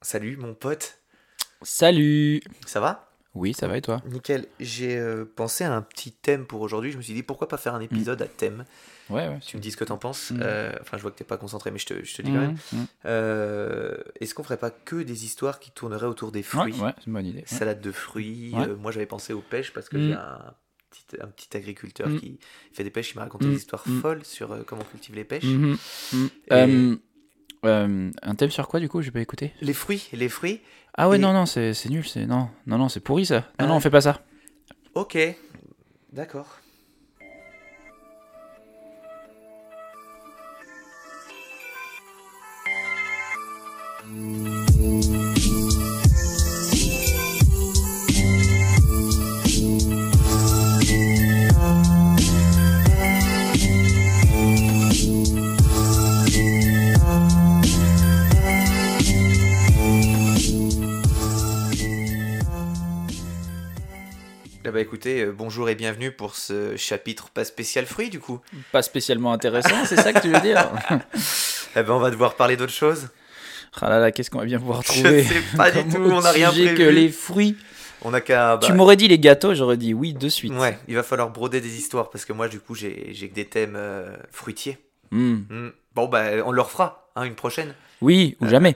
Salut mon pote, Salut ça va? Oui, ça va et toi? Nickel, j'ai euh, pensé à un petit thème pour aujourd'hui, je me suis dit pourquoi pas faire un épisode à thème? Ouais, ouais. Tu me dis ce que t'en penses, Mm. Euh, enfin je vois que t'es pas concentré mais je te, je te dis quand même. Mhm, mhm. Euh, Est-ce qu'on ferait pas que des histoires qui tourneraient autour des fruits? Ouais, c'est une bonne idée. Salade de fruits, moi j'avais pensé aux pêches parce que Mm. j'ai un petit, un petit agriculteur Mm. qui fait des pêches, il m'a raconté Mm. des histoires Mm. folles sur euh, comment on cultive les pêches. Et- Euh, euh, un thème sur quoi du coup J'ai pas écouté? Les fruits, les fruits, Ah ouais, Et- non, non, c'est c'est nul, c'est non, non, non, c'est pourri ça. Non, Ah. non, on fait pas ça. ok, d'accord. Écoutez, euh, bonjour et bienvenue pour ce chapitre pas spécial fruits du coup. Pas spécialement intéressant, c'est ça que tu veux dire Eh ben on va devoir parler d'autre chose. Ah là là, qu'est-ce qu'on va bien pouvoir Je trouver sais pas du tout, on n'a rien prévu. que les fruits. On a qu'à. bah, Tu m'aurais dit les gâteaux, j'aurais dit oui de suite. Ouais, il va falloir broder des histoires parce que moi du coup j'ai que des thèmes euh, fruitiers. Hmm. Bon bah on leur fera hein, une prochaine. Oui ou jamais.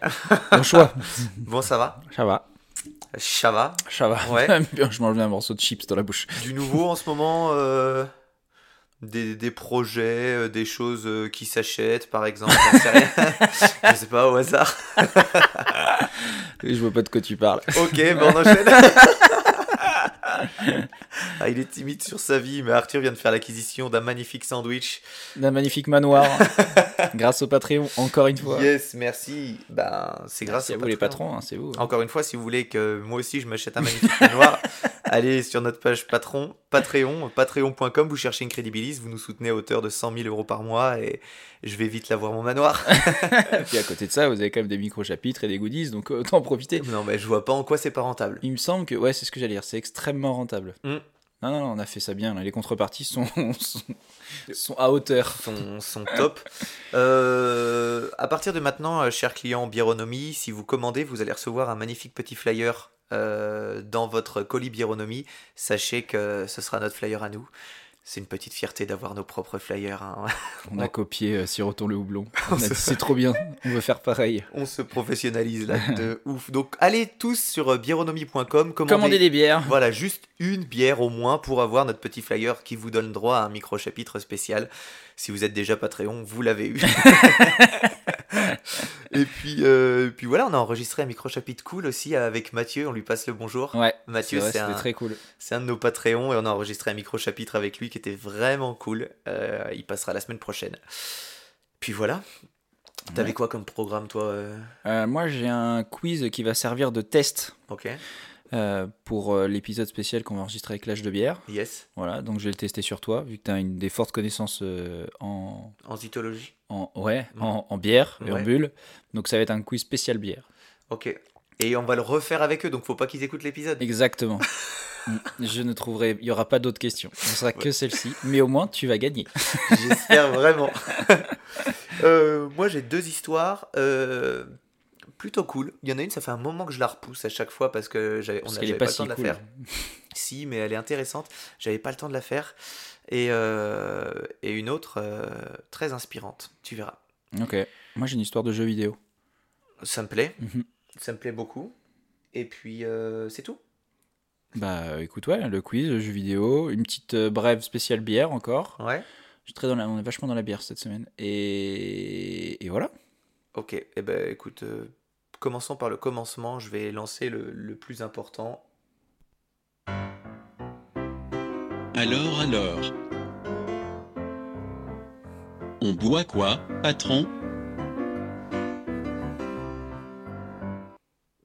Au choix. Bon ça va, Ça va. Ça va. Ça va. Ouais. Je mange un morceau de chips dans la bouche. Du nouveau en ce moment, euh, des, des projets, euh, des choses euh, qui s'achètent par exemple. Je sais pas au hasard. Je vois pas de quoi tu parles. Ok, ben on enchaîne. Ah, il est timide sur sa vie, mais Arthur vient de faire l'acquisition d'un magnifique sandwich. D'un magnifique manoir. grâce au Patreon, encore une fois. Yes, merci. Ben, c'est grâce à vous les patrons, hein, c'est vous. Encore une fois, si vous voulez que moi aussi je m'achète un magnifique manoir, allez sur notre page Patreon, Patreon, patreon.com, vous cherchez Incredibilis, vous nous soutenez à hauteur de 100 000 euros par mois et je vais vite l'avoir mon manoir. Et puis à côté de ça, vous avez quand même des micro-chapitres et des goodies, donc autant en profiter. non, mais je vois pas en quoi c'est pas rentable. Il me semble que, ouais, c'est ce que j'allais dire, c'est extrêmement rentable. Mm. Non, non, non, on a fait ça bien, là. les contreparties sont, sont, sont à hauteur. sont, sont top. Euh, à partir de maintenant, euh, chers clients Biéronomie, si vous commandez, vous allez recevoir un magnifique petit flyer euh, dans votre colis Biéronomie. Sachez que ce sera notre flyer à nous. C'est une petite fierté d'avoir nos propres flyers. hein. On a copié euh, Siroton le houblon. On On a se- dit, c'est trop bien, on veut faire pareil. On se professionnalise là de ouf. Donc allez tous sur euh, biéronomie.com, commandez, Commandez des bières. Voilà, juste une bière au moins pour avoir notre petit flyer qui vous donne droit à un micro-chapitre spécial. Si vous êtes déjà Patreon, vous l'avez eu. et puis, euh, puis voilà, on a enregistré un micro-chapitre cool aussi avec Mathieu. On lui passe le bonjour. Ouais, Mathieu, c'est un, très cool. c'est un de nos Patreons et on a enregistré un micro-chapitre avec lui qui était vraiment cool. Euh, il passera la semaine prochaine. Puis voilà. T'avais Ouais. quoi comme programme, toi Euh, moi, j'ai un quiz qui va servir de test Ok, euh, pour euh, l'épisode spécial qu'on va enregistrer avec l'âge de bière. yes. Voilà, donc je vais le tester sur toi, vu que tu as une des fortes connaissances euh, en, En zytologie. en, ouais, Mm. en, en bière et Ouais. en bulle. Donc ça va être un quiz spécial bière. Ok. Et on va le refaire avec eux, donc faut pas qu'ils écoutent l'épisode. Exactement. Mm. je ne trouverai, il y aura pas d'autres questions. Ce sera que celle-ci, mais au moins tu vas gagner. J'espère vraiment. Moi, j'ai deux histoires plutôt cool. Il y en a une, ça fait un moment que je la repousse à chaque fois parce que j'avais, on j'avais pas pas le temps si de la cool. faire. Si, mais elle est intéressante. J'avais pas le temps de la faire. Et, euh, et une autre euh, très inspirante. Tu verras. Ok. Moi j'ai une histoire de jeu vidéo. Ça me plaît. Mhm. Ça me plaît beaucoup. Et puis, euh, c'est tout. Bah écoute, ouais, le quiz, le jeu vidéo, une petite brève spéciale bière encore. Ouais. Je suis très dans la, on est vachement dans la bière cette semaine. Et, et voilà. Ok. Eh ben, écoute, euh, commençons par le commencement. Je vais lancer le, le plus important. Alors, alors. On boit quoi, patron?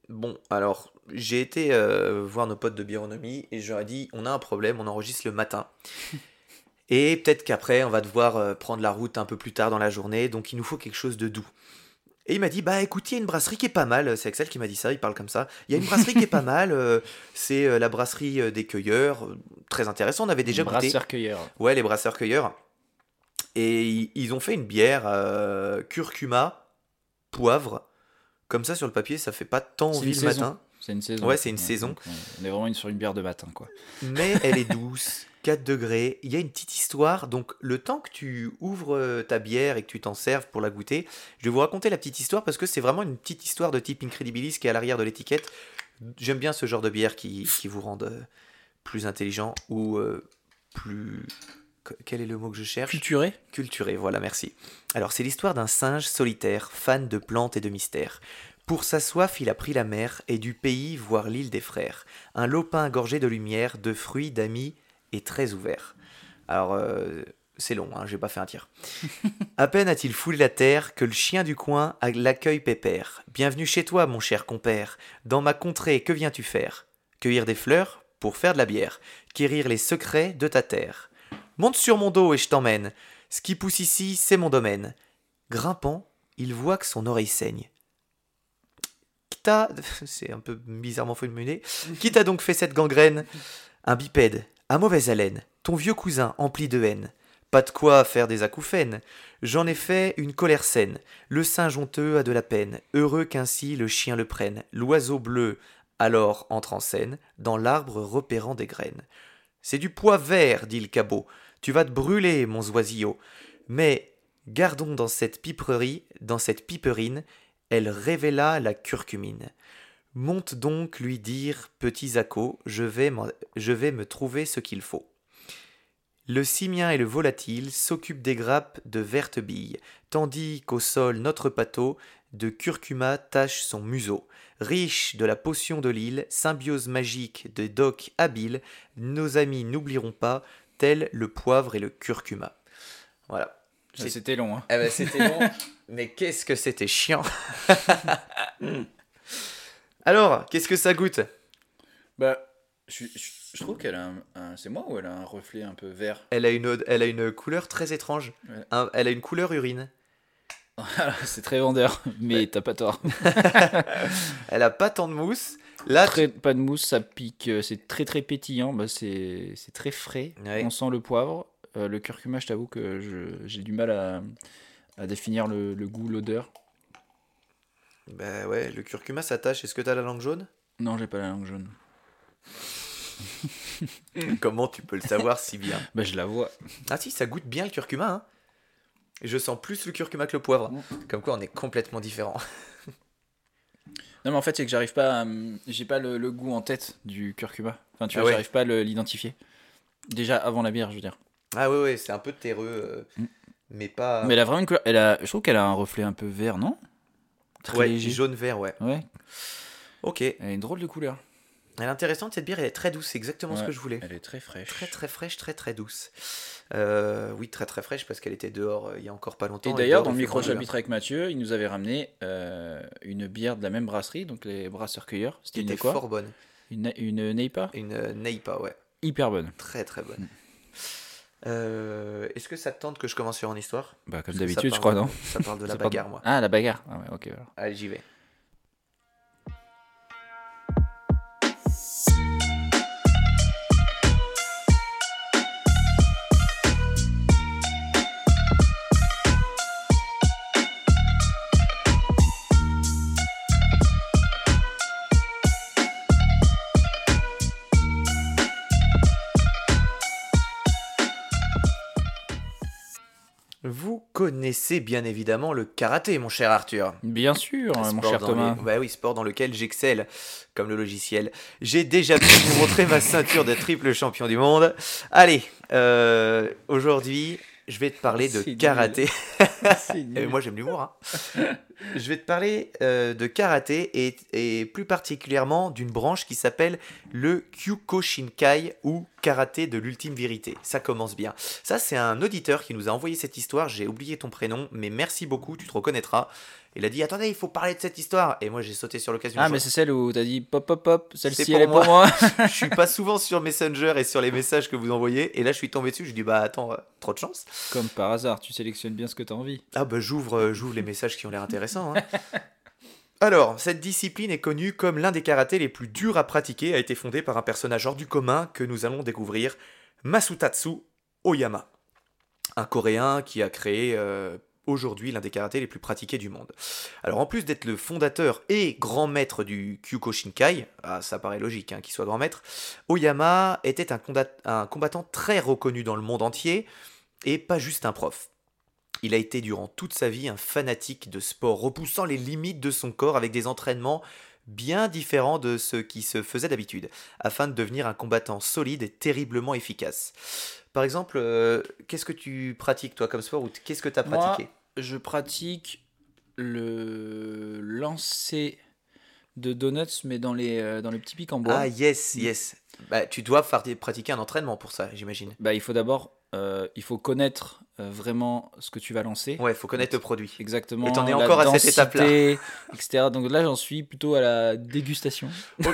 Bon, alors, j'ai été euh, voir nos potes de Bironomie et je leur ai dit on a un problème, on enregistre le matin. et peut-être qu'après, on va devoir euh, prendre la route un peu plus tard dans la journée, donc il nous faut quelque chose de doux. Et il m'a dit bah écoute, il y a une brasserie qui est pas mal, c'est Axel qui m'a dit ça, il parle comme ça. Il y a une brasserie qui est pas mal, euh, c'est euh, la brasserie euh, des cueilleurs, très intéressant, on avait déjà goûté. Brasseur-cueilleur. Ouais, les brasseurs-cueilleurs. Et ils- ont fait une bière euh, curcuma, poivre, Comme ça, sur le papier, ça fait pas tant envie le saison. matin. C'est une saison. Ouais, c'est une saison. donc, On est vraiment une- sur une bière de matin, quoi. Mais elle est douce, 4 degrés. Il y a une petite histoire. Donc, le temps que tu ouvres euh, ta bière et que tu t'en serves pour la goûter, je vais vous raconter la petite histoire parce que c'est vraiment une petite histoire de type Incredibilis qui est à l'arrière de l'étiquette. J'aime bien ce genre de bière qui, qui vous rendent euh, plus intelligent ou euh, plus. que- Quel est le mot que je cherche? Culturé Culturé, voilà, merci. Alors, c'est l'histoire d'un singe solitaire, fan de plantes et de mystères. Pour sa soif, il a pris la mer et du pays voir l'île des frères. Un lopin gorgé de lumière, de fruits, d'amis et très ouvert. Alors, euh, c'est long, hein, j'ai pas fait un tiers. à peine a-t-il foulé la terre que le chien du coin l'accueille pépère. Bienvenue chez toi, mon cher compère. Dans ma contrée, que viens-tu faire? Cueillir des fleurs pour faire de la bière. Quérir les secrets de ta terre. Monte sur mon dos et je t'emmène. Ce qui pousse ici, c'est mon domaine. Grimpant, il voit que son oreille saigne. C'est un peu bizarrement formulé. Qui t'a donc fait cette gangrène? Un bipède, à mauvaise haleine, ton vieux cousin empli de haine. Pas de quoi faire des acouphènes. J'en ai fait une colère saine. Le singe honteux a de la peine, heureux qu'ainsi le chien le prenne. L'oiseau bleu alors entre en scène, dans l'arbre repérant des graines. C'est du pois vert, dit le cabot. Tu vas te brûler, mon oisillot. Mais gardons dans cette piperie, dans cette piperine, elle révéla la curcumine. Monte donc lui dire, petit Zaco, je vais, m'en- je vais me trouver ce qu'il faut. Le simien et le volatile s'occupent des grappes de vertes billes, tandis qu'au sol notre pâteau de curcuma tache son museau. Riche de la potion de l'île, symbiose magique de doc habile, nos amis n'oublieront pas, tel le poivre et le curcuma. Voilà. C'est- C'était long, hein. eh ben, c'était long, mais qu'est-ce que c'était chiant. Alors, qu'est-ce que ça goûte? Bah, je, je- je trouve qu'elle a un, un- C'est moi ou elle a un reflet un peu vert? Elle a, une, elle a une couleur très étrange. Ouais. Un- elle a une couleur urine. C'est très vendeur, mais t'as pas tort. Elle a pas tant de mousse. Là, tu- Très, pas de mousse, ça pique, euh, c'est très très pétillant, bah, c'est très frais. Ouais. On sent le poivre. Euh, le curcuma, je t'avoue que j'ai du mal à, à définir le, le goût, l'odeur. bah ouais, le curcuma s'attache. Est-ce que t'as la langue jaune? Non, j'ai pas la langue jaune. Comment tu peux le savoir si bien? Bah, je la vois. Ah si, ça goûte bien le curcuma. Hein. Je sens plus le curcuma que le poivre. Mm. Comme quoi, on est complètement différents. Non, mais en fait, c'est que j'arrive pas à. J'ai pas le, le goût en tête du curcuma. Enfin, tu Ah vois, ouais. j'arrive pas à l'identifier. Déjà avant la bière, je veux dire. Ah ouais, ouais, c'est un peu terreux, euh, Mm. Mais pas. Mais elle a vraiment une couleur. Elle a, je trouve qu'elle a un reflet un peu vert, non? Très ouais, léger. jaune-vert, ouais. Ouais, Ok. elle a une drôle de couleur. Elle est intéressante cette bière, elle est très douce, c'est exactement ce que je voulais. Elle est très fraîche. Très très fraîche, très très douce. Euh, oui, très très fraîche parce qu'elle était dehors euh, il y a encore pas longtemps. Et d'ailleurs, dans le il fait micro grand chapitre avec Mathieu, il nous avait ramené euh, une bière de la même brasserie, donc les brasseurs cueilleurs. Qui C'était une était quoi? fort bonne. Une, une Neipa? Une Neipa, ouais. Hyper bonne. Très très bonne. Euh, Est-ce que ça te tente que je commence sur une histoire? Bah, comme d'habitude, je crois, non? Ça parle de la bagarre, moi. Ah, la bagarre? Ah, ouais, ok. alors. Allez, j'y vais. Connaissez bien évidemment le karaté, mon cher Arthur. Bien sûr, mon Sport cher Thomas. Bah oui, sport dans lequel j'excelle, comme le logiciel. J'ai déjà pu vous montrer ma ceinture de triple champion du monde. Allez, euh, aujourd'hui, je vais te parler de karaté. Et moi, j'aime l'humour. hein. Je vais te parler euh, de karaté et, plus particulièrement d'une branche qui s'appelle le Kyukoshinkai ou karaté de l'ultime vérité. Ça commence bien. Ça, c'est un auditeur qui nous a envoyé cette histoire. J'ai oublié ton prénom, mais merci beaucoup, tu te reconnaîtras. Il a dit Attendez, il faut parler de cette histoire. Et moi, j'ai sauté sur l'occasion. Ah, mais c'est celle où t'as dit pop pop pop, celle-ci elle est pour pour moi. je suis pas souvent sur Messenger et sur les messages que vous envoyez. Et là, je suis tombé dessus. Je dis Bah, attends, euh, trop de chance. Comme par hasard, tu sélectionnes bien ce que t'as envie. Ah bah j'ouvre euh, j'ouvre les messages qui ont l'air intéressants. hein. Alors, cette discipline est connue comme l'un des karatés les plus durs à pratiquer, a été fondée par un personnage hors du commun que nous allons découvrir, Masutatsu Oyama. Un Coréen qui a créé, euh, aujourd'hui l'un des karatés les plus pratiqués du monde. Alors en plus d'être le fondateur et grand maître du Kyokushinkai, ah, ça paraît logique hein, qu'il soit grand maître, Oyama était un, combattant très reconnu dans le monde entier et pas juste un prof. Il a été durant toute sa vie un fanatique de sport, repoussant les limites de son corps avec des entraînements bien différents de ce qui se faisait d'habitude, afin de devenir un combattant solide et terriblement efficace. Par exemple, euh, qu'est-ce que tu pratiques toi comme sport ou qu'est-ce que tu as Moi, pratiqué? Je pratique le lancer de donuts, mais dans les, euh, dans les petits pics en bois. Ah yes, yes. Bah, tu dois pratiquer un entraînement pour ça, j'imagine. Bah, il faut d'abord euh, il faut connaître euh, vraiment ce que tu vas lancer. Ouais, faut connaître le produit. Exactement. Et t'en es encore à cette étape-là. etc. Donc là, j'en suis plutôt à la dégustation.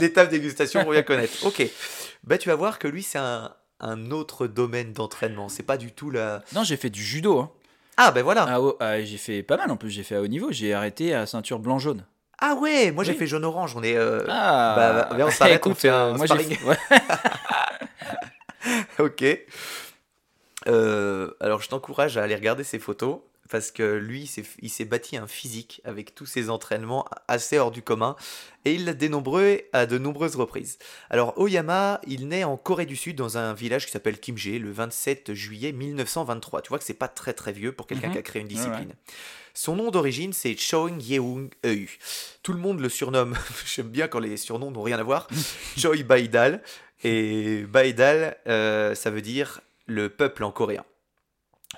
L'étape dégustation pour bien connaître. Ok. Bah, tu vas voir que lui, c'est un, un autre domaine d'entraînement. C'est pas du tout la. Non, j'ai fait du judo. Hein. Ah, ben voilà. À haut- ah, j'ai fait pas mal en plus. J'ai fait à haut niveau. J'ai arrêté à ceinture blanc-jaune. Ah ouais, moi j'ai Oui. fait jaune-orange. On est. euh, Ah, bah, bah, on s'arrête, on fait euh, un moi j'ai sparring. fait- ouais. Ok. Euh, alors je t'encourage à aller regarder ses photos parce que lui, il s'est- bâti un physique avec tous ses entraînements assez hors du commun et il l'a dénombré à de nombreuses reprises. Alors Oyama, il naît en Corée du Sud dans un village qui s'appelle Kimje le 27 juillet 1923. Tu vois que c'est pas très très vieux pour quelqu'un Mhm. qui a créé une Ouais, discipline. Son nom d'origine, c'est Choing Yeung Eu. Tout le monde le surnomme, j'aime bien quand les surnoms n'ont rien à voir, Choi Baidal. Et Baidal, euh, ça veut dire le peuple en coréen.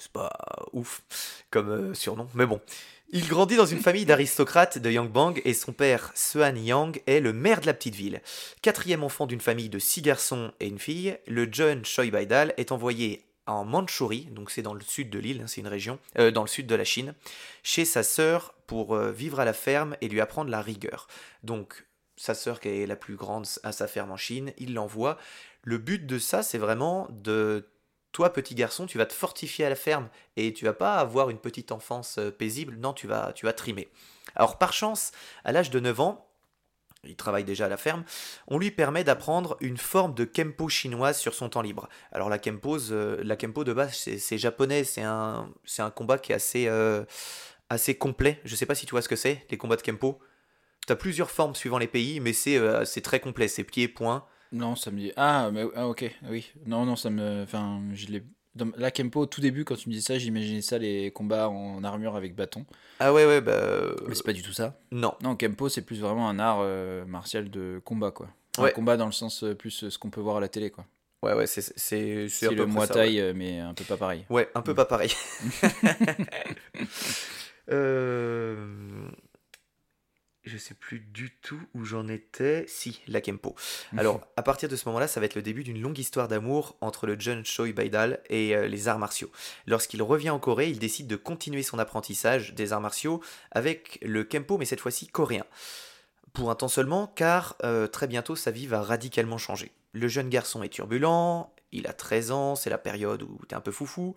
C'est pas ouf comme euh, surnom, mais bon. Il grandit dans une famille d'aristocrates de Yangbang et son père, Sean Yang, est le maire de la petite ville. Quatrième enfant d'une famille de six garçons et une fille, le jeune Choi Baidal est envoyé en Mandchourie, donc c'est dans le sud de l'île, hein, c'est une région, euh, dans le sud de la Chine, chez sa sœur pour euh, vivre à la ferme et lui apprendre la rigueur. Donc sa sœur qui est la plus grande à sa ferme en Chine, il l'envoie. Le but de ça, c'est vraiment de toi, petit garçon, tu vas te fortifier à la ferme et tu vas pas avoir une petite enfance euh, paisible. Non, tu vas, tu vas trimer. Alors, par chance, à l'âge de 9 ans, il travaille déjà à la ferme, on lui permet d'apprendre une forme de kempo chinoise sur son temps libre. Alors la kempo, euh, de base, c'est japonais, c'est un, combat qui est assez, euh, assez complet. Je sais pas si tu vois ce que c'est, les combats de kempo. Tu as plusieurs formes suivant les pays, mais c'est c'est très complet, c'est pieds, poings. Non, ça me dit. Ah, mais, ah, ok, oui. Non, non, ça me. Enfin, je l'ai. Dans la Kempo, au tout début, quand tu me dis ça, j'imaginais ça, les combats en armure avec bâton. Ah ouais, ouais, bah. euh, Mais c'est pas du tout ça. non. Non, Kempo, c'est plus vraiment un art euh, martial de combat, quoi. Un Ouais. combat dans le sens euh, plus euh, ce qu'on peut voir à la télé, quoi. Ouais, ouais, c'est c'est- le Muay Thai, ouais. mais un peu pas pareil. Ouais, un peu Mm. pas pareil. Euh, Je sais plus du tout où j'en étais. Si, la Kempo. Alors, à partir de ce moment-là, ça va être le début d'une longue histoire d'amour entre le jeune Choi Baidal et euh, les arts martiaux. Lorsqu'il revient en Corée, il décide de continuer son apprentissage des arts martiaux avec le Kempo, mais cette fois-ci coréen. Pour un temps seulement, car euh, très bientôt sa vie va radicalement changer. Le jeune garçon est turbulent, il a 13 ans, c'est la période où t'es un peu foufou.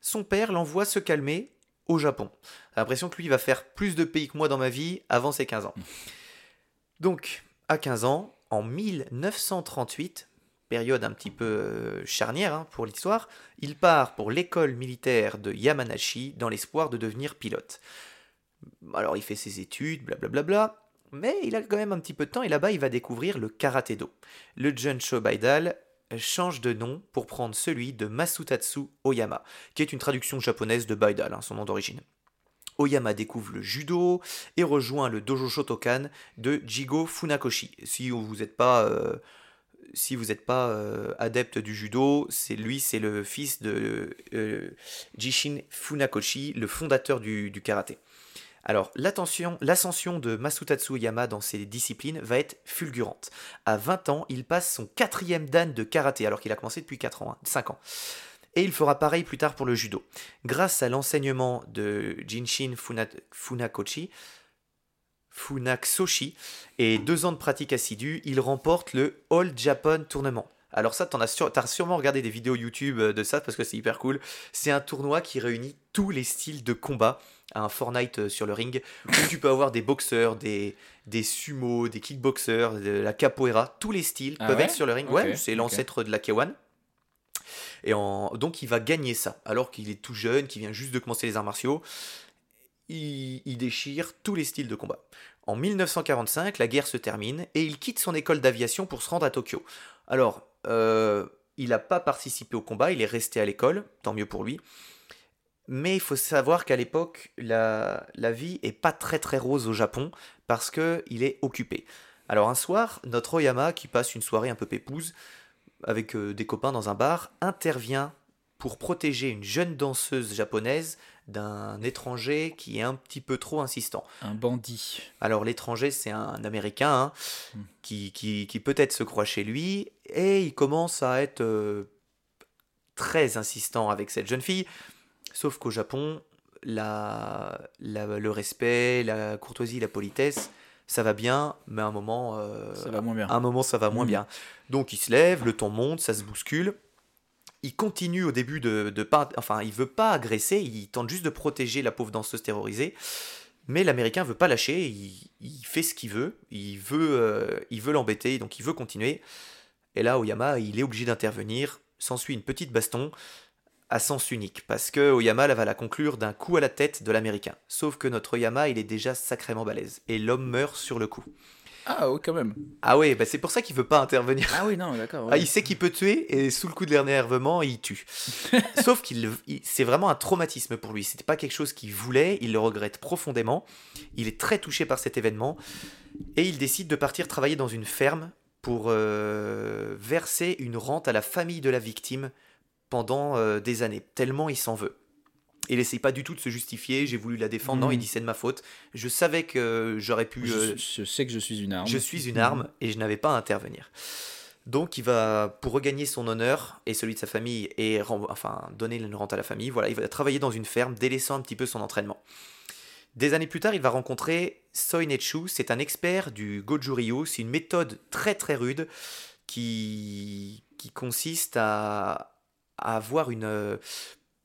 Son père l'envoie se calmer au Japon. J'ai l'impression que lui il va faire plus de pays que moi dans ma vie avant ses 15 ans. Donc, à 15 ans, en 1938, période un petit peu euh, charnière hein, pour l'histoire, il part pour l'école militaire de Yamanashi dans l'espoir de devenir pilote. Alors il fait ses études, blablabla, bla, mais il a quand même un petit peu de temps et là-bas il va découvrir le karaté-do. Le Jun Shobaidal change de nom pour prendre celui de Masutatsu Oyama, qui est une traduction japonaise de Baidal, hein, son nom d'origine. Oyama découvre le judo et rejoint le dojo Shotokan de Jigo Funakoshi. Si vous n'êtes pas, euh, euh, adepte du judo, lui, c'est le fils de euh, Jishin Funakoshi, le fondateur du karaté. Alors, l'ascension de Masutatsu Oyama dans ces disciplines va être fulgurante. À 20 ans, il passe son quatrième dan de karaté, alors qu'il a commencé depuis 4 ans, 5 ans. Et il fera pareil plus tard pour le judo. Grâce à l'enseignement de Jinshin Funa- Funakoshi, et deux ans de pratique assidue, il remporte le All Japan Tournament. Alors ça, t'en as, sûrement regardé des vidéos YouTube euh, de ça parce que c'est hyper cool. C'est un tournoi qui réunit tous les styles de combat à un Fortnite euh, sur le ring où tu peux avoir des boxeurs, des, des sumo, des kickboxers, de la capoeira, tous les styles Ah peuvent ouais être sur le ring. Ouais, c'est l'ancêtre de la K1. Et en... donc il va gagner ça, alors qu'il est tout jeune, qu'il vient juste de commencer les arts martiaux. Il, il déchire tous les styles de combat. En 1945, la guerre se termine et il quitte son école d'aviation pour se rendre à Tokyo. Alors, euh, il n'a pas participé au combat, il est resté à l'école, tant mieux pour lui. Mais il faut savoir qu'à l'époque, la, la vie est pas très très rose au Japon parce que il est occupé. Alors un soir, notre Oyama, qui passe une soirée un peu pépouse avec euh, des copains dans un bar, intervient pour protéger une jeune danseuse japonaise d'un étranger qui est un petit peu trop insistant. Un bandit. Alors l'étranger, c'est un Américain hein, Hmm. qui, qui, qui peut-être se croit chez lui, et il commence à être euh, très insistant avec cette jeune fille. Sauf qu'au Japon, la, la- le respect, la courtoisie, la politesse, ça va bien, mais à un moment, euh, Ça va moins bien. à un moment, ça va moins Mhm. bien. Donc il se lève, le ton monte, ça se bouscule. Il continue au début de, de pas, enfin, il veut pas agresser, il tente juste de protéger la pauvre danseuse terrorisée. Mais l'Américain veut pas lâcher, il, il fait ce qu'il veut, il veut, euh, il veut l'embêter, donc il veut continuer. Et là, Oyama, il est obligé d'intervenir. S'ensuit une petite baston à sens unique, parce que Oyama là, va la conclure d'un coup à la tête de l'Américain. Sauf que notre Oyama, il est déjà sacrément balèze, et l'homme meurt sur le coup. Ah oui, quand même. Ah ouais, bah c'est pour ça qu'il veut pas intervenir. Ah oui, non, d'accord. Ah, il sait qu'il peut tuer et sous le coup de l'énervement, il tue. Sauf qu'il, c'est vraiment un traumatisme pour lui. C'était pas quelque chose qu'il voulait. Il le regrette profondément. Il est très touché par cet événement et il décide de partir travailler dans une ferme pour euh, verser une rente à la famille de la victime pendant euh, des années. Tellement il s'en veut. Il n'essaye pas du tout de se justifier. J'ai voulu la défendre. Non, il dit c'est de ma faute. Je savais que j'aurais pu. Je, euh, je sais que je suis une arme. je suis une arme et je n'avais pas à intervenir. Donc il va, pour regagner son honneur et celui de sa famille et enfin donner une rente à la famille, voilà, il va travailler dans une ferme, délaissant un petit peu son entraînement. Des années plus tard, il va rencontrer Soinetsu, c'est un expert du Goju Ryu, c'est une méthode très très rude qui, qui consiste à, à avoir une euh,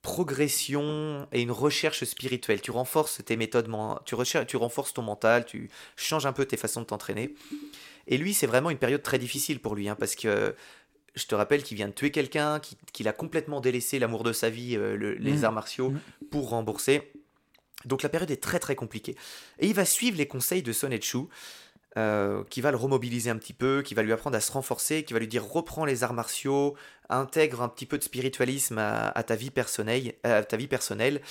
progression et une recherche spirituelle. Tu renforces tes méthodes, tu, recherches, tu renforces ton mental, tu changes un peu tes façons de t'entraîner. Et lui, c'est vraiment une période très difficile pour lui, hein, parce que je te rappelle qu'il vient de tuer quelqu'un, qu'il a complètement délaissé l'amour de sa vie, euh, le- les Mhm. arts martiaux, Mhm. pour rembourser. Donc la période est très très compliquée. Et il va suivre les conseils de Sonetsu, euh, qui va le remobiliser un petit peu, qui va lui apprendre à se renforcer, qui va lui dire reprends les arts martiaux, intègre un petit peu de spiritualisme à, à ta vie personnelle, à ta vie personnelle.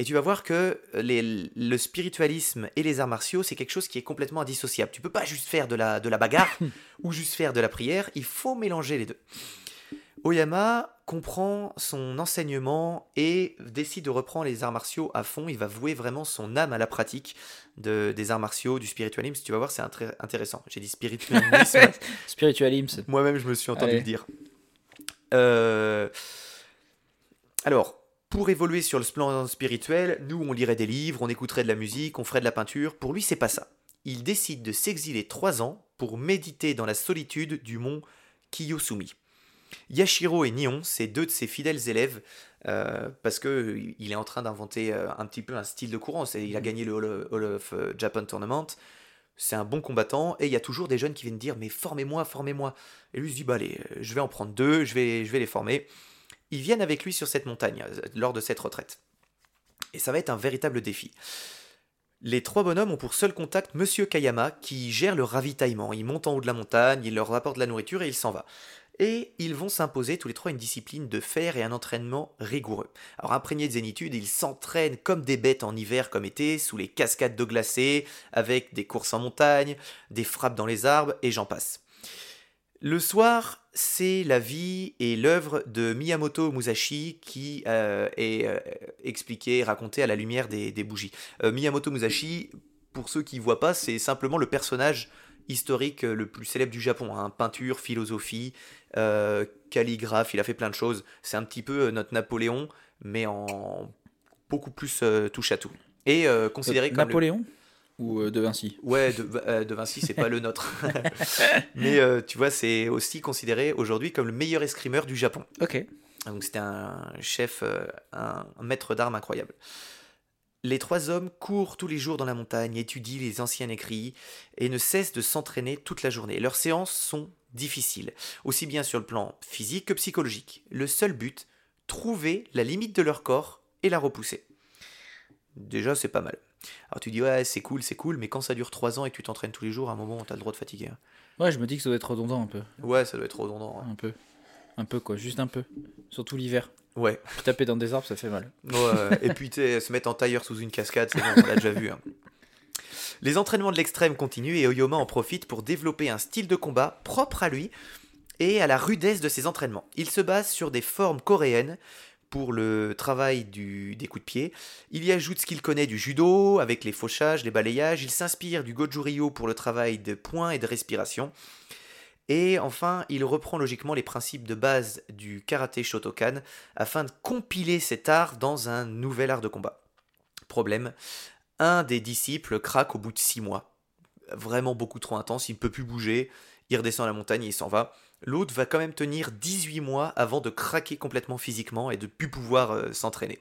Et tu vas voir que les- le spiritualisme et les arts martiaux, c'est quelque chose qui est complètement indissociable. Tu peux pas juste faire de la, de la bagarre ou juste faire de la prière, il faut mélanger les deux. Oyama comprend son enseignement et décide de reprendre les arts martiaux à fond. Il va vouer vraiment son âme à la pratique de, des arts martiaux, du spiritualisme. Tu vas voir, c'est intéressant. J'ai dit spiritualisme. Spiritualisme. Moi-même, je me suis entendu Allez. le dire. Euh, Alors, pour évoluer sur le plan spirituel, nous, on lirait des livres, on écouterait de la musique, on ferait de la peinture. Pour lui, c'est pas ça. Il décide de s'exiler trois ans pour méditer dans la solitude du mont Kiyosumi. Yashiro et Nihon, c'est deux de ses fidèles élèves, euh, parce que euh, il est en train d'inventer euh, un petit peu un style de courant. Il a gagné le Hall, of Japan Tournament. C'est un bon combattant et il y a toujours des jeunes qui viennent dire mais formez-moi, formez-moi. Et lui se dit bah allez, je vais en prendre deux, je vais, je vais les former. Ils viennent avec lui sur cette montagne lors de cette retraite. Et ça va être un véritable défi. Les trois bonhommes ont pour seul contact Monsieur Kayama qui gère le ravitaillement. Il monte en haut de la montagne, il leur apporte de la nourriture et il s'en va. Et ils vont s'imposer tous les trois une discipline de fer et un entraînement rigoureux. Alors imprégnés de zénitude, ils s'entraînent comme des bêtes en hiver comme été, sous les cascades d'eau glacée, avec des courses en montagne, des frappes dans les arbres, et j'en passe. Le soir, c'est la vie et l'œuvre de Miyamoto Musashi qui euh, est euh, expliquée racontée à la lumière des, des bougies. Euh, Miyamoto Musashi, pour ceux qui ne voient pas, c'est simplement le personnage historique euh, le plus célèbre du Japon. hein. Peinture, philosophie, euh, calligraphe, il a fait plein de choses. C'est un petit peu euh, notre Napoléon, mais en beaucoup plus euh, touche à tout. Et considéré comme le- Napoléon ou De Vinci? Ouais, de, de Vinci, c'est pas le nôtre. Mais tu vois, c'est aussi considéré aujourd'hui comme le meilleur escrimeur du Japon. Ok. Donc c'était un chef, un maître d'armes incroyable. Les trois hommes courent tous les jours dans la montagne, étudient les anciens écrits et ne cessent de s'entraîner toute la journée. Leurs séances sont difficiles, aussi bien sur le plan physique que psychologique. Le seul but, trouver la limite de leur corps et la repousser. Déjà, c'est pas mal. Alors tu dis, ouais, c'est cool, c'est cool, mais quand ça dure trois ans et que tu t'entraînes tous les jours, à un moment, t'as le droit de fatiguer. hein. Ouais, je me dis que ça doit être redondant un peu. Ouais, ça doit être redondant. hein. Un peu. Un peu quoi, juste un peu. Surtout l'hiver. Ouais. Puis taper dans des arbres, ça fait mal. Ouais, et puis se mettre en tailleur sous une cascade, c'est bon, on l'a déjà vu. hein. Les entraînements de l'extrême continuent et Oyoma en profite pour développer un style de combat propre à lui et à la rudesse de ses entraînements. Il se base sur des formes coréennes pour le travail du- des coups de pied. Il y ajoute ce qu'il connaît du judo avec les fauchages, les balayages. Il s'inspire du goju ryu pour le travail de points et de respiration. Et enfin, il reprend logiquement les principes de base du karaté Shotokan afin de compiler cet art dans un nouvel art de combat. Problème, un des disciples craque au bout de six mois. Vraiment beaucoup trop intense, il ne peut plus bouger, il redescend à la montagne et il s'en va. L'autre va quand même tenir 18 mois avant de craquer complètement physiquement et de plus pouvoir euh, s'entraîner.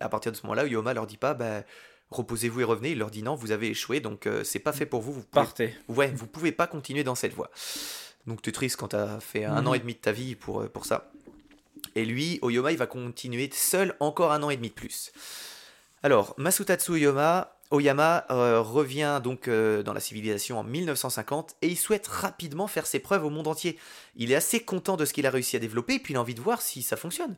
À partir de ce moment-là, Yoma leur dit pas bah, reposez-vous et revenez, il leur dit non, vous avez échoué donc euh, c'est pas fait pour vous, vous pouvez Partez. Ouais, vous pouvez pas continuer dans cette voie. Donc t'es triste quand t'as fait un Mhm. an et demi de ta vie pour, euh, pour ça. Et lui, Oyoma, il va continuer seul encore un an et demi de plus. Alors, Masutatsu Oyama, Oyama euh, revient donc euh, dans la civilisation en 1950 et il souhaite rapidement faire ses preuves au monde entier. Il est assez content de ce qu'il a réussi à développer et puis il a envie de voir si ça fonctionne.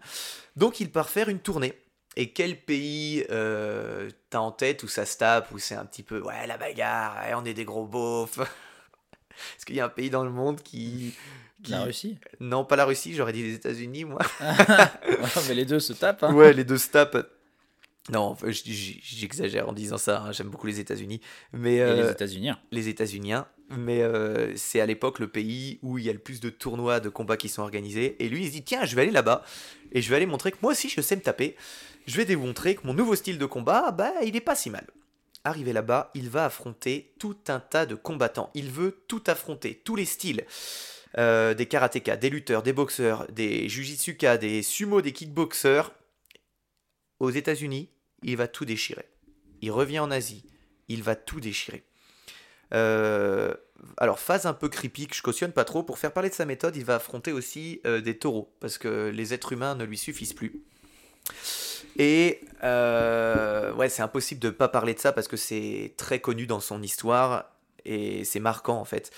Donc il part faire une tournée. Et quel pays euh, t'as en tête où ça se tape, où c'est un petit peu ouais la bagarre, ouais, on est des gros beaufs. Est-ce qu'il y a un pays dans le monde qui, qui- La Russie. Non, pas la Russie, j'aurais dit les États-Unis, moi. Mais les deux se tapent. Hein. Ouais, les deux se tapent. Non, j'exagère en disant ça. hein, J'aime beaucoup les États-Unis, mais Et euh, les États-Unis. hein. les États-Uniens. Mais euh, c'est à l'époque le pays où il y a le plus de tournois de combats qui sont organisés. Et lui, il se dit tiens, je vais aller là-bas et je vais aller montrer que moi aussi je sais me taper. Je vais démontrer que mon nouveau style de combat, bah, il est pas si mal. Arrivé là-bas, il va affronter tout un tas de combattants. Il veut tout affronter, tous les styles. Euh, des karatékas, des lutteurs, des boxeurs, des jujitsuka, des sumo, des kickboxers. Aux États-Unis, il va tout déchirer. Il revient en Asie, il va tout déchirer. Euh, alors, phase un peu creepy je cautionne pas trop, pour faire parler de sa méthode, il va affronter aussi euh, des taureaux, parce que les êtres humains ne lui suffisent plus. Et euh, c'est impossible de pas parler de ça parce que c'est très connu dans son histoire et c'est marquant en fait.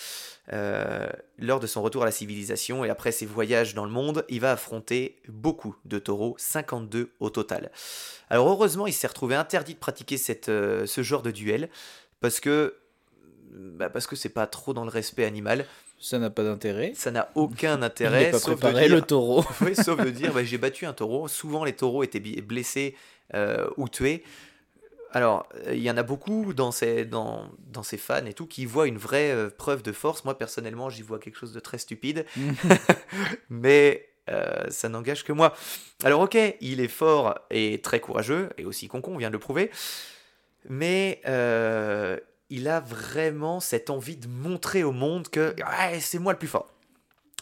Euh, lors de son retour à la civilisation et après ses voyages dans le monde, il va affronter beaucoup de taureaux, 52 au total. Alors heureusement, il s'est retrouvé interdit de pratiquer euh, ce genre de duel parce que bah, parce que c'est pas trop dans le respect animal. Ça n'a pas d'intérêt. Ça n'a aucun Il intérêt. n'est pas sauf de préparé, dire- le taureau. oui, sauf de dire, bah, j'ai battu un taureau. Souvent, les taureaux étaient blessés euh, ou tués. Alors, euh, il y en a beaucoup dans ces, dans, dans ces fans et tout qui voient une vraie euh, preuve de force. Moi, personnellement, j'y vois quelque chose de très stupide. Mais euh, ça n'engage que moi. Alors, ok, il est fort et très courageux, et aussi concon, on vient de le prouver. Mais il a vraiment cette envie de montrer au monde que c'est moi le plus fort.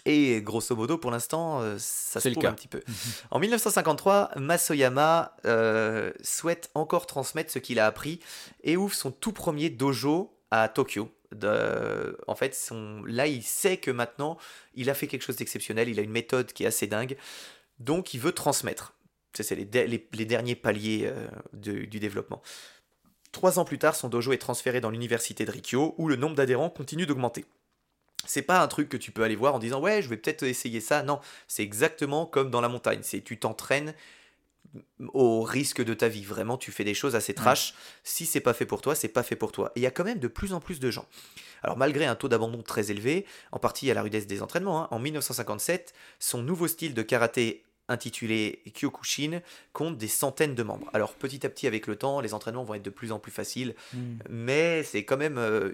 Et grosso modo, pour l'instant, euh, ça se le cas. un petit peu. En 1953, Masoyama euh, souhaite encore transmettre ce qu'il a appris et ouvre son tout premier dojo à Tokyo. De- en fait, son, là, il sait que maintenant, il a fait quelque chose d'exceptionnel, il a une méthode qui est assez dingue, donc il veut transmettre. Ça, C'est les, de- les- les derniers paliers euh, de- du développement. Trois ans plus tard, son dojo est transféré dans l'université de Rikyo, où le nombre d'adhérents continue d'augmenter. C'est pas un truc que tu peux aller voir en disant ouais, je vais peut-être essayer ça. Non, c'est exactement comme dans la montagne. C'est tu t'entraînes au risque de ta vie. Vraiment, tu fais des choses assez trash. Si c'est pas fait pour toi, c'est pas fait pour toi. Et il y a quand même de plus en plus de gens. Alors malgré un taux d'abandon très élevé, en partie à la rudesse des entraînements, hein, en 1957, son nouveau style de karaté intitulé Kyokushin compte des centaines de membres. Alors petit à petit avec le temps, les entraînements vont être de plus en plus faciles, Hmm. mais c'est quand même euh,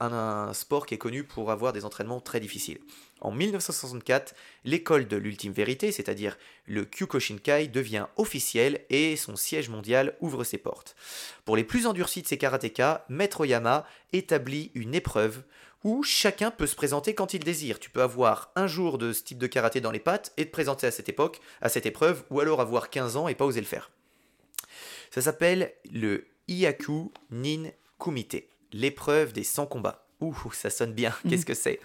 un, un sport qui est connu pour avoir des entraînements très difficiles. En 1964, l'école de l'ultime vérité, c'est-à-dire le Kyokushinkai, devient officielle et son siège mondial ouvre ses portes. Pour les plus endurcis de ces karatékas, Maître Oyama établit une épreuve où chacun peut se présenter quand il désire. Tu peux avoir un jour de ce type de karaté dans les pattes et te présenter à cette époque, à cette épreuve, ou alors avoir 15 ans et pas oser le faire. Ça s'appelle le Iyaku Nin Kumite, l'épreuve des 100 combats. Ouh, ça sonne bien, qu'est-ce que c'est?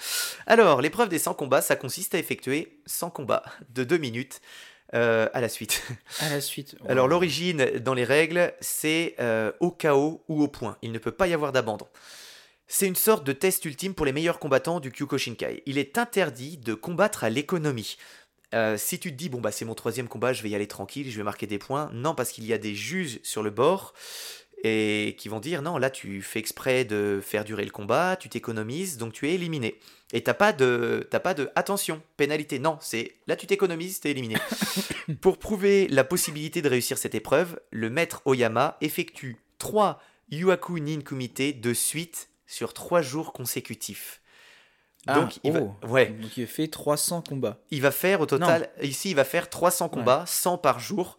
Alors, l'épreuve des 100 combats, ça consiste à effectuer 100 combats de 2 minutes euh, à la suite. À la suite. Alors l'origine dans les règles, c'est euh, au chaos ou au point. Il ne peut pas y avoir d'abandon. C'est une sorte de test ultime pour les meilleurs combattants du Kyokushinkai. Il est interdit de combattre à l'économie. Euh, si tu te dis, bon bah c'est mon troisième combat, je vais y aller tranquille, je vais marquer des points. Non, parce qu'il y a des juges sur le bord et qui vont dire, non, là tu fais exprès de faire durer le combat, tu t'économises, donc tu es éliminé. Et t'as pas de, t'as pas de, attention, pénalité. Non, c'est là tu t'économises, t'es éliminé. Pour prouver la possibilité de réussir cette épreuve, le maître Oyama effectue 3 Yuaku Nin Kumite de suite sur 3 jours consécutifs. Ah, Donc, il va, oh. ouais, Donc il fait 300 combats. il va faire au total, ici il va faire 300 combats, 100 par jour.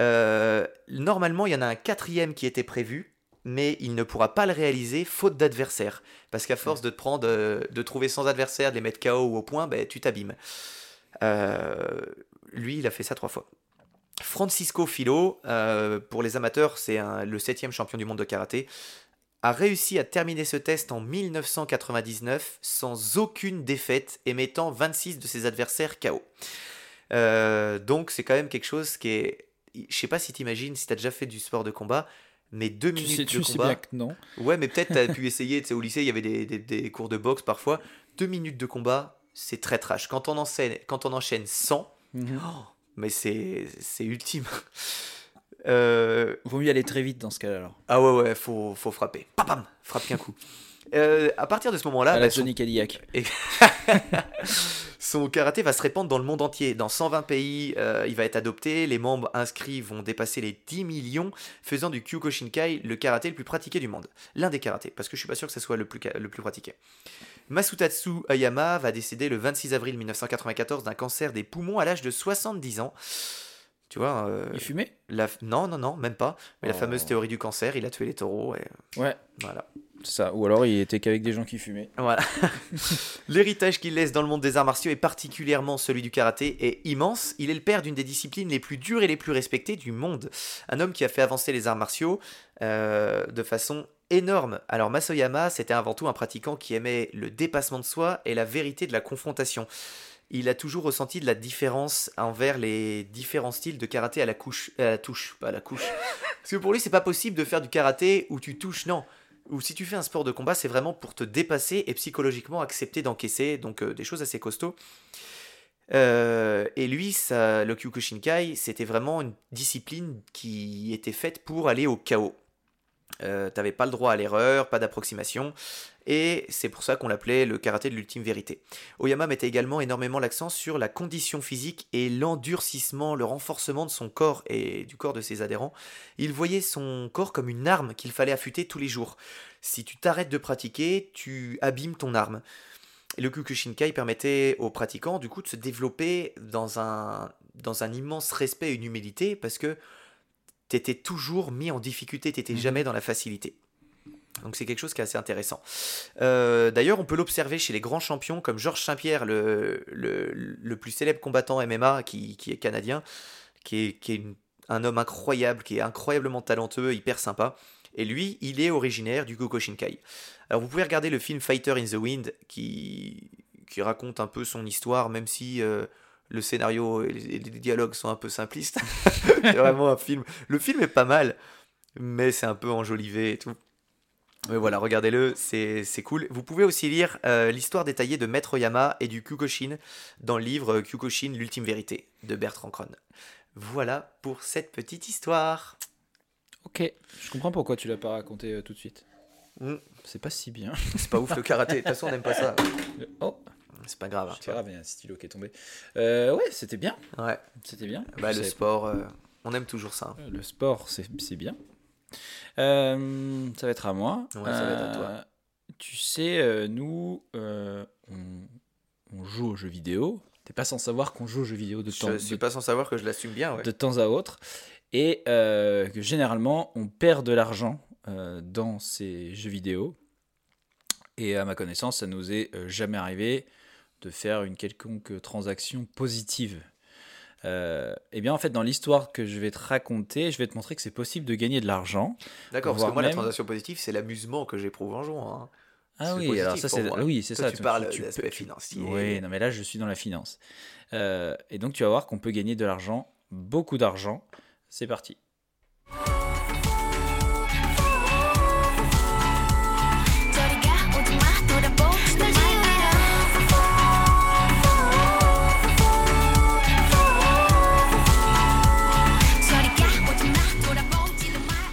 Euh, normalement, il y en a un quatrième qui était prévu, mais il ne pourra pas le réaliser faute d'adversaire. Parce qu'à force de te prendre, euh, de trouver sans adversaire, de les mettre KO ou au point, ben, tu t'abîmes. Euh, lui, il a fait ça trois fois. Francisco Filo, pour les amateurs, c'est le septième champion du monde de karaté, a réussi à terminer ce test en 1999 sans aucune défaite et mettant 26 de ses adversaires KO. Euh, donc c'est quand même quelque chose qui est... Je sais pas si t'imagines, si t'as déjà fait du sport de combat, mais deux Tu minutes sais, de tu sais combat... bien que non? Ouais, mais peut-être t'as pu essayer, tu sais, au lycée, il y avait des, des- des cours de boxe parfois. Deux minutes de combat, c'est très trash. Quand on, enchaîne, quand on enchaîne 100, Mhm. oh, mais c'est ultime. Euh, Vaut mieux aller très vite dans ce cas-là alors. ah ouais, ouais, faut, faut frapper. Pam, pam, frappe qu'un coup. Euh, à partir de ce moment-là, à bah, la son, son karaté va se répandre dans le monde entier. Dans 120 pays, euh, il va être adopté. Les membres inscrits vont dépasser les 10 millions, faisant du Kyokushinkai le karaté le plus pratiqué du monde. L'un des karatés, parce que je suis pas sûr que ce soit le plus, le plus pratiqué. Masutatsu Ayama va décéder le 26 avril 1994 d'un cancer des poumons à l'âge de 70 ans. Tu vois, euh, Il fumait? la... non, non, non, même pas. Mais la Oh. fameuse théorie du cancer, il a tué les taureaux. Et... Ouais, Voilà. c'est ça. Ou alors il était qu'avec des gens qui fumaient. Voilà. L'héritage qu'il laisse dans le monde des arts martiaux et particulièrement celui du karaté est immense. Il est le père d'une des disciplines les plus dures et les plus respectées du monde. Un homme qui a fait avancer les arts martiaux euh, de façon énorme. Alors Masoyama, c'était avant tout un pratiquant qui aimait le dépassement de soi et la vérité de la confrontation. Il a toujours ressenti de la différence envers les différents styles de karaté à la couche, à la touche, pas à la couche. Parce que pour lui, c'est pas possible de faire du karaté où tu touches, non ou si tu fais un sport de combat, c'est vraiment pour te dépasser et psychologiquement accepter d'encaisser, donc euh, des choses assez costauds. Euh, et lui, ça, le Kyokushinkai, c'était vraiment une discipline qui était faite pour aller au chaos. Euh, T'avais pas le droit à l'erreur, pas d'approximation, et c'est pour ça qu'on l'appelait le karaté de l'ultime vérité. Oyama mettait également énormément l'accent sur la condition physique et l'endurcissement, le renforcement de son corps et du corps de ses adhérents. Il voyait son corps comme une arme qu'il fallait affûter tous les jours. Si tu t'arrêtes de pratiquer, tu abîmes ton arme. Et le Kyokushinkai permettait aux pratiquants du coup de se développer dans un, dans un immense respect et une humilité parce que t'étais toujours mis en difficulté, t'étais Mhm. jamais dans la facilité. Donc c'est quelque chose qui est assez intéressant. Euh, D'ailleurs, on peut l'observer chez les grands champions comme Georges Saint-Pierre, le, le, plus célèbre combattant MMA qui, est canadien, qui est, qui est un homme incroyable, qui est incroyablement talentueux, hyper sympa. Et lui, il est originaire du Kyokushinkai. Alors vous pouvez regarder le film Fighter in the Wind qui, qui raconte un peu son histoire, même si euh, le scénario et les dialogues sont un peu simplistes. c'est vraiment un film. Le film est pas mal, mais c'est un peu enjolivé et tout. Mais voilà, regardez-le, c'est c'est cool. Vous pouvez aussi lire euh, l'histoire détaillée de Maître Oyama et du Kyokushin dans le livre Kyokushin, l'ultime vérité de Bertrand Kron. Voilà pour cette petite histoire. Ok. Je comprends pourquoi tu l'as pas raconté euh, tout de suite. Mm. C'est pas si bien. C'est pas ouf le karaté, de toute façon on n'aime pas ça. Oh, C'est pas grave. hein, c'est tu pas vois. grave, il y a un stylo qui est tombé. Euh, ouais, c'était bien. Ouais, C'était bien. bah, le savais sport, euh, on aime toujours ça. pas. Le sport, c'est c'est bien. Euh, ça va être à moi. Ouais, ça va être à toi. Euh, Tu sais, euh, nous, on, on joue aux jeux vidéo. T'es pas sans savoir qu'on joue aux jeux vidéo de temps, Je suis de, pas sans savoir que je l'assume bien. Ouais. de temps à autre. Et euh, que généralement, on perd de l'argent euh, dans ces jeux vidéo. Et à ma connaissance, ça nous est jamais arrivé de faire une quelconque transaction positive. Euh, eh bien, en fait, dans l'histoire que je vais te raconter, je vais te montrer que c'est possible de gagner de l'argent. D'accord, parce que moi, la transaction positive, c'est l'amusement que j'éprouve en jouant. hein. Ah oui, alors ça c'est oui, c'est ça. tu parles tu d'aspect peux- financier. Oui, non mais là je suis dans la finance. Euh, et donc tu vas voir qu'on peut gagner de l'argent, beaucoup d'argent. C'est parti.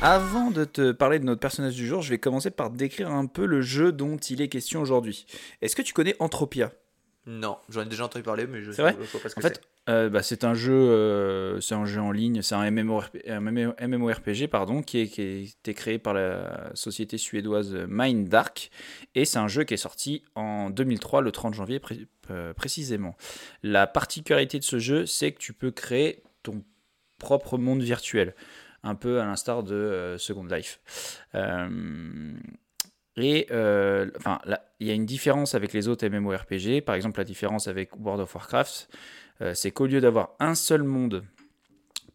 Avant de te parler de notre personnage du jour, je vais commencer par décrire un peu le jeu dont il est question aujourd'hui. Est-ce que tu connais Entropia? Non, j'en ai déjà entendu parler, mais je C'est vrai? je vois pas ce que En fait, euh, bah, c'est un jeu, euh, c'est un jeu en ligne, c'est un, MMORP un MMORPG pardon, qui, est, qui a été créé par la société suédoise Mind Dark, et c'est un jeu qui est sorti en 2003, le 30 janvier pré- euh, précisément. La particularité de ce jeu, c'est que tu peux créer ton propre monde virtuel, un peu à l'instar de euh, Second Life. Euh, et euh, enfin, il y a une différence avec les autres MMORPG. Par exemple, la différence avec World of Warcraft, euh, c'est qu'au lieu d'avoir un seul monde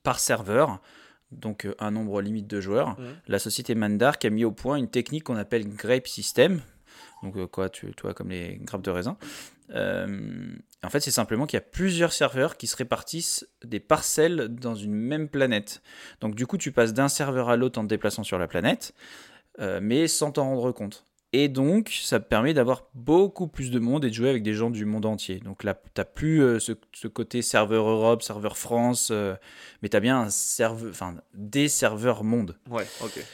par serveur, donc euh, un nombre limite de joueurs, Mhm. la société Mandark a mis au point une technique qu'on appelle Grape System. Donc quoi, tu, tu vois, comme les grappes de raisin. Euh, en fait, c'est simplement qu'il y a plusieurs serveurs qui se répartissent des parcelles dans une même planète. Donc du coup, tu passes d'un serveur à l'autre en te déplaçant sur la planète, euh, mais sans t'en rendre compte. Et donc, ça permet d'avoir beaucoup plus de monde et de jouer avec des gens du monde entier. Donc là, tu n'as plus euh, ce, côté serveur Europe, serveur France, mais tu as bien un des serveurs monde. Ouais, ok.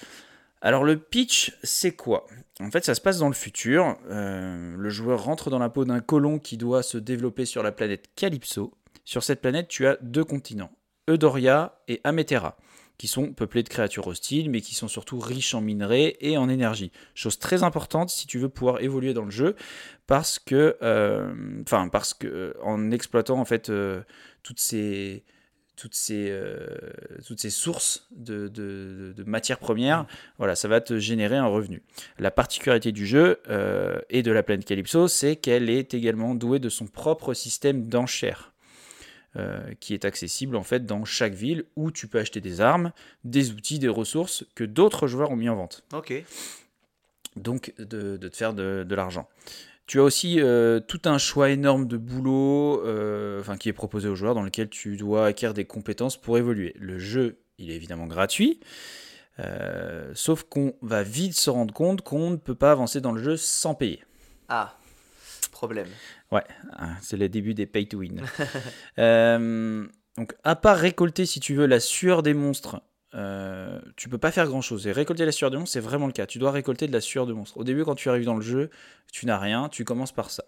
Alors le pitch, c'est quoi? En fait, ça se passe dans le futur. Euh, le joueur rentre dans la peau d'un colon qui doit se développer sur la planète Calypso. Sur cette planète, tu as deux continents, Eudoria et Ametera, qui sont peuplés de créatures hostiles, mais qui sont surtout riches en minerais et en énergie. Chose très importante si tu veux pouvoir évoluer dans le jeu, parce que, euh, euh, en exploitant en fait toutes ces toutes ces, euh, toutes ces sources de, de, de matières premières, voilà, ça va te générer un revenu. La particularité du jeu euh, et de la planète Calypso, c'est qu'elle est également douée de son propre système d'enchères. euh, qui est accessible en fait dans chaque ville où tu peux acheter des armes, des outils, des ressources que d'autres joueurs ont mis en vente. Ok. Donc de, de te faire de l'argent. Tu as aussi euh, tout un choix énorme de boulot euh, enfin, qui est proposé aux joueurs dans lequel tu dois acquérir des compétences pour évoluer. Le jeu, il est évidemment gratuit, euh, sauf qu'on va vite se rendre compte qu'on ne peut pas avancer dans le jeu sans payer. Ah, problème. Ouais, hein, c'est le début des pay to win. Donc, à part récolter, si tu veux, la sueur des monstres, euh, tu peux pas faire grand chose. Et récolter la sueur des monstres, c'est vraiment le cas. Tu dois récolter de la sueur de monstres. Au début, quand tu arrives dans le jeu, tu n'as rien, tu commences par ça.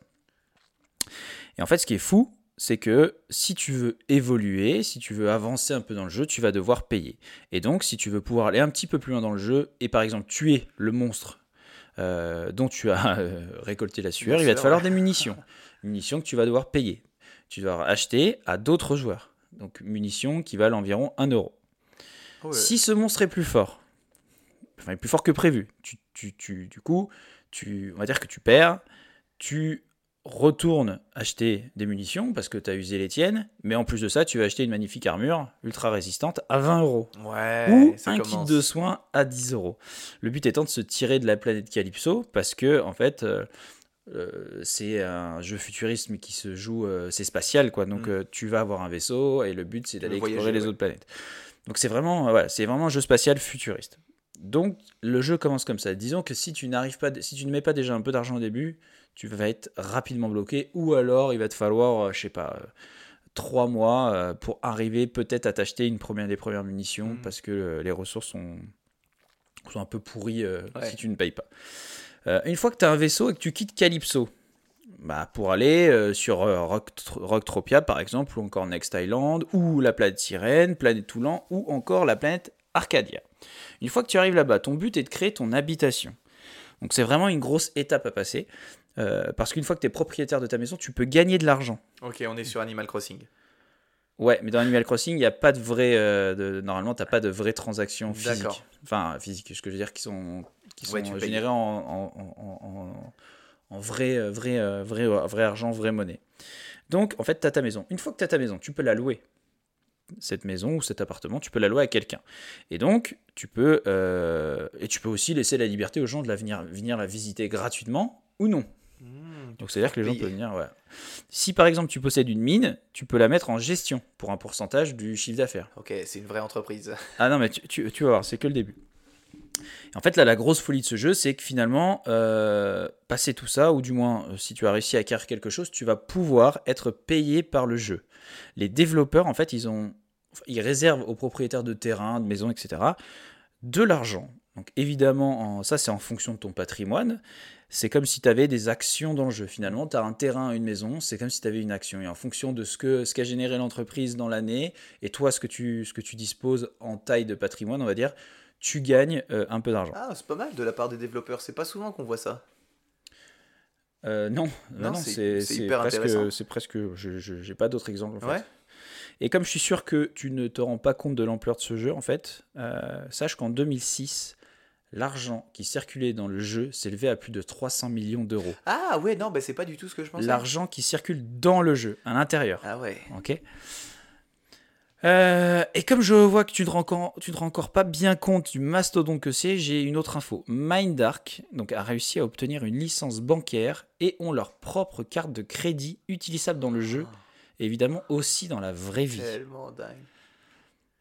Et en fait, ce qui est fou, c'est que si tu veux évoluer, si tu veux avancer un peu dans le jeu, tu vas devoir payer. Et donc, si tu veux pouvoir aller un petit peu plus loin dans le jeu, et par exemple tuer le monstre euh, dont tu as euh, récolté la sueur, il va te falloir ouais. des munitions. munitions que tu vas devoir payer. Tu vas devoir acheter à d'autres joueurs. Donc, munitions qui valent environ 1 euro. Ouais. Si ce monstre est plus fort, enfin, est plus fort que prévu, tu, tu, tu- du coup, tu, on va dire que tu perds, tu retournes acheter des munitions parce que tu as usé les tiennes, mais en plus de ça, tu vas acheter une magnifique armure ultra résistante à 20 euros. Ouais, Ou ça un commence. kit de soins à 10 euros. Le but étant de se tirer de la planète Calypso parce que, en fait, euh, euh, c'est un jeu futurisme qui se joue, euh, c'est spatial quoi. Donc Mm. euh, tu vas avoir un vaisseau et le but c'est d'aller explorer les ouais. autres planètes. Donc c'est vraiment, euh, voilà, c'est vraiment un jeu spatial futuriste. Donc le jeu commence comme ça. Disons que si tu n'arrives pas, si tu ne mets pas déjà un peu d'argent au début, tu vas être rapidement bloqué, ou alors il va te falloir, euh, je sais pas, euh, trois mois pour arriver peut-être à t'acheter une première des premières munitions Mhm. parce que les ressources sont, sont un peu pourries Ouais. si tu ne payes pas. Une fois que tu as un vaisseau et que tu quittes Calypso, bah, pour aller euh, sur euh, Rock- Rocktropia par exemple, ou encore Next Island, ou la planète Sirène, planète Toulan, ou encore la planète Arcadia. Une fois que tu arrives là-bas, ton but est de créer ton habitation. Donc c'est vraiment une grosse étape à passer, euh, parce qu'une fois que tu es propriétaire de ta maison, tu peux gagner de l'argent. Ok, on est sur Animal Crossing. Ouais, mais dans Animal Crossing, il n'y a pas de vrai. euh, de, normalement, tu n'as pas de vraies transactions physiques. D'accord. Enfin, physiques, ce que je veux dire, qui sont, qui sont Ouais, générées en, en, en- en- vrai, euh, vrai, euh, vrai, euh, vrai argent, vraie monnaie. Donc, en fait, tu as ta maison. Une fois que tu as ta maison, tu peux la louer. cette maison ou cet appartement, tu peux la louer à quelqu'un. Et donc, tu peux, euh, et tu peux aussi laisser la liberté aux gens de la venir, venir la visiter gratuitement ou non. Mmh, Donc, c'est-à-dire que les gens peuvent venir. ouais. Si par exemple tu possèdes une mine, tu peux la mettre en gestion pour un pourcentage du chiffre d'affaires. Ok, c'est une vraie entreprise. Ah non, mais tu, tu- tu vas voir, c'est que le début. En fait, là, la grosse folie de ce jeu, c'est que finalement, euh, passer tout ça, ou du moins, euh, si tu as réussi à acquérir quelque chose, tu vas pouvoir être payé par le jeu. Les développeurs, en fait, ils, ont, ils réservent aux propriétaires de terrains, de maisons, etc., de l'argent. Donc évidemment, en- ça, c'est en fonction de ton patrimoine. C'est comme si tu avais des actions dans le jeu. Finalement, tu as un terrain, une maison, c'est comme si tu avais une action. Et en fonction de ce que ce qu'a généré l'entreprise dans l'année, et toi, ce que, tu, ce que tu disposes en taille de patrimoine, on va dire, tu gagnes euh, un peu d'argent. Ah, c'est pas mal de la part des développeurs. C'est pas souvent qu'on voit ça. Euh, non, Non, non, c'est- hyper intéressant. presque, c'est presque, je j'ai pas d'autres exemples en fait. Et comme je suis sûr que tu ne te rends pas compte de l'ampleur de ce jeu, en fait, euh, sache qu'en 2006, l'argent qui circulait dans le jeu s'élevait à plus de 300 millions d'euros. Ah ouais, non, bah c'est pas du tout ce que je pensais. L'argent qui circule dans le jeu, à l'intérieur. Ah ouais. Ok? Euh, et comme je vois que tu ne te rends tu ne rends encore pas bien compte du mastodonte que c'est, j'ai une autre info. Mindark donc, a réussi à obtenir une licence bancaire et ont leur propre carte de crédit utilisable dans le jeu, et évidemment aussi dans la vraie vie. Tellement dingue.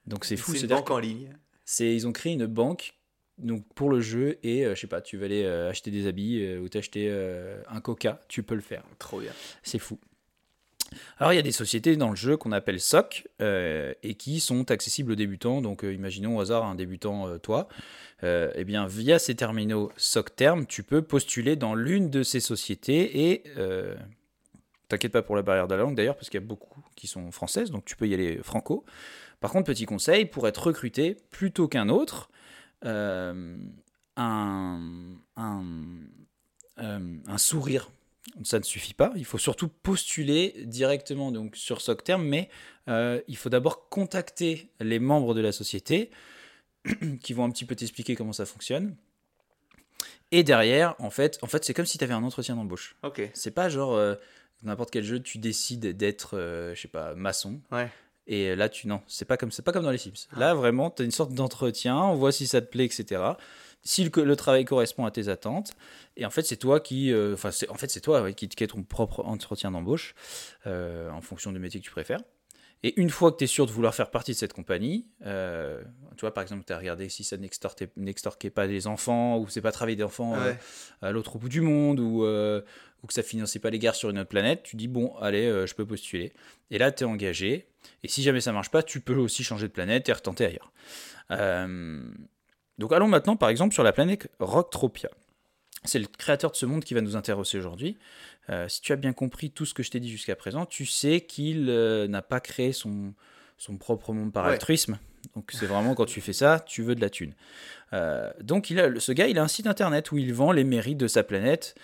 Donc c'est fou, C'est une banque en ligne. c'est ils ont créé une banque donc pour le jeu et euh, je sais pas, tu veux aller euh, acheter des habits ou t'acheter un Coca, tu peux le faire. Trop bien. C'est fou. Alors il y a des sociétés dans le jeu qu'on appelle SOC euh, et qui sont accessibles aux débutants. Donc euh, imaginons au hasard un débutant euh, toi. Eh bien via ces terminaux SOC Term, tu peux postuler dans l'une de ces sociétés et t'inquiète pas pour la barrière de la langue d'ailleurs parce qu'il y a beaucoup qui sont françaises donc tu peux y aller franco. Par contre petit conseil pour être recruté plutôt qu'un autre, un sourire ça ne suffit pas. Il faut surtout postuler directement donc sur SocTerm, mais euh, il faut d'abord contacter les membres de la société qui vont un petit peu t'expliquer comment ça fonctionne. Et derrière, en fait, en fait c'est comme si tu avais un entretien d'embauche. Ok. C'est pas genre euh, n'importe quel jeu, tu décides d'être, euh, je sais pas, maçon. Ouais. Et là, tu non, c'est pas comme c'est pas comme dans les Sims. Là, vraiment, tu as une sorte d'entretien, on voit si ça te plaît, etc. Si le, le travail correspond à tes attentes. Et en fait, c'est toi qui, euh, enfin, en fait c'est toi ouais, qui, qui as ton propre entretien d'embauche euh, en fonction du métier que tu préfères. Et une fois que tu es sûr de vouloir faire partie de cette compagnie, euh, tu vois, par exemple, tu as regardé si ça n'extorquait pas les enfants, ou c'est pas travailler des enfants Ouais. à l'autre bout du monde, ou, ou que ça finançait pas les guerres sur une autre planète, tu dis, bon, allez, je peux postuler. Et là, tu es engagé. Et si jamais ça marche pas, tu peux aussi changer de planète et retenter ailleurs. Euh, donc allons maintenant, par exemple, sur la planète Rocktropia. C'est le créateur de ce monde qui va nous intéresser aujourd'hui. Euh, si tu as bien compris tout ce que je t'ai dit jusqu'à présent, tu sais qu'il euh, n'a pas créé son, son propre monde par Ouais. altruisme. Donc c'est vraiment quand tu fais ça, tu veux de la thune. Euh, donc il a, ce gars, il a un site internet où il vend les mérites de sa planète,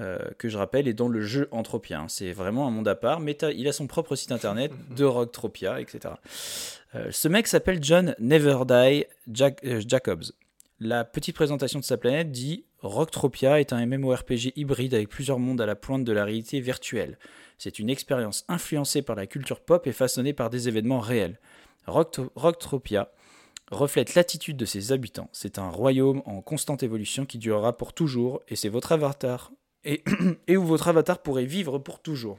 euh, que je rappelle est dans le jeu Entropia. hein. C'est vraiment un monde à part, mais il a son propre site internet de Rocktropia, etc. Euh, ce mec s'appelle John Neverdie Jack- euh, Jacobs. La petite présentation de sa planète dit Rocktropia est un MMORPG hybride avec plusieurs mondes à la pointe de la réalité virtuelle. C'est une expérience influencée par la culture pop et façonnée par des événements réels. Rocktropia reflète l'attitude de ses habitants. C'est un royaume en constante évolution qui durera pour toujours et c'est votre avatar et, et où votre avatar pourrait vivre pour toujours.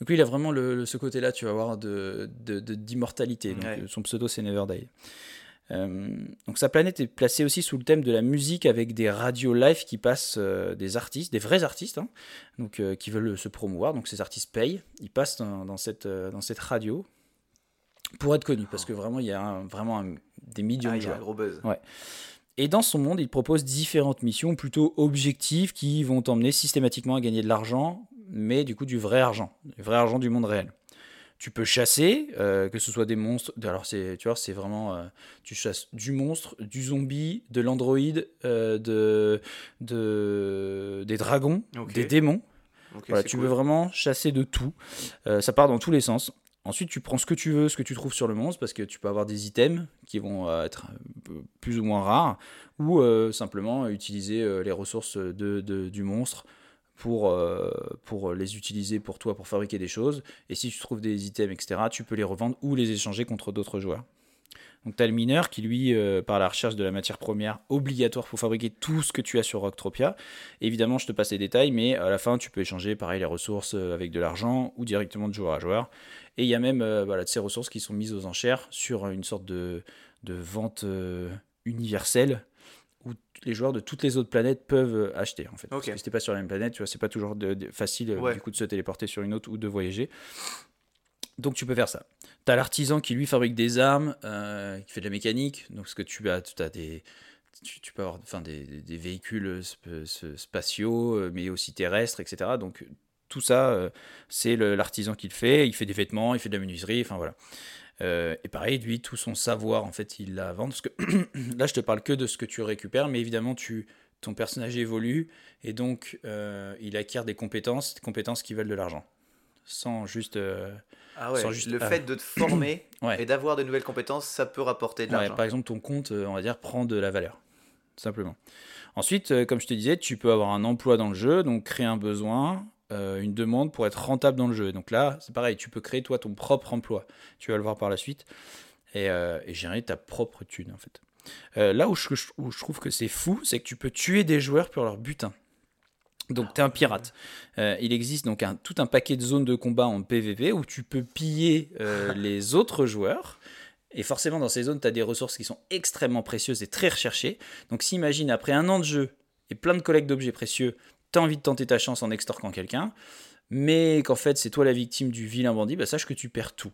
Donc lui, il a vraiment le, le- ce côté-là, tu vas voir, de, de- de- d'immortalité. Donc, Ouais. euh, Son pseudo, c'est Neverdie. Euh, donc sa planète est placée aussi sous le thème de la musique avec des radios live qui passent euh, des artistes, des vrais artistes, hein, donc euh, qui veulent se promouvoir. Donc ces artistes payent, ils passent dans, dans cette, dans cette radio pour être connus parce que vraiment il y a un- vraiment un- des millions Ah, de il y a un joueurs. gros buzz. Et dans son monde, il propose différentes missions plutôt objectives qui vont t'emmener systématiquement à gagner de l'argent, mais du coup du vrai argent, du vrai argent du monde réel. Tu peux chasser, euh, que ce soit des monstres. Alors c'est, tu vois, c'est vraiment, euh, tu chasses du monstre, du zombie, de l'androïde, euh, de, de, des dragons, des démons. Voilà, tu cool. veux vraiment chasser de tout. Ça part dans tous les sens. Ensuite, tu prends ce que tu veux, ce que tu trouves sur le monstre, parce que tu peux avoir des items qui vont euh, être euh, plus ou moins rares, ou euh, simplement utiliser les ressources du monstre pour, les utiliser pour toi, pour fabriquer des choses. Et si tu trouves des items, etc., tu peux les revendre ou les échanger contre d'autres joueurs. Donc tu as le mineur qui, lui, par la recherche de la matière première obligatoire pour fabriquer tout ce que tu as sur Rocktropia. Évidemment, je te passe les détails, mais à la fin, tu peux échanger, pareil, les ressources avec de l'argent ou directement de joueur à joueur. Et il y a même euh, voilà, de ces ressources qui sont mises aux enchères sur une sorte de, de vente euh, universelle où les joueurs de toutes les autres planètes peuvent euh, acheter en fait. Parce Ok. que si t'es pas sur la même planète, tu vois, c'est pas toujours de- de- facile Ouais. du coup de se téléporter sur une autre ou de voyager. Donc tu peux faire ça. T'as l'artisan qui lui fabrique des armes, euh, qui fait de la mécanique. Donc ce que tu as, tu as des, tu, tu peux avoir enfin, des, des- véhicules sp- spatiaux, mais aussi terrestres, etc. Donc tout ça, euh, c'est l'artisan qui le fait. Il fait des vêtements, il fait de la menuiserie, enfin voilà. Euh, et pareil, lui, tout son savoir, en fait, il l'a à vendre. Parce que là, je te parle que de ce que tu récupères, mais évidemment, tu, ton personnage évolue et donc euh, il acquiert des compétences, des compétences qui valent de l'argent. Sans juste. euh, Ah ouais, Sans juste- le fait de te former Ouais. et d'avoir de nouvelles compétences, ça peut rapporter de Ouais, l'argent. par exemple, ton compte, on va dire, prend de la valeur. Simplement. Ensuite, comme je te disais, tu peux avoir un emploi dans le jeu, donc créer un besoin, euh, une demande pour être rentable dans le jeu. Donc là, c'est pareil, tu peux créer toi ton propre emploi. Tu vas le voir par la suite. Et, euh, et générer ta propre thune, en fait. Euh, là où je, où je trouve que c'est fou, c'est que tu peux tuer des joueurs pour leur butin. Donc, tu es un pirate. Euh, il existe donc un, tout un paquet de zones de combat en PvP où tu peux piller euh, les autres joueurs. Et forcément, dans ces zones, tu as des ressources qui sont extrêmement précieuses et très recherchées. Donc, si imagine, après un an de jeu et plein de collectes d'objets précieux, tu as envie de tenter ta chance en extorquant quelqu'un, mais qu'en fait, c'est toi la victime du vilain bandit, bah, sache que tu perds tout.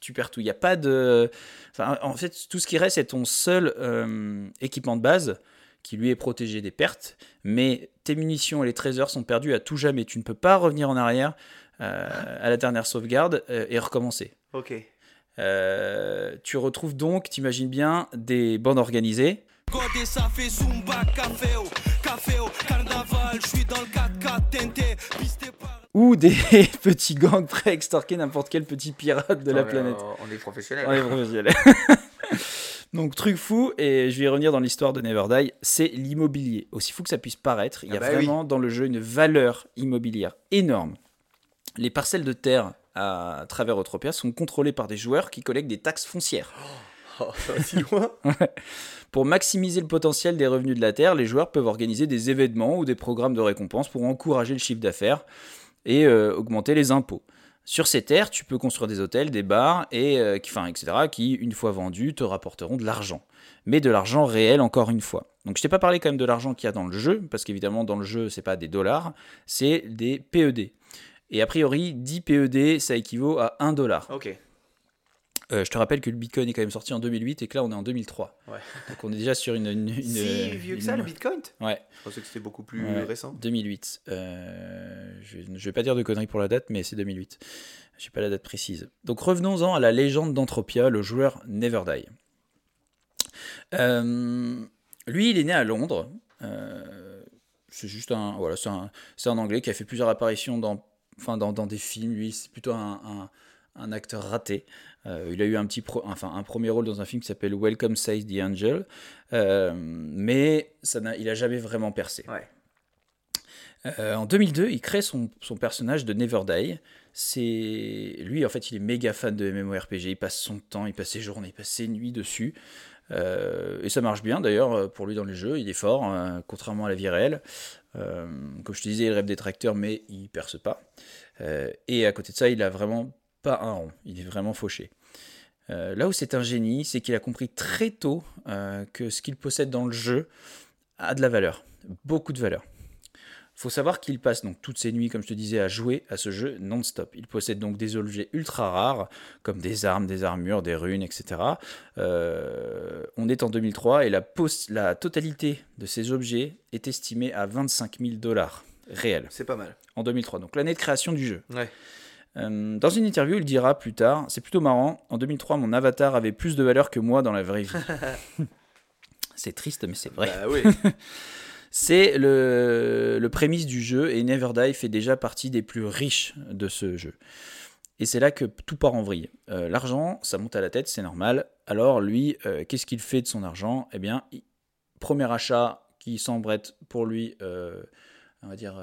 Tu perds tout. Il n'y a pas de. Enfin, en fait, tout ce qui reste, c'est ton seul euh, équipement de base qui lui est protégé des pertes, mais tes munitions et les trésors sont perdus à tout jamais. Tu ne peux pas revenir en arrière euh, à la dernière sauvegarde euh, et recommencer. Ok. Euh, tu retrouves donc, t'imagines bien, des bandes organisées. Godé, ça fait Zumba, café au, café au, carnaval, je suis dans le 4x4 tenté, pisté par... ou des petits gangs prêts à extorquer n'importe quel petit pirate de la Non, planète. euh, On est professionnel. On est professionnel. Donc truc fou, et je vais y revenir dans l'histoire de Never Die, c'est l'immobilier. Aussi fou que ça puisse paraître, il y a Ah bah oui. vraiment dans le jeu une valeur immobilière énorme. Les parcelles de terre à travers Eutropia sont contrôlées par des joueurs qui collectent des taxes foncières. Oh, ça va si loin. Pour maximiser le potentiel des revenus de la Terre, les joueurs peuvent organiser des événements ou des programmes de récompense pour encourager le chiffre d'affaires et euh, augmenter les impôts. Sur ces terres, tu peux construire des hôtels, des bars, et, euh, qui- enfin, etc., qui, une fois vendus, te rapporteront de l'argent. Mais de l'argent réel, encore une fois. Donc je t'ai pas parlé quand même de l'argent qu'il y a dans le jeu, parce qu'évidemment, dans le jeu, c'est pas des dollars, c'est des PED. Et a priori, 10 PED, ça équivaut à 1 dollar. Ok. Euh, je te rappelle que le Bitcoin est quand même sorti en 2008 et que là, on est en 2003. Ouais. Donc on est déjà sur une... une, une- si vieux que ça, une- le Bitcoin Ouais. Je pensais que c'était beaucoup plus Ouais. récent. 2008. Euh, je, ne vais pas dire de conneries pour la date, mais c'est 2008. Je n'ai pas la date précise. Donc revenons-en à la légende d'Anthropia, le joueur Never Die. Euh, lui, il est né à Londres. Euh, c'est juste un, voilà, c'est un, c'est un Anglais qui a fait plusieurs apparitions dans, enfin, dans, dans des films. Lui, c'est plutôt un, un- un acteur raté. Euh, il a eu un petit, pro- enfin, un premier rôle dans un film qui s'appelle Welcome Says the Angel, Euh, mais ça n'a, il a jamais vraiment percé. Ouais. Euh, en 2002, il crée son, son personnage de Never Die. C'est lui, en fait, il est méga fan de MMORPG. Il passe son temps, il passe ses journées, il passe ses nuits dessus. Euh, et ça marche bien d'ailleurs pour lui dans les jeux. Il est fort, euh, contrairement à la vie réelle. Euh, comme je te disais, il rêve des tracteurs, mais il perce pas. Et à côté de ça, il a vraiment pas un rond. Il est vraiment fauché. Euh, là où c'est un génie, c'est qu'il a compris très tôt euh, que ce qu'il possède dans le jeu a de la valeur, beaucoup de valeur. faut savoir qu'il passe donc toutes ses nuits, comme je te disais, à jouer à ce jeu non-stop. Il possède donc des objets ultra rares, comme des armes, des armures, des runes, etc. Euh, on est en 2003 et la, la totalité de ces objets est estimée à 25 000 dollars réels C'est pas mal. en 2003, donc l'année de création du jeu. Ouais. Euh, dans une interview, il dira plus tard C'est plutôt marrant, en 2003, mon avatar avait plus de valeur que moi dans la vraie vie. c'est triste, mais c'est vrai. Bah oui. C'est le, le prémisse du jeu et Never Die fait déjà partie des plus riches de ce jeu. Et c'est là que tout part en vrille. Euh, L'argent, ça monte à la tête, c'est normal. Alors lui, euh, qu'est-ce qu'il fait de son argent? Eh bien, il- premier achat qui s'embrette pour lui euh, on va dire,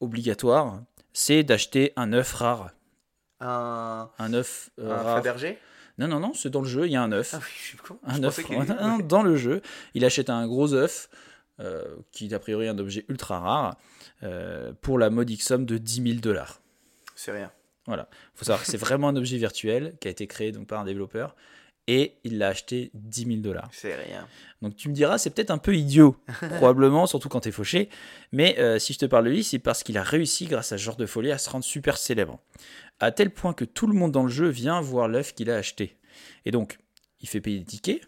obligatoire, c'est d'acheter un œuf rare. Un, Un œuf euh, un rare. Fabergé Non, non, non, c'est dans le jeu, il y a un œuf. Ah oui, je suis con. un Je œuf non, dans le jeu. Il achète un gros œuf, euh, qui est a priori un objet ultra rare, euh, pour la modique somme de 10 000 dollars. C'est rien. faut savoir que c'est vraiment un objet virtuel qui a été créé donc par un développeur et il l'a acheté 10 000 dollars. C'est rien. Donc tu me diras, c'est peut-être un peu idiot, probablement, surtout quand t'es fauché. Mais euh, si je te parle de lui, c'est parce qu'il a réussi, grâce à ce genre de folie, à se rendre super célèbre. À tel point que tout le monde dans le jeu vient voir l'œuf qu'il a acheté. Et donc, il fait payer des tickets,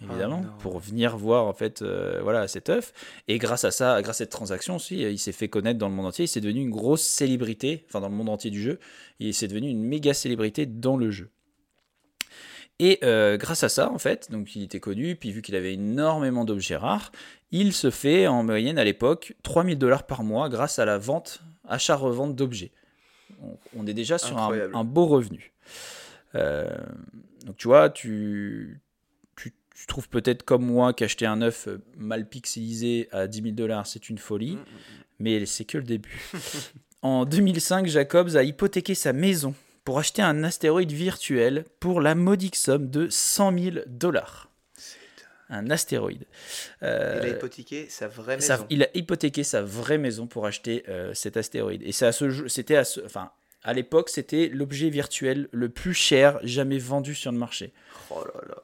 évidemment, non. pour venir voir en fait, euh, voilà, cet œuf. Et grâce à ça, grâce à cette transaction aussi, euh, il s'est fait connaître dans le monde entier. Il s'est devenu une grosse célébrité, enfin dans le monde entier du jeu. Il s'est devenu une méga célébrité dans le jeu. Et euh, grâce à ça, en fait, donc il était connu, puis vu qu'il avait énormément d'objets rares, il se fait en moyenne à l'époque 3000 dollars par mois grâce à la vente, achat-revente d'objets. On, on est déjà sur un, beau revenu. Euh, donc tu vois, tu, tu, tu trouves peut-être comme moi qu'acheter un œuf euh, mal pixelisé à 10 000 dollars, c'est une folie, Mm, mm, mais c'est que le début. en 2005, Jacobs a hypothéqué sa maison pour acheter un astéroïde virtuel pour la modique somme de 100 000 dollars. Un astéroïde. Euh, Il a hypothéqué sa vraie maison. sa- il a hypothéqué sa vraie maison pour acheter euh, cet astéroïde. Et c'est à ce jeu- c'était à ce, enfin, à l'époque, c'était l'objet virtuel le plus cher jamais vendu sur le marché. Oh là là.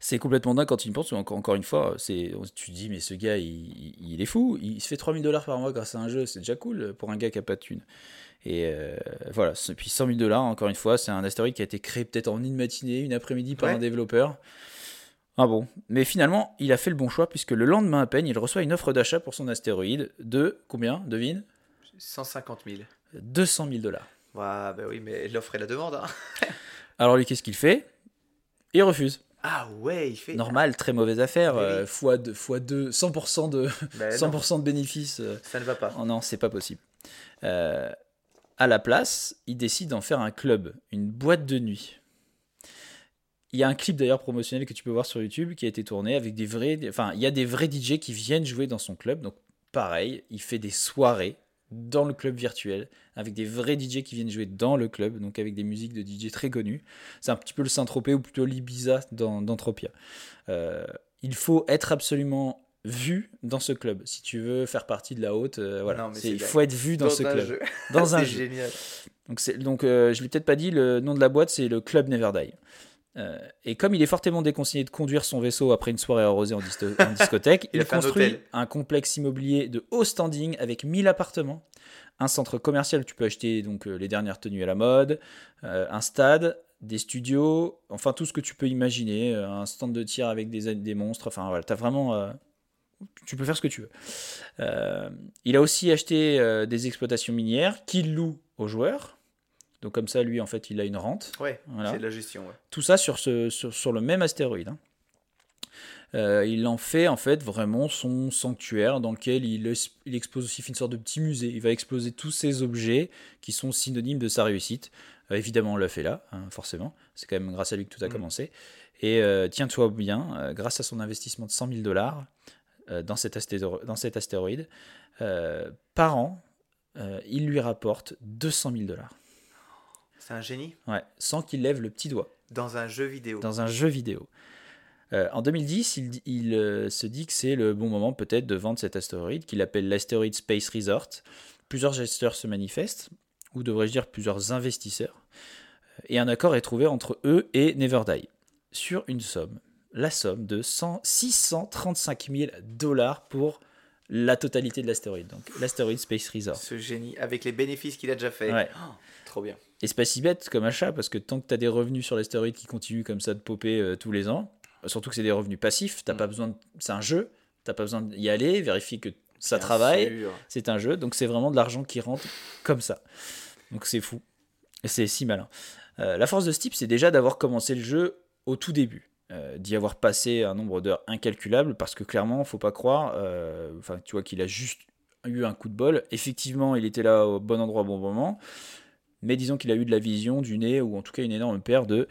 C'est complètement dingue quand tu y penses. Encore, une fois, c'est, tu te dis, mais ce gars, il, il- il est fou. Il se fait 3000 dollars par mois grâce à un jeu. C'est déjà cool pour un gars qui a pas de thune. Et euh, voilà. Puis 100 000 dollars, encore une fois, c'est un astéroïde qui a été créé peut-être en une matinée, une après-midi par Ouais. un développeur. Ah bon. Mais finalement, il a fait le bon choix puisque le lendemain à peine, il reçoit une offre d'achat pour son astéroïde de combien Devine? 150 000. 200 000 dollars. Ouais, bah oui, mais l'offre et la demande. hein. Alors lui, qu'est-ce qu'il fait? Il refuse. Ah ouais, il fait. Normal, très mauvaise affaire. Mais oui. euh, fois 2, fois 2, 100% de, Bah non, 100% de bénéfices. euh, ça ne va pas. oh non, c'est pas possible. Euh, à la place, il décide d'en faire un club, une boîte de nuit. Il y a un clip d'ailleurs promotionnel que tu peux voir sur YouTube qui a été tourné avec des vrais. Enfin, il y a des vrais DJ qui viennent jouer dans son club. Donc, pareil, il fait des soirées dans le club virtuel avec des vrais DJ qui viennent jouer dans le club, donc avec des musiques de DJ très connues. C'est un petit peu le Saint-Tropez ou plutôt l'Ibiza d'Entropia. Euh, il faut être absolument vu dans ce club si tu veux faire partie de la haute. euh, voilà, Non, il faut être vu dans, ce club, jeu. dans un C'est jeu. génial. Donc, c'est- donc euh, je l'ai peut-être pas dit, le nom de la boîte, c'est le Club Never Die. Euh, et comme il est fortement déconseillé de conduire son vaisseau après une soirée arrosée en, discothèque, Il il, un construit un, complexe immobilier de haut standing avec 1000 appartements, un centre commercial où tu peux acheter donc euh, les dernières tenues à la mode, un stade, des studios, enfin tout ce que tu peux imaginer, un stand de tir avec des, des monstres, enfin voilà, t'as vraiment... tu peux faire ce que tu veux. Euh, il a aussi acheté euh, des exploitations minières qu'il loue aux joueurs. Donc comme ça, lui, en fait, il a une rente. Ouais, Voilà. c'est de la gestion. Ouais. Tout ça sur, ce, sur, sur le même astéroïde. hein. Euh, il en fait en fait vraiment son sanctuaire dans lequel il, il expose aussi une sorte de petit musée. Il va exposer tous ces objets qui sont synonymes de sa réussite. Évidemment, on l'a fait là, hein, forcément. C'est quand même grâce à lui que tout a Mhm. commencé. Et tiens-toi bien, grâce à son investissement de 100 000 dollars dans, cet astéro- dans cet astéroïde, euh, par an, euh, il lui rapporte 200 000 dollars. C'est un génie Ouais, sans qu'il lève le petit doigt dans un jeu vidéo. dans un jeu vidéo. Euh, en 2010, il, il, euh, se dit que c'est le bon moment peut-être de vendre cet astéroïde qu'il appelle l'astéroïde Space Resort. Plusieurs gesteurs se manifestent, ou devrais-je dire plusieurs investisseurs, et un accord est trouvé entre eux et Neverdie sur une somme, la somme de 100 635 000 dollars pour la totalité de l'astéroïde, donc l'astéroïde Space Resort. Ce génie, avec les bénéfices qu'il a déjà fait. Ouais. Oh, trop bien. Et c'est pas si bête comme achat parce que tant que tu as des revenus sur l'astéroïde qui continuent comme ça de popper euh, tous les ans, surtout que c'est des revenus passifs, t'as Mm. pas besoin de... c'est un jeu, t'as pas besoin d'y aller, vérifier que ça Bien travaille, c'est un jeu, donc c'est vraiment de l'argent qui rentre comme ça. Donc c'est fou. C'est si malin. Euh, la force de ce type, c'est déjà d'avoir commencé le jeu au tout début. Euh, d'y avoir passé un nombre d'heures incalculable parce que clairement, faut pas croire, euh, enfin, tu vois qu'il a juste eu un coup de bol. Effectivement, il était là au bon endroit au bon moment, mais disons qu'il a eu de la vision, du nez, ou en tout cas une énorme paire de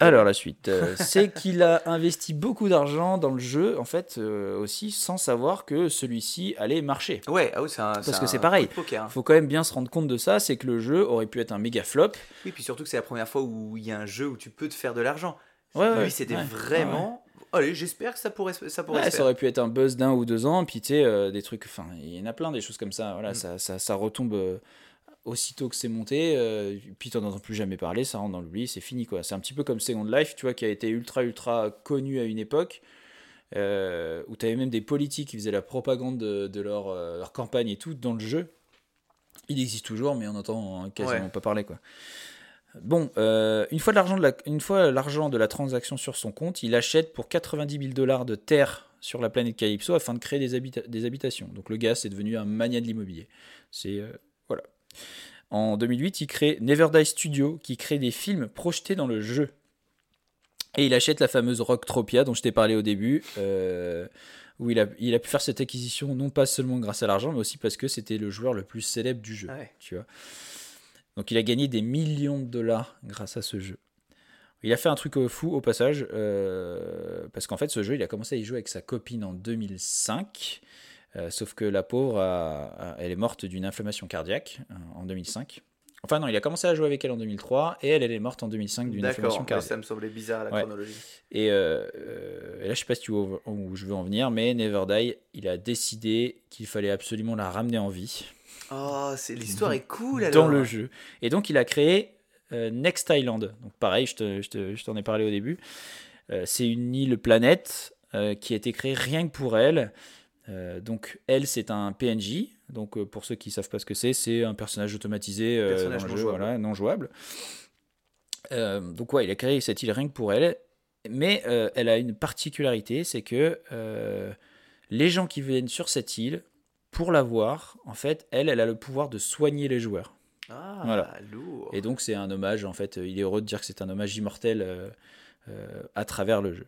Alors la suite, euh, c'est qu'il a investi beaucoup d'argent dans le jeu, en fait, euh, aussi, sans savoir que celui-ci allait marcher. Ouais, ah oui, c'est un. Parce que c'est pareil. poker, hein. faut quand même bien se rendre compte de ça, c'est que le jeu aurait pu être un méga flop. Oui, puis surtout que c'est la première fois où il y a un jeu où tu peux te faire de l'argent. Ouais, ouais, c'était ouais, vraiment. Allez, j'espère que ça pourrait, ça pourrait se ça faire. aurait pu être un buzz d'un ou deux ans, puis tu sais, euh, des trucs, enfin, il y en a plein des choses comme ça, voilà, Mm. ça, ça, ça retombe euh, aussitôt que c'est monté, euh, puis t'en entends plus jamais parler, ça rentre dans l'oubli, c'est fini quoi. C'est un petit peu comme Second Life, tu vois, qui a été ultra ultra connu à une époque, euh, où t'avais même des politiques qui faisaient la propagande de, de leur, euh, leur campagne et tout dans le jeu. Il existe toujours, mais on entend quasiment Ouais. pas parler quoi. Bon, euh, une fois l'argent de de la transaction sur son compte, il achète pour 90 000 dollars de terre sur la planète Calypso afin de créer des, habita- des habitations. Donc le gars, c'est devenu un mania de l'immobilier. C'est euh, voilà. En 2008, il crée Never Die Studio, qui crée des films projetés dans le jeu. Et il achète la fameuse Rocktropia dont je t'ai parlé au début, euh, où il a, il a pu faire cette acquisition non pas seulement grâce à l'argent, mais aussi parce que c'était le joueur le plus célèbre du jeu. Ah ouais. Tu vois. Donc il a gagné des millions de dollars grâce à ce jeu. Il a fait un truc euh, fou au passage, euh, parce qu'en fait ce jeu, il a commencé à y jouer avec sa copine en 2005, euh, sauf que la pauvre, a- a- elle est morte d'une inflammation cardiaque en 2005. Enfin non, il a commencé à jouer avec elle en 2003, et elle, elle est morte en 2005 d'une inflammation cardiaque. ça me semblait bizarre la Ouais. chronologie. Et, euh, et là, je sais pas si tu vois où, où je veux en venir, mais Never Die, il a décidé qu'il fallait absolument la ramener en vie Oh, c'est l'histoire est cool alors. dans le jeu. Et donc, il a créé euh, Next Island. Donc, pareil, je te- je te- je t'en ai parlé au début. Euh, c'est une île planète euh, qui a été créée rien que pour elle. Donc, elle, c'est un PNJ. Donc, pour ceux qui savent pas ce que c'est, c'est un personnage automatisé Personnage dans le non jeu, jouable. voilà, non jouable. Donc, ouais, il a créé cette île rien que pour elle. Mais elle a une particularité, c'est que les gens qui viennent sur cette île, pour la voir, en fait, elle, elle a le pouvoir de soigner les joueurs. Ah, Voilà. lourd. Et donc c'est un hommage, en fait, il est heureux de dire que c'est un hommage immortel euh, euh, à travers le jeu.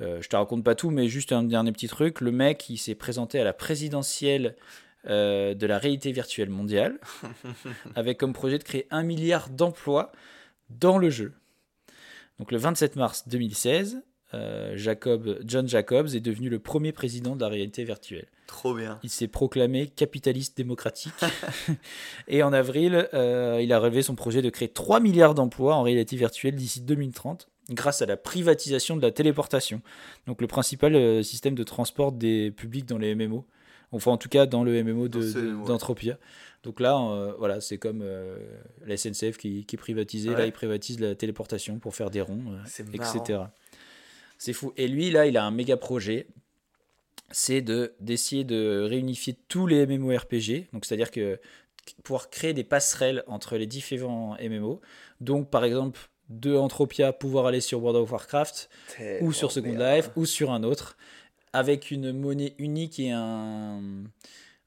Euh, je te raconte pas tout, mais juste un dernier petit truc. Le mec, il s'est présenté à la présidentielle de la réalité virtuelle mondiale, avec comme projet de créer un milliard d'emplois dans le jeu. Donc le 27 mars 2016, euh, Jacob, John Jacobs est devenu le premier président de la réalité virtuelle. Trop bien. Il s'est proclamé capitaliste démocratique. et en avril, euh, il a relevé son projet de créer 3 milliards d'emplois en réalité virtuelle d'ici 2030 grâce à la privatisation de la téléportation. Donc le principal euh, système de transport des publics dans les MMO. Enfin, en tout cas, dans le MMO de- d'Entropia. Donc là, euh, voilà, c'est comme euh, la SNCF qui, qui est privatisée. Là, ils privatisent la téléportation pour faire des ronds, euh, etc. C'est fou. Et lui, là, il a un méga projet. C'est de d'essayer de réunifier tous les MMORPG. Donc, c'est-à-dire que pouvoir créer des passerelles entre les différents MMO. Donc, par exemple, de Entropia pouvoir aller sur World of Warcraft ou sur Second bien. Life ou sur un autre avec une monnaie unique et un,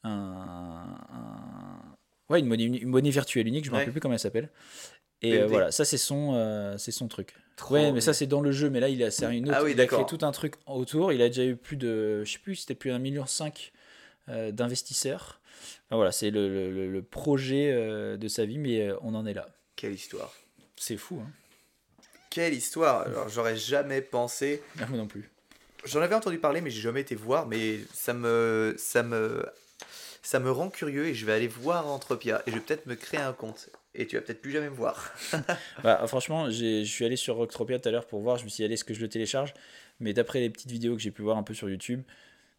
un- un- ouais une monnaie, uni- une monnaie virtuelle unique je me Ouais. rappelle plus comment elle s'appelle et euh, voilà ça c'est son euh, c'est son truc Trop ouais mais bien. ça c'est dans le jeu mais là il a c'est une autre Ah oui, il a créé tout un truc autour il a déjà eu plus de je sais plus c'était plus un million cinq euh, d'investisseurs Enfin, voilà c'est le, le- le- le projet euh, de sa vie mais euh, on en est là Quelle histoire. c'est fou hein Quelle histoire. Alors, j'aurais jamais pensé. Ah, moi non plus J'en avais entendu parler, mais j'ai jamais été voir. Mais ça me, ça me, ça me rend curieux et je vais aller voir Entropia et je vais peut-être me créer un compte. Et tu vas peut-être plus jamais me voir. Bah, franchement, je suis allé sur Rocktropia tout à l'heure pour voir. Je me suis dit, allez, est-ce que je le télécharge? Mais d'après les petites vidéos que j'ai pu voir un peu sur YouTube,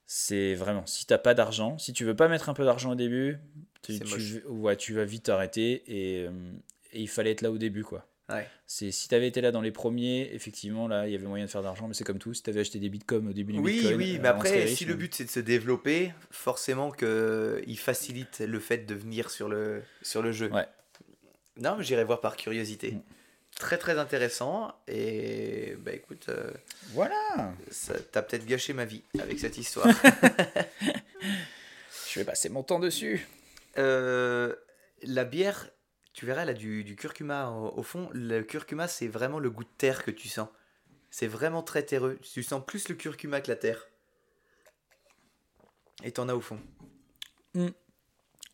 c'est vraiment, si t'as pas d'argent, si tu veux pas mettre un peu d'argent au début, tu, ouais, tu vas vite t'arrêter et, euh, et il fallait être là au début, quoi. Ouais. C'est si t'avais été là dans les premiers, effectivement, là, il y avait moyen de faire d'argent, mais c'est comme tout. Si t'avais acheté des bitcoins au début du Oui, bitcoin, oui, euh, mais après, riche, si le but c'est de se développer, forcément que il facilite le fait de venir sur le, sur le jeu. Ouais. Non, mais j'irai voir par curiosité. Mm. Très très intéressant et bah écoute, euh, Voilà. t'as peut-être gâché ma vie avec cette histoire. Je vais passer mon temps dessus. Euh, la bière, tu verras, elle a du, du curcuma au, au fond. Le curcuma, c'est vraiment le goût de terre que tu sens. C'est vraiment très terreux. Tu sens plus le curcuma que la terre. Et t'en as au fond.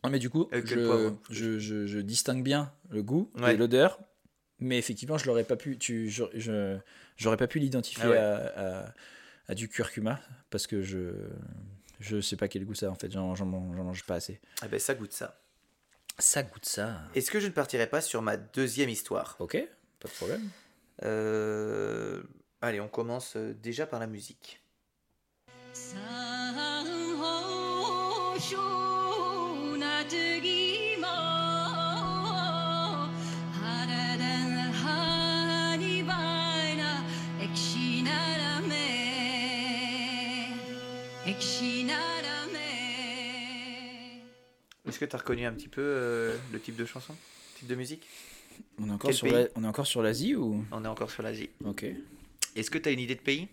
Ah, mais du coup, que je, je, je- je distingue bien le goût Ouais. et l'odeur. Mais effectivement, je l'aurais pas pu. Tu, je, j'aurais pas pu l'identifier Ah ouais. à, à- à du curcuma parce que je je sais pas quel goût ça a, en fait. J'en, j'en mange, j'en mange pas assez. Ah ben ça goûte ça. Ça goûte ça. Est-ce que je ne partirai pas sur ma deuxième histoire? Ok, pas de problème. Euh, Allez, on commence euh, déjà par la musique. Est-ce que tu as reconnu un petit peu euh, le type de chanson Type de musique? On est encore Quel sur la- on est encore sur l'Asie ou? On est encore sur l'Asie. Ok. Est-ce que tu as une idée de pays?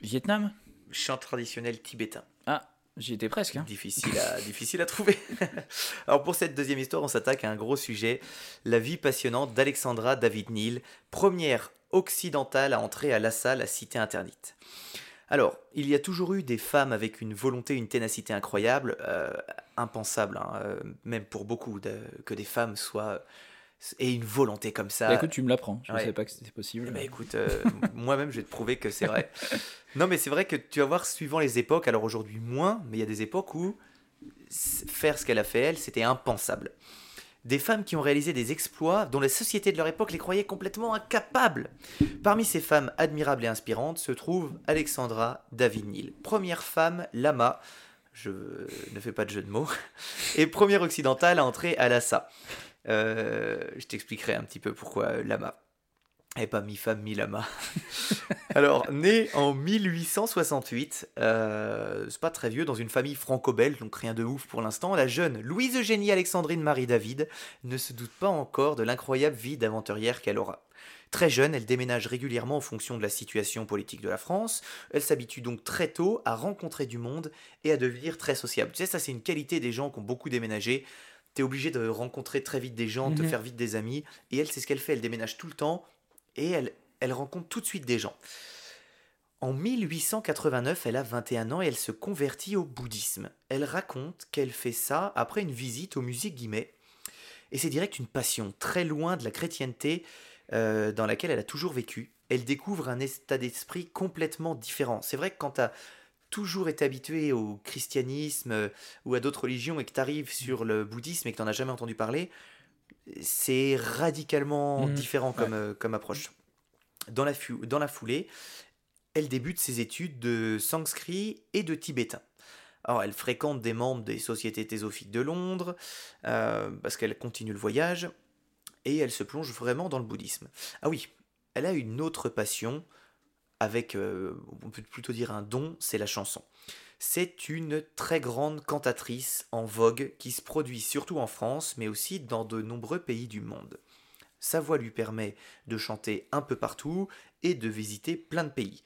Vietnam? Chant traditionnel tibétain. Ah, j'y étais presque. hein. Difficile à, difficile à trouver. Alors pour cette deuxième histoire, on s'attaque à un gros sujet, la vie passionnante d'Alexandra David Neal, première occidentale à entrer à la cité interdite. Alors, il y a toujours eu des femmes avec une volonté, une ténacité incroyable, euh, impensable, hein, euh, même pour beaucoup, que des femmes soient... et une volonté comme ça. Bah, écoute, tu me l'apprends. Je ne Ouais. savais pas que c'était possible. Ben, écoute, euh, moi-même, je vais te prouver que c'est vrai. Non, mais c'est vrai que tu vas voir, suivant les époques, alors aujourd'hui moins, mais il y a des époques où faire ce qu'elle a fait, elle, c'était impensable. Des femmes qui ont réalisé des exploits dont la société de leur époque les croyait complètement incapables. Parmi ces femmes admirables et inspirantes se trouve Alexandra David-Neal, première femme lama, je ne fais pas de jeu de mots, et première occidentale à entrer à Lhasa. Euh, je t'expliquerai un petit peu pourquoi euh, lama. Et pas mi-femme, mi-lama. Alors, née en 1868, euh, c'est pas très vieux, dans une famille franco-belge, donc rien de ouf pour l'instant, la jeune Louise Eugénie Alexandrine Marie David ne se doute pas encore de l'incroyable vie d'aventurière qu'elle aura. Très jeune, elle déménage régulièrement en fonction de la situation politique de la France. Elle s'habitue donc très tôt à rencontrer du monde et à devenir très sociable. Tu sais, ça c'est une qualité des gens qui ont beaucoup déménagé. T'es obligé de rencontrer très vite des gens, de te Mhm. faire vite des amis. Et elle, c'est ce qu'elle fait. Elle déménage tout le temps et elle, elle rencontre tout de suite des gens. En 1889, elle a 21 ans et elle se convertit au bouddhisme. Elle raconte qu'elle fait ça après une visite au musée Guimet. Et c'est direct une passion, très loin de la chrétienté euh, dans laquelle elle a toujours vécu. Elle découvre un état d'esprit complètement différent. C'est vrai que quand tu as toujours été habitué au christianisme euh, ou à d'autres religions et que tu arrives sur le bouddhisme et que tu n'en as jamais entendu parler, c'est radicalement Mhm. différent comme, euh, comme approche. Dans la, dans la foulée, elle débute ses études de sanskrit et de tibétain. Alors, elle fréquente des membres des sociétés théosophiques de Londres, euh, parce qu'elle continue le voyage, et elle se plonge vraiment dans le bouddhisme. Ah oui, elle a une autre passion, avec, euh, on peut plutôt dire un don, c'est la chanson. C'est une très grande cantatrice en vogue qui se produit surtout en France, mais aussi dans de nombreux pays du monde. Sa voix lui permet de chanter un peu partout et de visiter plein de pays,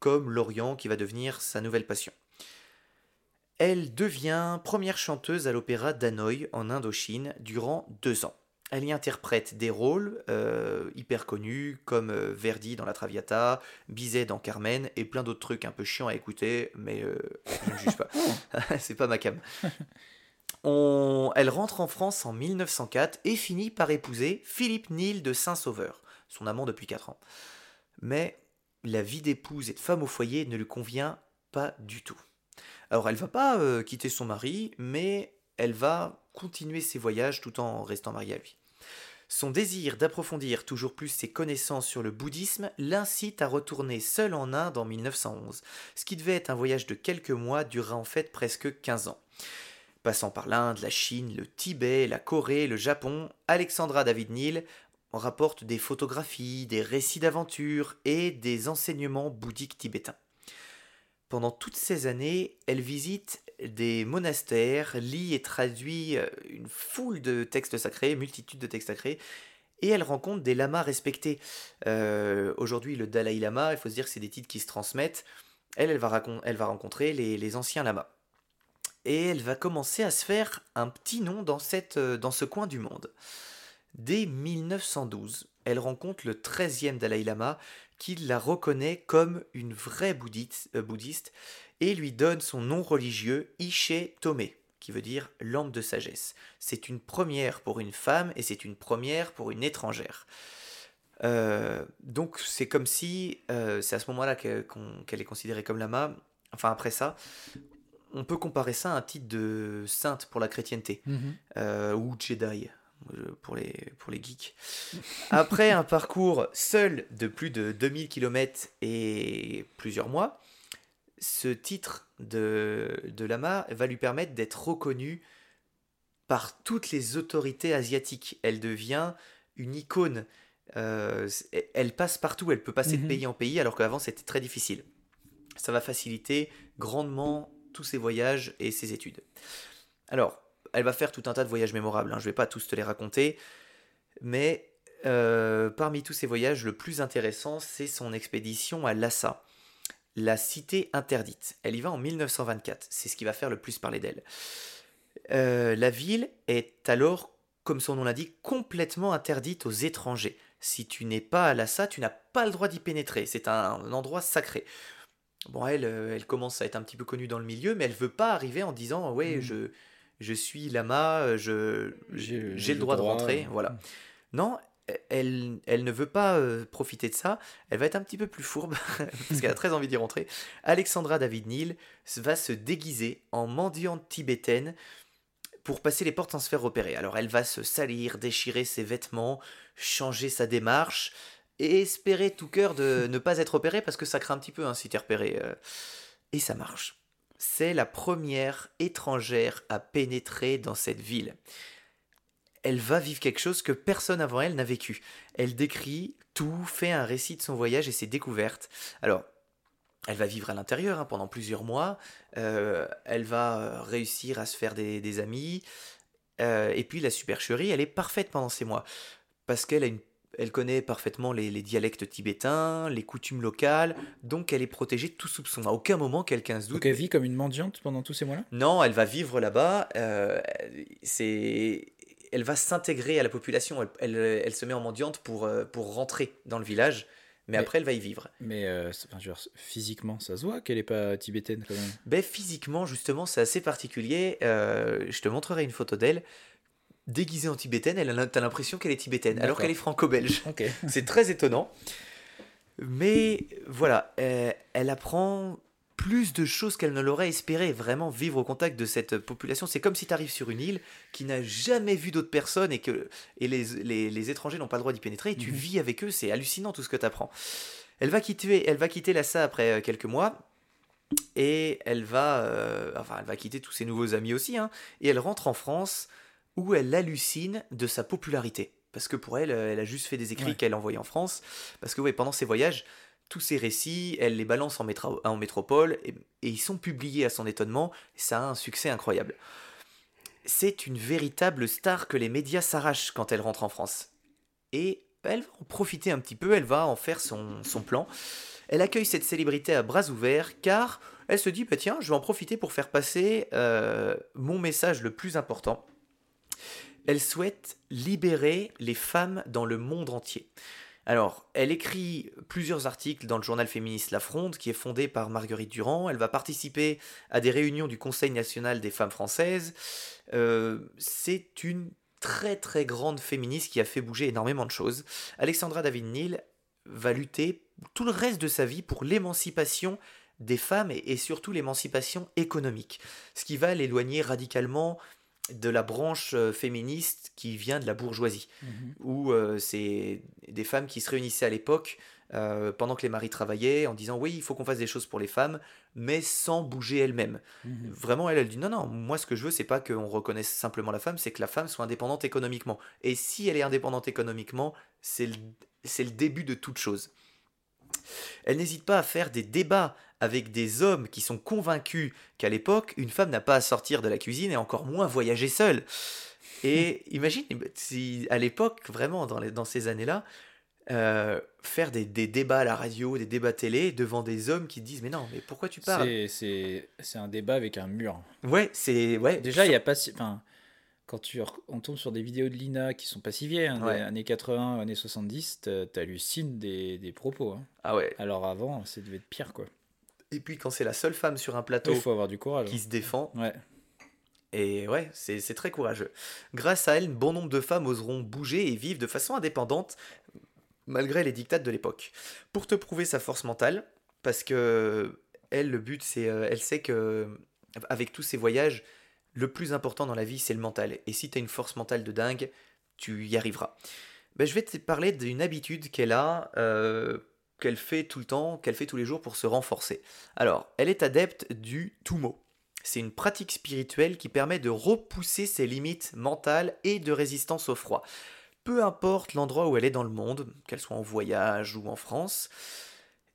comme l'Orient qui va devenir sa nouvelle passion. Elle devient première chanteuse à l'opéra d'Hanoï en Indochine durant deux ans. Elle y interprète des rôles euh, hyper connus comme euh, Verdi dans La Traviata, Bizet dans Carmen et plein d'autres trucs un peu chiants à écouter, mais euh, je ne juge pas. C'est pas ma cam. On- Elle rentre en France en 1904 et finit par épouser Philippe Nil de Saint-Sauveur, son amant depuis 4 ans. Mais la vie d'épouse et de femme au foyer ne lui convient pas du tout. Alors elle va pas quitter son mari, mais elle va continuer ses voyages tout en restant mariée à lui. Son désir d'approfondir toujours plus ses connaissances sur le bouddhisme l'incite à retourner seule en Inde en 1911. Ce qui devait être un voyage de quelques mois durera en fait presque 15 ans. Passant par l'Inde, la Chine, le Tibet, la Corée, le Japon, Alexandra David Neal rapporte des photographies, des récits d'aventures et des enseignements bouddhiques tibétains. Pendant toutes ces années, elle visite des monastères, lit et traduit euh, une foule de textes sacrés, multitude de textes sacrés, et elle rencontre des lamas respectés. Euh, Aujourd'hui, le Dalai Lama, il faut se dire que c'est des titres qui se transmettent. Elle, va, rencontrer les, anciens lamas. Et elle va commencer à se faire un petit nom dans, euh, ce coin du monde. Dès 1912, elle rencontre le 13e Dalai Lama qui la reconnaît comme une vraie bouddhiste et lui donne son nom religieux Ishe Tome, qui veut dire lampe de sagesse. C'est une première pour une femme et c'est une première pour une étrangère. Euh, donc c'est comme si euh, c'est à ce moment-là qu'elle est considérée comme lama. Enfin après ça, on peut comparer ça à un titre de sainte pour la chrétienté euh, ou Jedi pour les, pour les geeks. Après un parcours seul de plus de 2000 km et plusieurs mois, ce titre de, de lama va lui permettre d'être reconnu par toutes les autorités asiatiques. Elle devient une icône. Euh, elle passe partout, elle peut passer de Mhm. pays en pays alors qu'avant c'était très difficile. Ça va faciliter grandement tous ses voyages et ses études. Alors, elle va faire tout un tas de voyages mémorables, hein, je ne vais pas tous te les raconter, mais euh, parmi tous ces voyages, le plus intéressant, c'est son expédition à Lhasa, la cité interdite. Elle y va en 1924, c'est ce qui va faire le plus parler d'elle. Euh, la ville est alors, comme son nom l'indique, complètement interdite aux étrangers. Si tu n'es pas à Lhasa, tu n'as pas le droit d'y pénétrer, c'est un endroit sacré. Bon, elle, euh, elle commence à être un petit peu connue dans le milieu, mais elle veut pas arriver en disant ouais, Mhm. je, je suis lama, euh, je J'ai le- j'ai le droit de rentrer, voilà. Non, elle, elle ne veut pas euh, profiter de ça. Elle va être un petit peu plus fourbe parce qu'elle a très envie d'y rentrer. Alexandra David Neal va se déguiser en mendiante tibétaine pour passer les portes sans se faire repérer. Alors elle va se salir, déchirer ses vêtements, changer sa démarche et espérer tout cœur de ne pas être repérée parce que ça craint un petit peu hein, si t'es repéré. euh. Et ça marche. C'est la première étrangère à pénétrer dans cette ville. Elle va vivre quelque chose que personne avant elle n'a vécu. Elle décrit tout, fait un récit de son voyage et ses découvertes. Alors, elle va vivre à l'intérieur hein, pendant plusieurs mois. euh, elle va euh, réussir à se faire des, des amis. euh, et puis la supercherie, elle est parfaite pendant ces mois. Parce qu'elle a une elle connaît parfaitement les, les dialectes tibétains, les coutumes locales, donc elle est protégée de tout soupçon. À aucun moment quelqu'un se doute. Donc elle vit comme une mendiante pendant tous ces mois-là? Non, elle va vivre là-bas. euh, c'est, elle va s'intégrer à la population. Elle, elle- elle se met en mendiante pour, euh, pour rentrer dans le village, mais, Mais- après elle va y vivre. Mais euh, enfin, dire, physiquement, ça se voit qu'elle est pas tibétaine quand même. Ben, physiquement, justement, c'est assez particulier. Euh, je te montrerai une photo d'elle. Déguisée en tibétaine, elle a- t'as l'impression qu'elle est tibétaine, alors qu'elle est franco-belge. Ok. C'est très étonnant. Mais voilà, euh, elle apprend plus de choses qu'elle ne l'aurait espéré. Vraiment vivre au contact de cette population. C'est comme si tu arrives sur une île qui n'a jamais vu d'autres personnes et que et les, les- les étrangers n'ont pas le droit d'y pénétrer. Et tu Mhm. vis avec eux. C'est hallucinant tout ce que tu apprends. Elle va quitter, elle va quitter Lhasa après euh, quelques mois. Et elle va, euh, enfin, elle va quitter tous ses nouveaux amis aussi. hein, et elle rentre en France où elle hallucine de sa popularité. Parce que pour elle, euh, elle a juste fait des écrits Ouais. qu'elle envoyait en France. Parce que ouais, pendant ses voyages, tous ses récits, elle les balance en, métro- en métropole et, ils sont publiés à son étonnement. Ça a un succès incroyable. C'est une véritable star que les médias s'arrachent quand elle rentre en France. Et elle va en profiter un petit peu, elle va en faire son, son plan. Elle accueille cette célébrité à bras ouverts car elle se dit bah tiens, je vais en profiter pour faire passer euh, mon message le plus important. Elle souhaite libérer les femmes dans le monde entier. Alors, elle écrit plusieurs articles dans le journal féministe La Fronde, qui est fondé par Marguerite Durand. Elle va participer à des réunions du Conseil national des femmes françaises. Euh, c'est une très très grande féministe qui a fait bouger énormément de choses. Alexandra David Neal va lutter tout le reste de sa vie pour l'émancipation des femmes et surtout l'émancipation économique, ce qui va l'éloigner radicalement de la branche euh, féministe qui vient de la bourgeoisie, où euh, c'est des femmes qui se réunissaient à l'époque euh, pendant que les maris travaillaient en disant oui, il faut qu'on fasse des choses pour les femmes, mais sans bouger elles-mêmes. Mhm. Vraiment, elle, elle dit non, non, moi ce que je veux, c'est pas qu'on reconnaisse simplement la femme, c'est que la femme soit indépendante économiquement. Et si elle est indépendante économiquement, c'est le, c'est le début de toute chose. Elle n'hésite pas à faire des débats avec des hommes qui sont convaincus qu'à l'époque, une femme n'a pas à sortir de la cuisine et encore moins voyager seule. Et imagine, si à l'époque, vraiment, dans, les- dans ces années-là, euh, faire des, des débats à la radio, des débats télé devant des hommes qui disent Mais non, mais pourquoi tu parles? C'est- un débat avec un mur. Ouais, c'est. Ouais, Déjà, il y a pas si. Enfin, quand tu, on tombe sur des vidéos de Lina qui sont pas si vieilles, hein, Ouais. des années 80, années 70, t'as- t'hallucines des, des propos. hein. Ah ouais. Alors avant, ça devait être pire, quoi. Et puis quand c'est la seule femme sur un plateau faut avoir du courage. qui se défend, Ouais. Et ouais, c'est très courageux. Grâce à elle, bon nombre de femmes oseront bouger et vivre de façon indépendante, malgré les dictats de l'époque. Pour te prouver sa force mentale, parce que elle, le but, c'est, euh, elle sait que avec tous ces voyages, le plus important dans la vie, c'est le mental. Et si tu une force mentale de dingue, tu y arriveras. Ben, je vais te parler d'une habitude qu'elle a, euh, qu'elle fait tout le temps, qu'elle fait tous les jours pour se renforcer. Alors, elle est adepte du Tumo. C'est une pratique spirituelle qui permet de repousser ses limites mentales et de résistance au froid. Peu importe l'endroit où elle est dans le monde, qu'elle soit en voyage ou en France,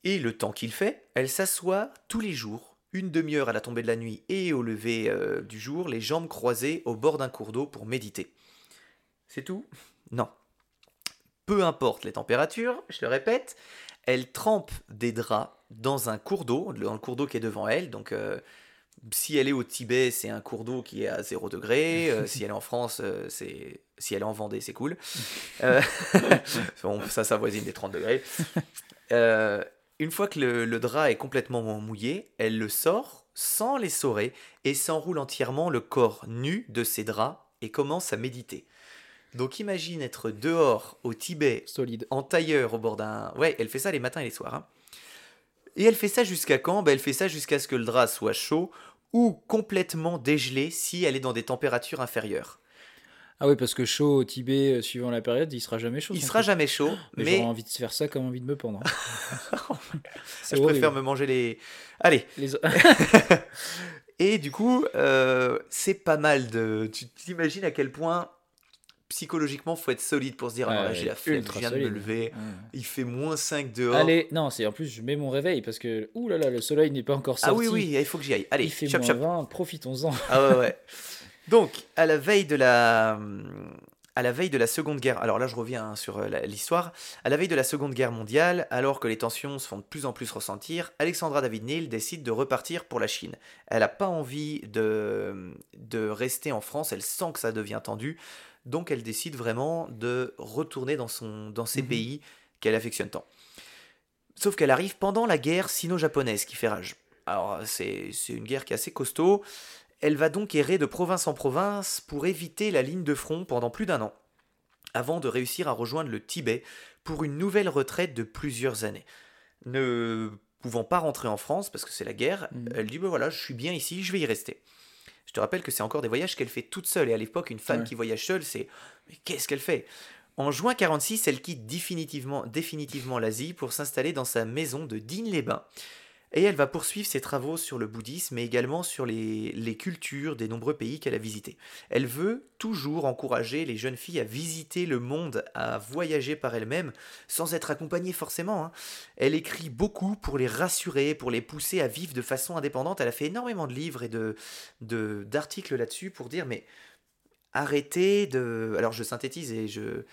et le temps qu'il fait, elle s'assoit tous les jours, une demi-heure à la tombée de la nuit et au lever euh, du jour, les jambes croisées au bord d'un cours d'eau pour méditer. C'est tout? Non. Peu importe les températures, je le répète, elle trempe des draps dans un cours d'eau, dans le cours d'eau qui est devant elle. Donc, euh, si elle est au Tibet, c'est un cours d'eau qui est à 0 degré. Euh, si elle est en France, euh, c'est si elle est en Vendée, c'est cool. Euh, bon, ça, ça voisine des 30 degrés. Une fois que le, le drap est complètement mouillé, elle le sort sans les l'essorer et s'enroule entièrement le corps nu de ses draps et commence à méditer. Donc imagine être dehors au Tibet Solide. en tailleur au bord d'un. Ouais, elle fait ça les matins et les soirs. hein. Et elle fait ça jusqu'à quand? Ben, Elle fait ça jusqu'à ce que le drap soit chaud ou complètement dégelé si elle est dans des températures inférieures. Ah oui, parce que chaud au Tibet, euh, suivant la période, il sera jamais chaud. Il sera truc. jamais chaud, Mais, mais j'aurais envie de se faire ça comme envie de me pendre. hein. C'est je horrible. préfère me manger les. Allez. Les... Et du coup, euh, c'est pas mal de. Tu t'imagines à quel point psychologiquement faut être solide pour se dire Ouais, ah, j'ai la flemme, je viens de me lever, il fait moins 5 dehors. Allez, non, c'est en plus je mets mon réveil parce que ouh là là, le soleil n'est pas encore sorti. ah oui, oui, il faut que j'y aille. Allez, il fait chop moins chop. 20, profitons-en. Ah ouais, ouais. Donc, à la veille de la, à la veille de la Seconde Guerre, alors là je reviens hein, sur euh, l'histoire, à la veille de la Seconde Guerre mondiale, alors que les tensions se font de plus en plus ressentir, Alexandra David Neal décide de repartir pour la Chine. Elle n'a pas envie de, de rester en France, elle sent que ça devient tendu, donc elle décide vraiment de retourner dans, son, dans ces Mhm. pays qu'elle affectionne tant. Sauf qu'elle arrive pendant la guerre sino-japonaise qui fait rage. Alors c'est c'est une guerre qui est assez costaud. Elle va donc errer de province en province pour éviter la ligne de front pendant plus d'un an, avant de réussir à rejoindre le Tibet pour une nouvelle retraite de plusieurs années. Ne pouvant pas rentrer en France parce que c'est la guerre, Mhm. elle dit ben voilà, je suis bien ici, je vais y rester. Je te rappelle que c'est encore des voyages qu'elle fait toute seule et à l'époque une femme Ouais. qui voyage seule, c'est mais qu'est-ce qu'elle fait? En juin 46, elle quitte définitivement, définitivement l'Asie pour s'installer dans sa maison de Digne-les-Bains. Et elle va poursuivre ses travaux sur le bouddhisme, mais également sur les, les cultures des nombreux pays qu'elle a visités. Elle veut toujours encourager les jeunes filles à visiter le monde, à voyager par elles-mêmes, sans être accompagnées forcément. hein. Elle écrit beaucoup pour les rassurer, pour les pousser à vivre de façon indépendante. Elle a fait énormément de livres et de de- d'articles là-dessus pour dire, mais arrêtez de... Alors je synthétise et je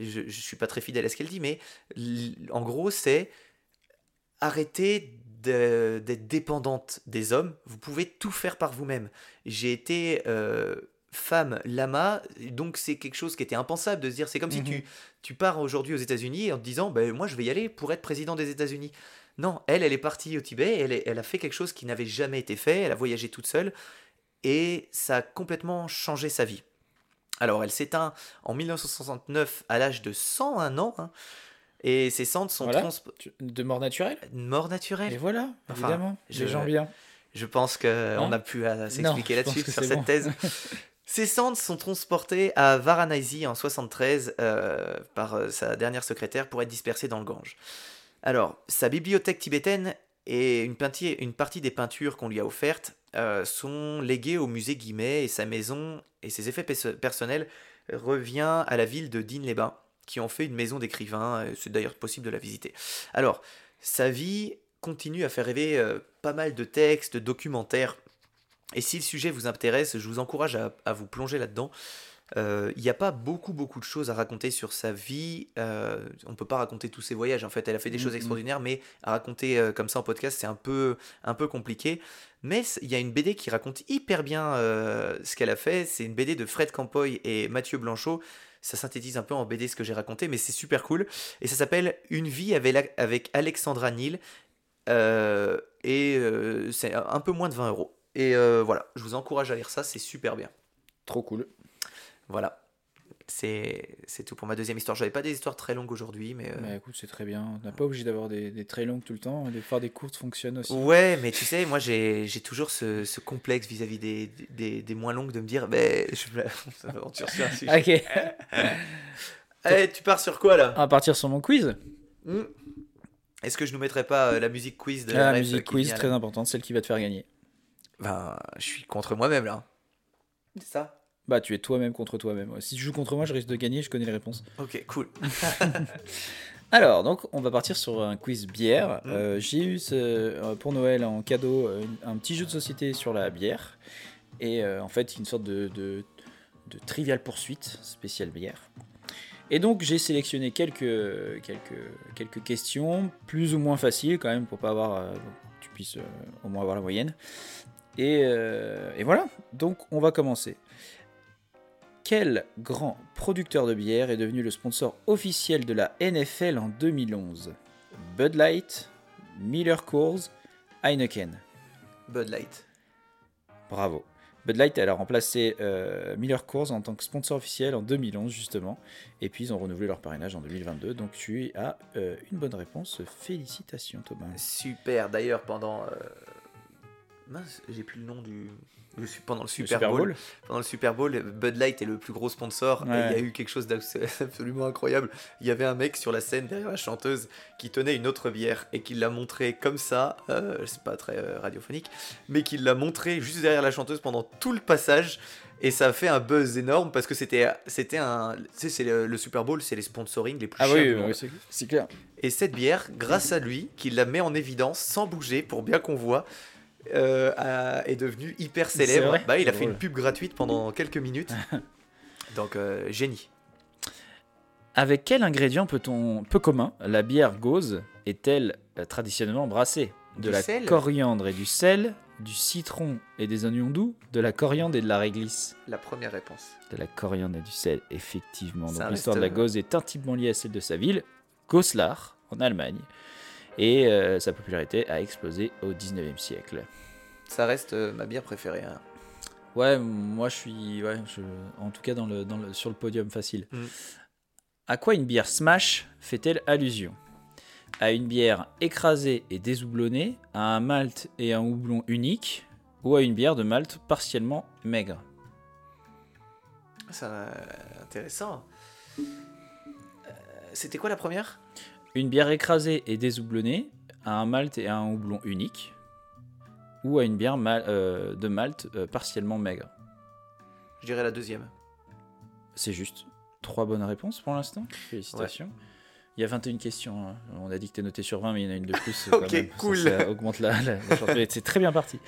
je suis pas très fidèle à ce qu'elle dit, mais en gros c'est arrêtez de- d'être dépendante des hommes, vous pouvez tout faire par vous-même. J'ai été euh, femme lama, donc c'est quelque chose qui était impensable de se dire, c'est comme si Mhm. tu, tu pars aujourd'hui aux États-Unis en te disant, ben, moi je vais y aller pour être président des États-Unis. Non, elle, elle est partie au Tibet, elle, elle a fait quelque chose qui n'avait jamais été fait, elle a voyagé toute seule, et ça a complètement changé sa vie. Alors, elle s'éteint en 1969 à l'âge de 101 ans, hein, et ses cendres sont Voilà. De mort naturelle? Mort naturelle. Et voilà, Enfin, évidemment. je- Les gens bien. Je pense qu'on a pu euh, s'expliquer là-dessus sur cette bon. thèse. Ces cendres sont transportées à Varanasi en 73 euh, par euh, sa dernière secrétaire pour être dispersées dans le Gange. Alors, sa bibliothèque tibétaine et une, partie des peintures qu'on lui a offertes euh, sont léguées au musée Guimet et sa maison et ses effets pers- personnels revient à la ville de Digne-les-Bains qui ont fait une maison d'écrivain. euh, C'est d'ailleurs possible de la visiter. Alors, sa vie continue à faire rêver euh, pas mal de textes, de documentaires. Et si le sujet vous intéresse, je vous encourage à, à vous plonger là-dedans. Euh, Il n'y a pas beaucoup, beaucoup de choses à raconter sur sa vie. Euh, on ne peut pas raconter tous ses voyages. En fait, elle a fait des Mhm. choses extraordinaires, mais à raconter euh, comme ça en podcast, c'est un peu, un peu compliqué. Mais il y a une BD qui raconte hyper bien ce qu'elle a fait. C'est une BD de Fred Campoy et Mathieu Blanchot. Ça synthétise un peu en BD ce que j'ai raconté, mais c'est super cool. Et ça s'appelle Une vie avec, Alexandra Neal. Euh, et euh, c'est un peu moins de 20 euros. Et euh, voilà, je vous encourage à lire ça, c'est super bien. Trop cool. Voilà. C'est c'est tout pour ma deuxième histoire. J'avais pas des histoires très longues aujourd'hui, mais. euh, Bah écoute, c'est très bien. On n'a pas obligé d'avoir des, des très longues tout le temps. Les faire des courtes fonctionne aussi. Ouais, mais tu sais, moi j'ai j'ai toujours ce, ce complexe vis-à-vis des, des, des moins longues de me dire, ben, je me on s'aventure sur un sujet. Ok. Eh, tu pars sur quoi là? On va partir sur mon quiz. Hmm. Est-ce que je nous mettrais pas euh, la musique quiz de la Ref musique qui quiz, très importante, celle qui va te faire gagner. Ben, je suis contre moi-même là. C'est ça? Bah, tu es toi-même contre toi-même. Ouais. Si tu joues contre moi, je risque de gagner, je connais les réponses. Ok, cool. Alors, donc, on va partir sur un quiz bière. Mm. Euh, J'ai eu ce- euh, pour Noël en cadeau euh, un petit jeu de société sur la bière. Et euh, en fait, une sorte de, de, de trivial poursuite spéciale bière. Et donc, j'ai sélectionné quelques, quelques, quelques questions, plus ou moins faciles quand même, pour pas avoir. euh, tu puisses euh, au moins avoir la moyenne. Et, euh, et voilà, donc on va commencer. Quel grand producteur de bière est devenu le sponsor officiel de la NFL en 2011 Bud Light, Miller Coors, Heineken. Bud Light. Bravo. Bud Light, elle a remplacé euh, Miller Coors en tant que sponsor officiel en 2011 justement. Et puis ils ont renouvelé leur parrainage en 2022. Donc tu as euh, une bonne réponse. Félicitations Thomas. Super. D'ailleurs, pendant. euh, Mince, j'ai plus le nom du. Le pendant le Le Super, Bowl, Bowl Pendant le Super Bowl, Bud Light est le plus gros sponsor. Et il y a eu quelque chose d'absolument incroyable. Il y avait un mec sur la scène derrière la chanteuse qui tenait une autre bière et qui l'a montré comme ça. euh, c'est pas très euh, radiophonique, mais qui l'a montré juste derrière la chanteuse pendant tout le passage. Et ça a fait un buzz énorme parce que c'était c'était un. Tu sais, c'est le, le Super Bowl, c'est les sponsoring les plus Ah chers oui, oui, oui, c'est- c'est clair. Et cette bière, grâce à lui, qui la met en évidence sans bouger pour bien qu'on voit, euh, a- est devenue hyper célèbre. Bah, il a fait une pub gratuite pendant quelques minutes. Donc, euh, génie. Avec quel ingrédient peut-on peu commun la bière gauze est-elle euh, traditionnellement brassée? De Du la sel coriandre et du sel, du citron et des oignons doux, de la coriandre et de la réglisse? La première réponse. De la coriandre et du sel, effectivement. Donc l'histoire de la gauze est intimement liée à celle de sa ville, Goslar, en Allemagne. Et euh, sa popularité a explosé au 19e siècle. Ça reste euh, ma bière préférée. hein. Ouais, moi je suis, ouais, je- en tout cas dans le, dans le- sur le podium facile. Mm. À quoi une bière smash fait-elle allusion? À une bière écrasée et déshoublonnée, à un malt et un houblon unique, ou à une bière de malt partiellement maigre? Ça, euh, intéressant. Euh, C'était quoi la première? Une bière écrasée et déshoublonnée, à un malt et à un houblon unique, ou à une bière mal- euh, de malt euh, partiellement maigre Je dirais la deuxième. C'est juste. Trois bonnes réponses pour l'instant. Félicitations. Il y a 21 questions. hein. On a dit que t'es noté sur 20, mais il y en a une de plus. Ok, même. Cool. Ça, augmente la, la, la chance. C'est très bien parti.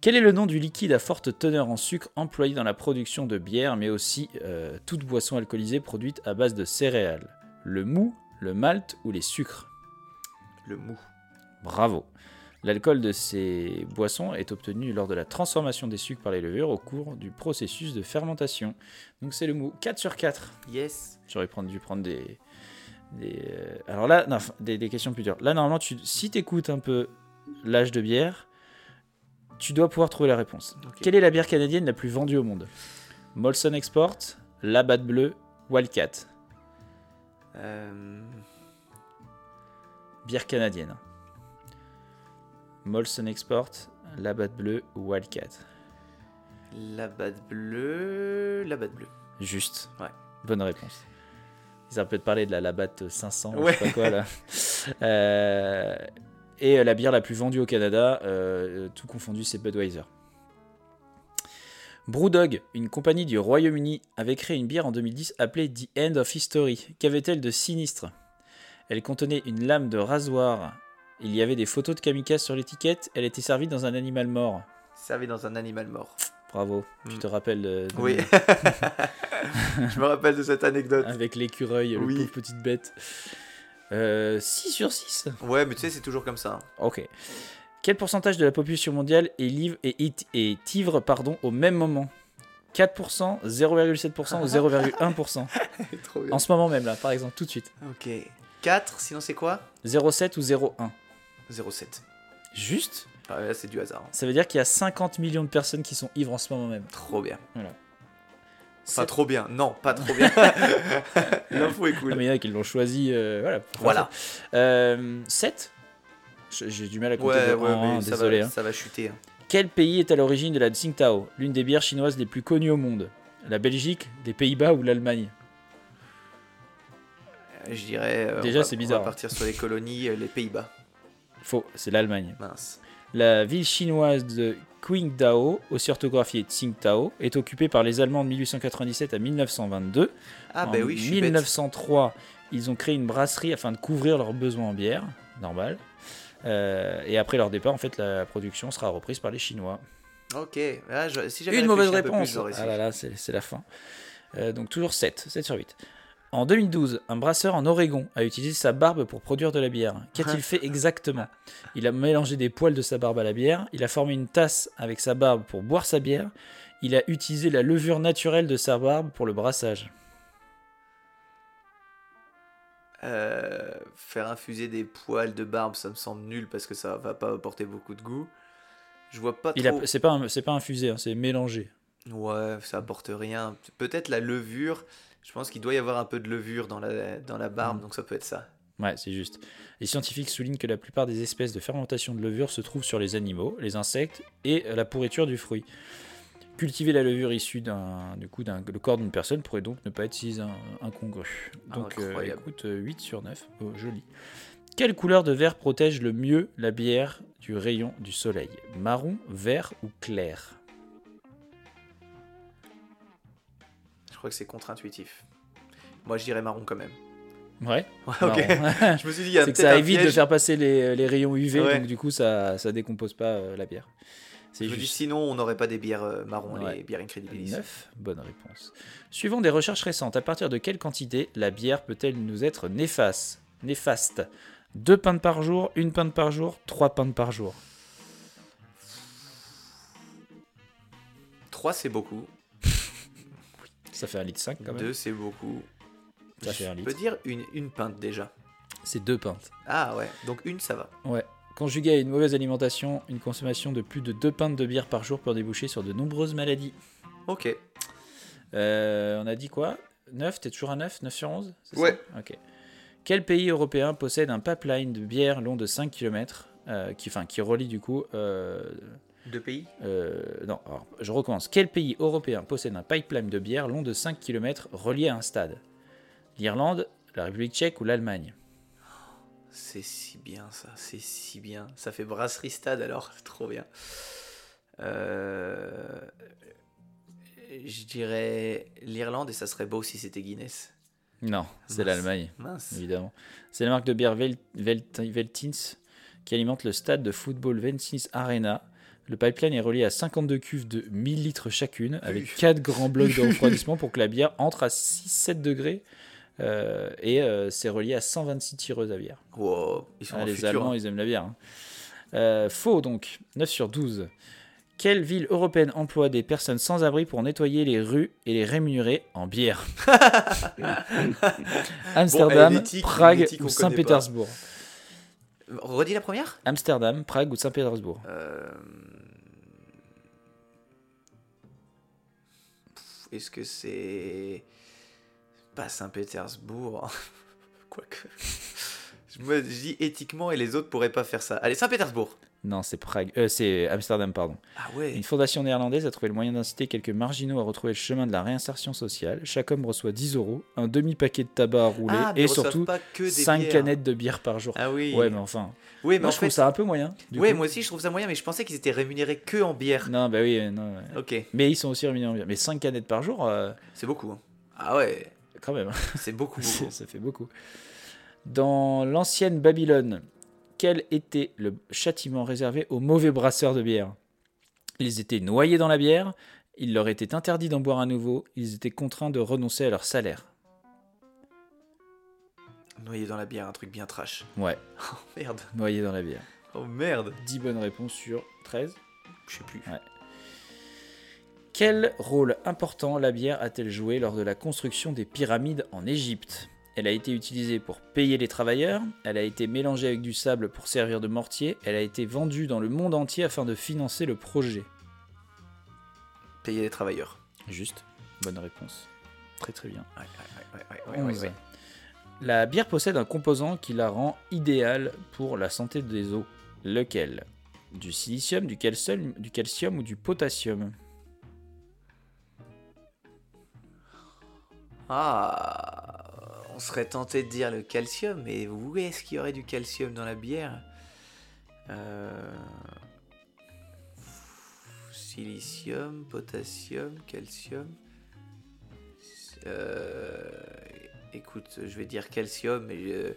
Quel est le nom du liquide à forte teneur en sucre employé dans la production de bière, mais aussi euh, toute boisson alcoolisée produite à base de céréales? Le mou, le malt ou les sucres Le mou. Bravo. L'alcool de ces boissons est obtenu lors de la transformation des sucres par les levures au cours du processus de fermentation. Donc c'est le mou. 4 sur 4. Yes. J'aurais dû prendre des. des euh, alors là, non, des, des questions plus dures. Là, normalement, tu, si tu écoutes un peu l'âge de bière, tu dois pouvoir trouver la réponse. Quelle est la bière canadienne la plus vendue au monde? Molson Export, Labatt Bleu, Wildcat. Euh, Bière canadienne. Molson Export, Labatt Bleu ou Wildcat. la batte bleue. La batte bleue. Juste. Ouais. Bonne réponse. Ils auraient peut-être parlé de la Labatt 500, ou Ouais. je sais pas quoi là. Euh, et euh, la bière la plus vendue au Canada, euh, tout confondu, c'est Budweiser. Brewdog, une compagnie du Royaume-Uni, avait créé une bière en 2010 appelée The End of History. Qu'avait-elle de sinistre? Elle contenait une lame de rasoir. Il y avait des photos de kamikaze sur l'étiquette. Elle était servie dans un animal mort. Servi dans un animal mort. Bravo. Tu Mm. te rappelles de- de- Oui. je me rappelle de cette anecdote. avec l'écureuil, Oui. le pauvre petite bête. Euh, 6 sur 6 Ouais, mais tu sais, c'est toujours comme ça. Ok. Quel pourcentage de la population mondiale est, livre et, it- est ivre pardon, au même moment? 4%, 0,7% ou 0,1% Trop bien. En ce moment même, là, par exemple, tout de suite. Ok. 4, sinon c'est quoi? 0,7 ou 0,1 0,7. Juste? Ah, là, c'est du hasard. hein. Ça veut dire qu'il y a 50 millions de personnes qui sont ivres en ce moment même. Trop bien. Pas trop bien. Non, pas trop bien. L'info est cool. Ah, mais il y en a qui l'ont choisi. euh, voilà. Voilà. faire ça. Euh, 7 J'ai du mal à compter Ouais, ouais, ça désolé. va, hein. ça va chuter. hein. Quel pays est à l'origine de la Tsingtao, l'une des bières chinoises les plus connues au monde? La Belgique, les Pays-Bas ou l'Allemagne? Euh, Je dirais. euh, Déjà, on c'est On bizarre. va partir sur les colonies, euh, les Pays-Bas. Faux, c'est l'Allemagne. Mince. La ville chinoise de Qingdao, aussi orthographiée Tsingtao, est occupée par les Allemands de 1897 à 1922. Ah, en bah oui, je suis bête. 1903, ils ont créé une brasserie afin de couvrir leurs besoins en bière, normal. Euh, et après leur départ, en fait, la production sera reprise par les Chinois. Ok. Ah, je- si j'avais Une mauvaise un plus, réponse. ah là là, c'est c'est la fin. Euh, donc toujours 7, 7 sur 8. En 2012, un brasseur en Oregon a utilisé sa barbe pour produire de la bière. Qu'a-t-il fait exactement? Il a mélangé des poils de sa barbe à la bière, il a formé une tasse avec sa barbe pour boire sa bière, il a utilisé la levure naturelle de sa barbe pour le brassage. Euh, faire infuser des poils de barbe, ça me semble nul parce que ça va pas apporter beaucoup de goût. Je vois pas Il trop. C'est pas, un- pas infusé, hein, c'est mélangé. Ouais, ça apporte rien. Peut-être la levure. Je pense qu'il doit y avoir un peu de levure dans la, dans la barbe, Mm. donc ça peut être ça. Ouais, c'est juste. Les scientifiques soulignent que la plupart des espèces de fermentation de levure se trouvent sur les animaux, les insectes et la pourriture du fruit. Cultiver la levure issue d'un, du coup, d'un, le corps d'une personne pourrait donc ne pas être si in- incongru. Donc, euh, écoute, euh, 8 sur 9, oh, joli. Quelle couleur de verre protège le mieux la bière du rayon du soleil? Marron, vert ou clair? Je crois que c'est contre-intuitif. Moi, je dirais marron quand même. Ouais. Ouais, ok. Je me suis dit, il y a c'est que ça évite de faire passer les, les rayons UV, Ouais. donc du coup ça, ça décompose pas euh, la bière. Je me dis, sinon, on n'aurait pas des bières euh, marron, Ouais. les bières Incredibilis. 9, bonne réponse. Suivant des recherches récentes, à partir de quelle quantité la bière peut-elle nous être néfaste Néfaste? 2 pintes par jour, 1 pinte par jour, 3 pintes par jour. 3, c'est beaucoup. Ça fait un litre 5 quand même. 2, c'est beaucoup. Ça fait un Je litre. peux dire une, une pinte déjà. C'est 2 pintes. Ah ouais, donc une, ça va. Ouais. Conjugué à une mauvaise alimentation, une consommation de plus de 2 pintes de bière par jour peut déboucher sur de nombreuses maladies. Ok. Euh, on a dit quoi? 9 T'es toujours à 9 9 sur 11 c'est ça? Ouais. Ok. Quel pays européen possède un pipeline de bière long de 5 km qui, enfin, qui relie du coup euh, Deux pays? Euh, non, alors, je recommence. Quel pays européen possède un pipeline de bière long de 5 km relié à un stade? L'Irlande, la République tchèque ou l'Allemagne? C'est si bien ça, c'est si bien. Ça fait brasserie stade alors, trop bien. Euh, Je dirais l'Irlande et ça serait beau si c'était Guinness. Non, c'est l'Allemagne, Mince. évidemment. C'est la marque de bière Vel- Vel- Veltins qui alimente le stade de football Veltins Arena. Le pipeline est relié à 52 cuves de 1000 litres chacune, avec Uf. 4 grands blocs de refroidissement pour que la bière entre à 6-7 degrés. Euh, et euh, c'est relié à 126 tireuses à bière. Wow, ils sont Ah, les futur, Allemands, hein. ils aiment la bière. hein. Euh, faux donc, 9 sur 12. Quelle ville européenne emploie des personnes sans abri pour nettoyer les rues et les rémunérer en bière? Amsterdam, Prague ou Saint-Pétersbourg? Redis la première? Amsterdam, Prague ou Saint-Pétersbourg? Est-ce que c'est pas Saint-Pétersbourg Quoique. Je me dis éthiquement et les autres pourraient pas faire ça. Allez, Saint-Pétersbourg Non, c'est Prague. Euh, c'est Amsterdam, pardon. Ah ouais Une fondation néerlandaise a trouvé le moyen d'inciter quelques marginaux à retrouver le chemin de la réinsertion sociale. Chaque homme reçoit 10 euros, un demi-paquet de tabac à rouler Ah, et surtout pas que des 5 bières. canettes de bière par jour. Ah oui. Ouais, mais enfin. Oui, mais Moi, en je trouve ça un peu moyen. coup. moi aussi je trouve ça moyen, mais je pensais qu'ils étaient rémunérés que en bière. Non, bah oui, non. ouais. Ok, Mais ils sont aussi rémunérés en bière. Mais 5 canettes par jour, euh, c'est beaucoup. hein. Ah ouais, quand même, c'est beaucoup, ça beaucoup. ça fait beaucoup. Dans l'ancienne Babylone, quel était le châtiment réservé aux mauvais brasseurs de bière? Ils étaient noyés dans la bière, il leur était interdit d'en boire à nouveau, ils étaient contraints de renoncer à leur salaire. Noyé dans la bière, un truc bien trash. Ouais, Oh merde, noyés dans la bière. oh merde. 10 bonnes réponses sur 13. Je sais plus. Quel rôle important la bière a-t-elle joué lors de la construction des pyramides en Égypte? Elle a été utilisée pour payer les travailleurs, elle a été mélangée avec du sable pour servir de mortier, elle a été vendue dans le monde entier afin de financer le projet. Payer les travailleurs. Juste. Bonne réponse. Très très bien. Ouais, ouais, ouais. La bière possède un composant qui la rend idéale pour la santé des os. Lequel? Du silicium, du calcium, du calcium ou du potassium? Ah, on serait tenté de dire le calcium, mais où est-ce qu'il y aurait du calcium dans la bière? Euh, Silicium, potassium, calcium. Euh, Écoute, je vais dire calcium, mais je,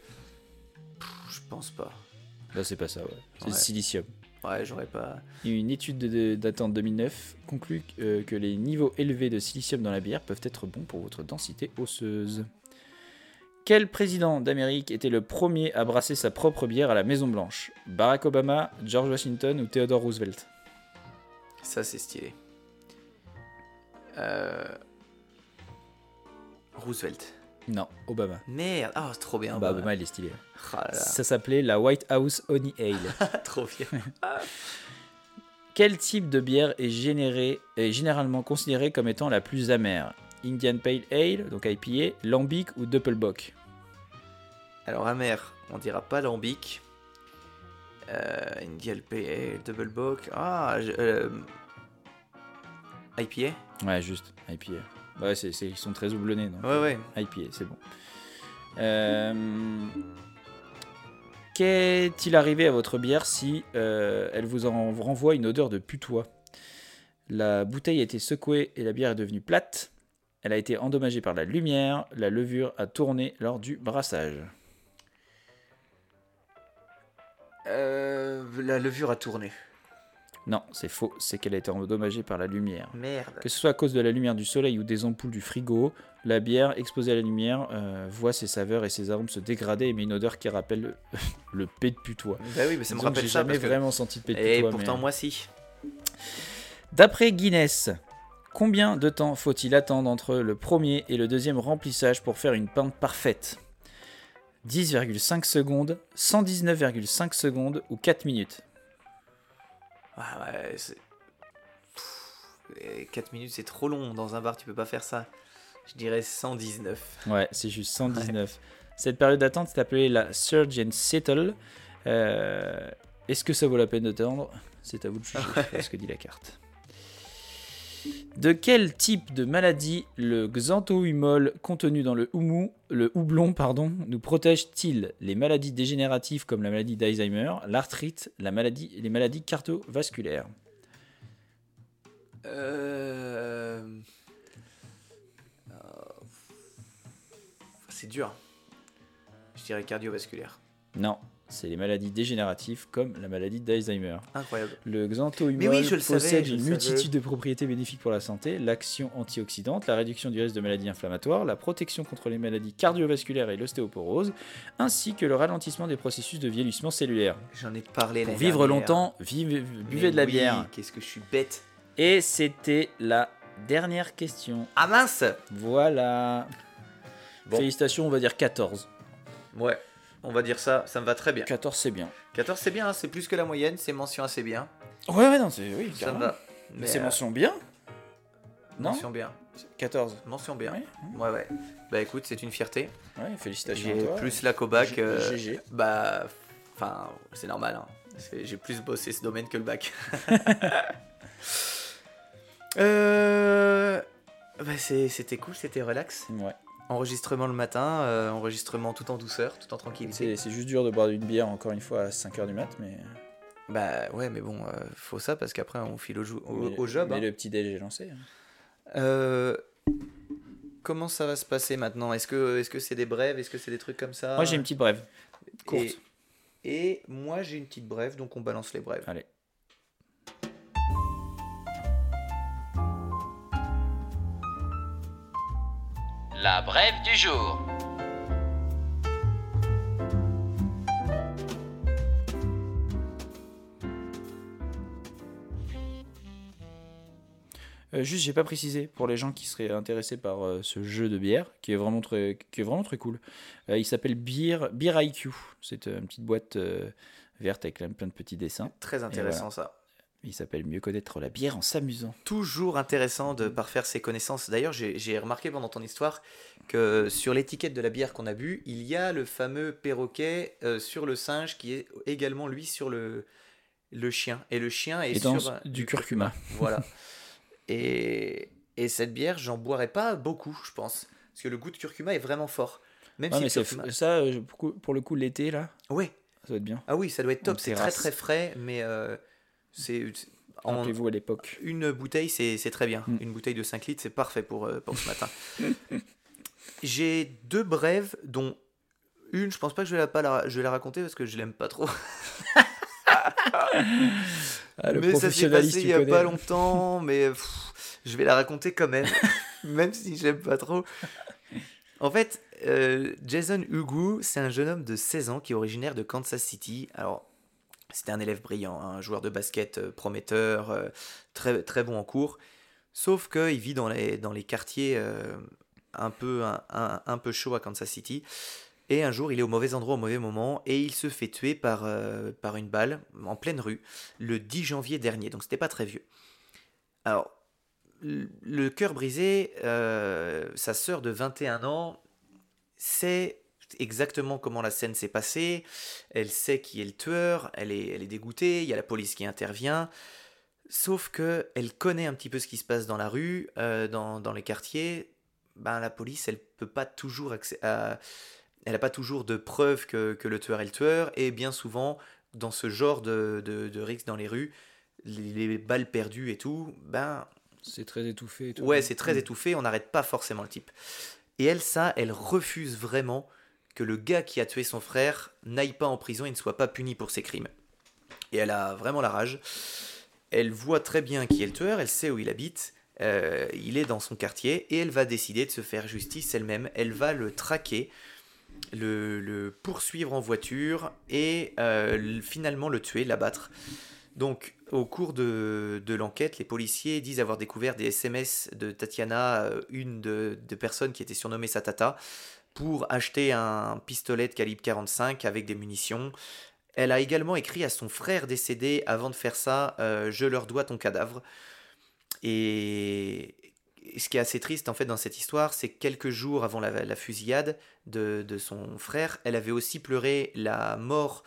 Pff, je pense pas. Là, c'est pas ça, ouais. C'est le silicium. Ouais, j'aurais pas. Une étude de- de- datant de 2009 conclut euh, que les niveaux élevés de silicium dans la bière peuvent être bons pour votre densité osseuse. Quel président d'Amérique était le premier à brasser sa propre bière à la Maison Blanche Barack Obama, George Washington ou Theodore Roosevelt? Ça, c'est stylé. Euh... Roosevelt. Non, Obama. Merde, ah, c'est trop bien. Bah, Obama. Il est stylé. Là là, Ça s'appelait la White House Honey Ale. trop bien. Quel type de bière est, généré, est généralement considéré comme étant la plus amère? Indian Pale Ale, donc IPA, Lambic ou Doppelbock Alors, amer, on dira pas lambic. Euh, Indian PA, Double Bock. Ah, je- euh, IPA Ouais, juste, IPA. Ouais, c'est, c'est- ils sont très houblonnés, donc Ouais, ouais. IPA, c'est bon. Euh, Qu'est-il arrivé à votre bière si euh, elle vous en renvoie une odeur de putois? La bouteille a été secouée et la bière est devenue plate. Elle a été endommagée par la lumière. La levure a tourné lors du brassage. Euh, la levure a tourné. Non, c'est faux. C'est qu'elle a été endommagée par la lumière. Merde. Que ce soit à cause de la lumière du soleil ou des ampoules du frigo, la bière exposée à la lumière euh, voit ses saveurs et ses arômes se dégrader et met une odeur qui rappelle le, le pet de putois. Bah oui, mais ça me Disons rappelle j'ai ça. jamais parce que- vraiment senti de pet de Et putois. pourtant, mais- moi, si. D'après Guinness, combien de temps faut-il attendre entre le premier et le deuxième remplissage pour faire une pinte parfaite? 10,5 secondes, 119,5 secondes ou 4 minutes? Ah ouais, c'est. 4 minutes, c'est trop long. Dans un bar, tu peux pas faire ça. Je dirais 119. Ouais, c'est juste 119. Cette période d'attente s'est appelée la Surge and Settle. Euh, Est-ce que ça vaut la peine d'attendre C'est à vous de juger, c'est ce que dit la carte. De quel type de maladie le xanthohumol contenu dans le, houmou, le houblon pardon, nous protège-t-il Les maladies dégénératives comme la maladie d'Alzheimer, l'arthrite, la maladie, les maladies cardiovasculaires? Euh... euh, C'est dur. Je dirais cardiovasculaire. Non, c'est les maladies dégénératives comme la maladie d'Alzheimer. Incroyable. Le xanthohumol oui, savais, possède une multitude de propriétés bénéfiques pour la santé, l'action antioxydante, la réduction du risque de maladies inflammatoires, la protection contre les maladies cardiovasculaires et l'ostéoporose, ainsi que le ralentissement des processus de vieillissement cellulaire. J'en ai parlé Pour vivre dernière. longtemps, vive- buvez Mais de la oui, bière. Qu'est-ce que je suis bête. Et c'était la dernière question. Ah mince Voilà. Bon. Félicitations, on va dire 14. Ouais, on va dire ça, ça me va très bien. 14, c'est bien. 14, c'est bien, hein, c'est plus que la moyenne, c'est mention assez bien. Ouais, ouais, non, c'est oui, Ça me va. Mais c'est euh, mention bien Non Mention bien. 14. Mention bien. Ouais, Ouais, ouais. Bah écoute, c'est une fierté. ouais, félicitations. J'ai plus la cobac. G- euh, GG. bah, enfin, c'est normal. hein. J'ai plus bossé ce domaine que le bac. euh... bah, c'était cool, c'était relax. Ouais. Enregistrement le matin, euh, enregistrement tout en douceur, tout en tranquillité. C'est c'est juste dur de boire une bière encore une fois à 5h du mat, mais. Bah ouais, mais bon, euh, faut ça parce qu'après on file au, jou- au, mais- au job. Mais hein. le petit déj est lancé. hein. Euh, comment ça va se passer maintenant? Est-ce que est-ce que c'est des brèves? Est-ce que c'est des trucs comme ça? Moi j'ai une petite brève. Courte. Et, et moi j'ai une petite brève, donc on balance les brèves. Allez. La brève du jour. Euh, juste, j'ai pas précisé pour les gens qui seraient intéressés par euh, ce jeu de bière, qui est vraiment très, qui est vraiment très cool. Euh, il s'appelle Beer, Beer IQ. C'est euh, une petite boîte euh, verte avec plein plein de petits dessins. Très intéressant ça. Il s'appelle Mieux connaître la bière en s'amusant. Toujours intéressant de parfaire ses connaissances. D'ailleurs, j'ai remarqué pendant ton histoire que sur l'étiquette de la bière qu'on a bu, il y a le fameux perroquet euh, sur le singe qui est également lui sur le, le chien. Et le chien est Et dans sur du curcuma. Voilà. et, et cette bière, j'en boirais pas beaucoup, je pense. Parce que le goût de curcuma est vraiment fort. Même Ouais, si mais curcuma- ça, euh, pour, le coup, l'été, là, Ouais. ça doit être bien. Ah oui, ça doit être top. C'est très très frais, mais euh, c'est Rappelez-vous à l'époque. une bouteille, c'est très bien. Mm. Une bouteille de 5 litres, c'est parfait pour, euh, pour ce matin. J'ai deux brèves, dont une, je pense pas que je vais la, pas la, je vais la raconter parce que je l'aime pas trop. Ah, le mais ça s'est passé il y a connais. pas longtemps, mais pff, je vais la raconter quand même, même si je l'aime pas trop. En fait, euh, Jason Hugo, c'est un jeune homme de 16 ans qui est originaire de Kansas City. Alors, c'était un élève brillant, un joueur de basket euh, prometteur, euh, très, très bon en cours. Sauf qu'il vit dans les, dans les quartiers euh, un, peu, un, peu chauds à Kansas City. Et un jour, il est au mauvais endroit au mauvais moment et il se fait tuer par, par une balle en pleine rue le 10 janvier dernier. Donc, c'était pas très vieux. Alors, le cœur brisé, sa sœur de 21 ans sait exactement comment la scène s'est passée, elle sait qui est le tueur, elle est, elle est dégoûtée, il y a la police qui intervient, sauf que elle connaît un petit peu ce qui se passe dans la rue, euh, dans, dans les quartiers, ben, la police, elle peut pas toujours à- elle n'a pas toujours de preuves que, que le tueur est le tueur, et bien souvent, dans ce genre de, de, de dans les rues, les, les balles perdues et tout, ben C'est très étouffé. et tout. Ouais, c'est très Mm. étouffé, on n'arrête pas forcément le type. Et elle, ça, elle refuse vraiment que le gars qui a tué son frère n'aille pas en prison et ne soit pas puni pour ses crimes. Et elle a vraiment la rage. Elle voit très bien qui est le tueur, elle sait où il habite, euh, il est dans son quartier, et elle va décider de se faire justice elle-même. Elle va le traquer, le, poursuivre en voiture, et euh, finalement le tuer, l'abattre. Donc, au cours de, de l'enquête, les policiers disent avoir découvert des SMS de Tatiana, euh, une de, de personnes qui était surnommée sa tata, pour acheter un pistolet de calibre 45 avec des munitions. Elle a également écrit à son frère décédé avant de faire ça euh, Je leur dois ton cadavre. Et ce qui est assez triste en fait dans cette histoire, c'est que quelques jours avant la, la fusillade de, de son frère, elle avait aussi pleuré la mort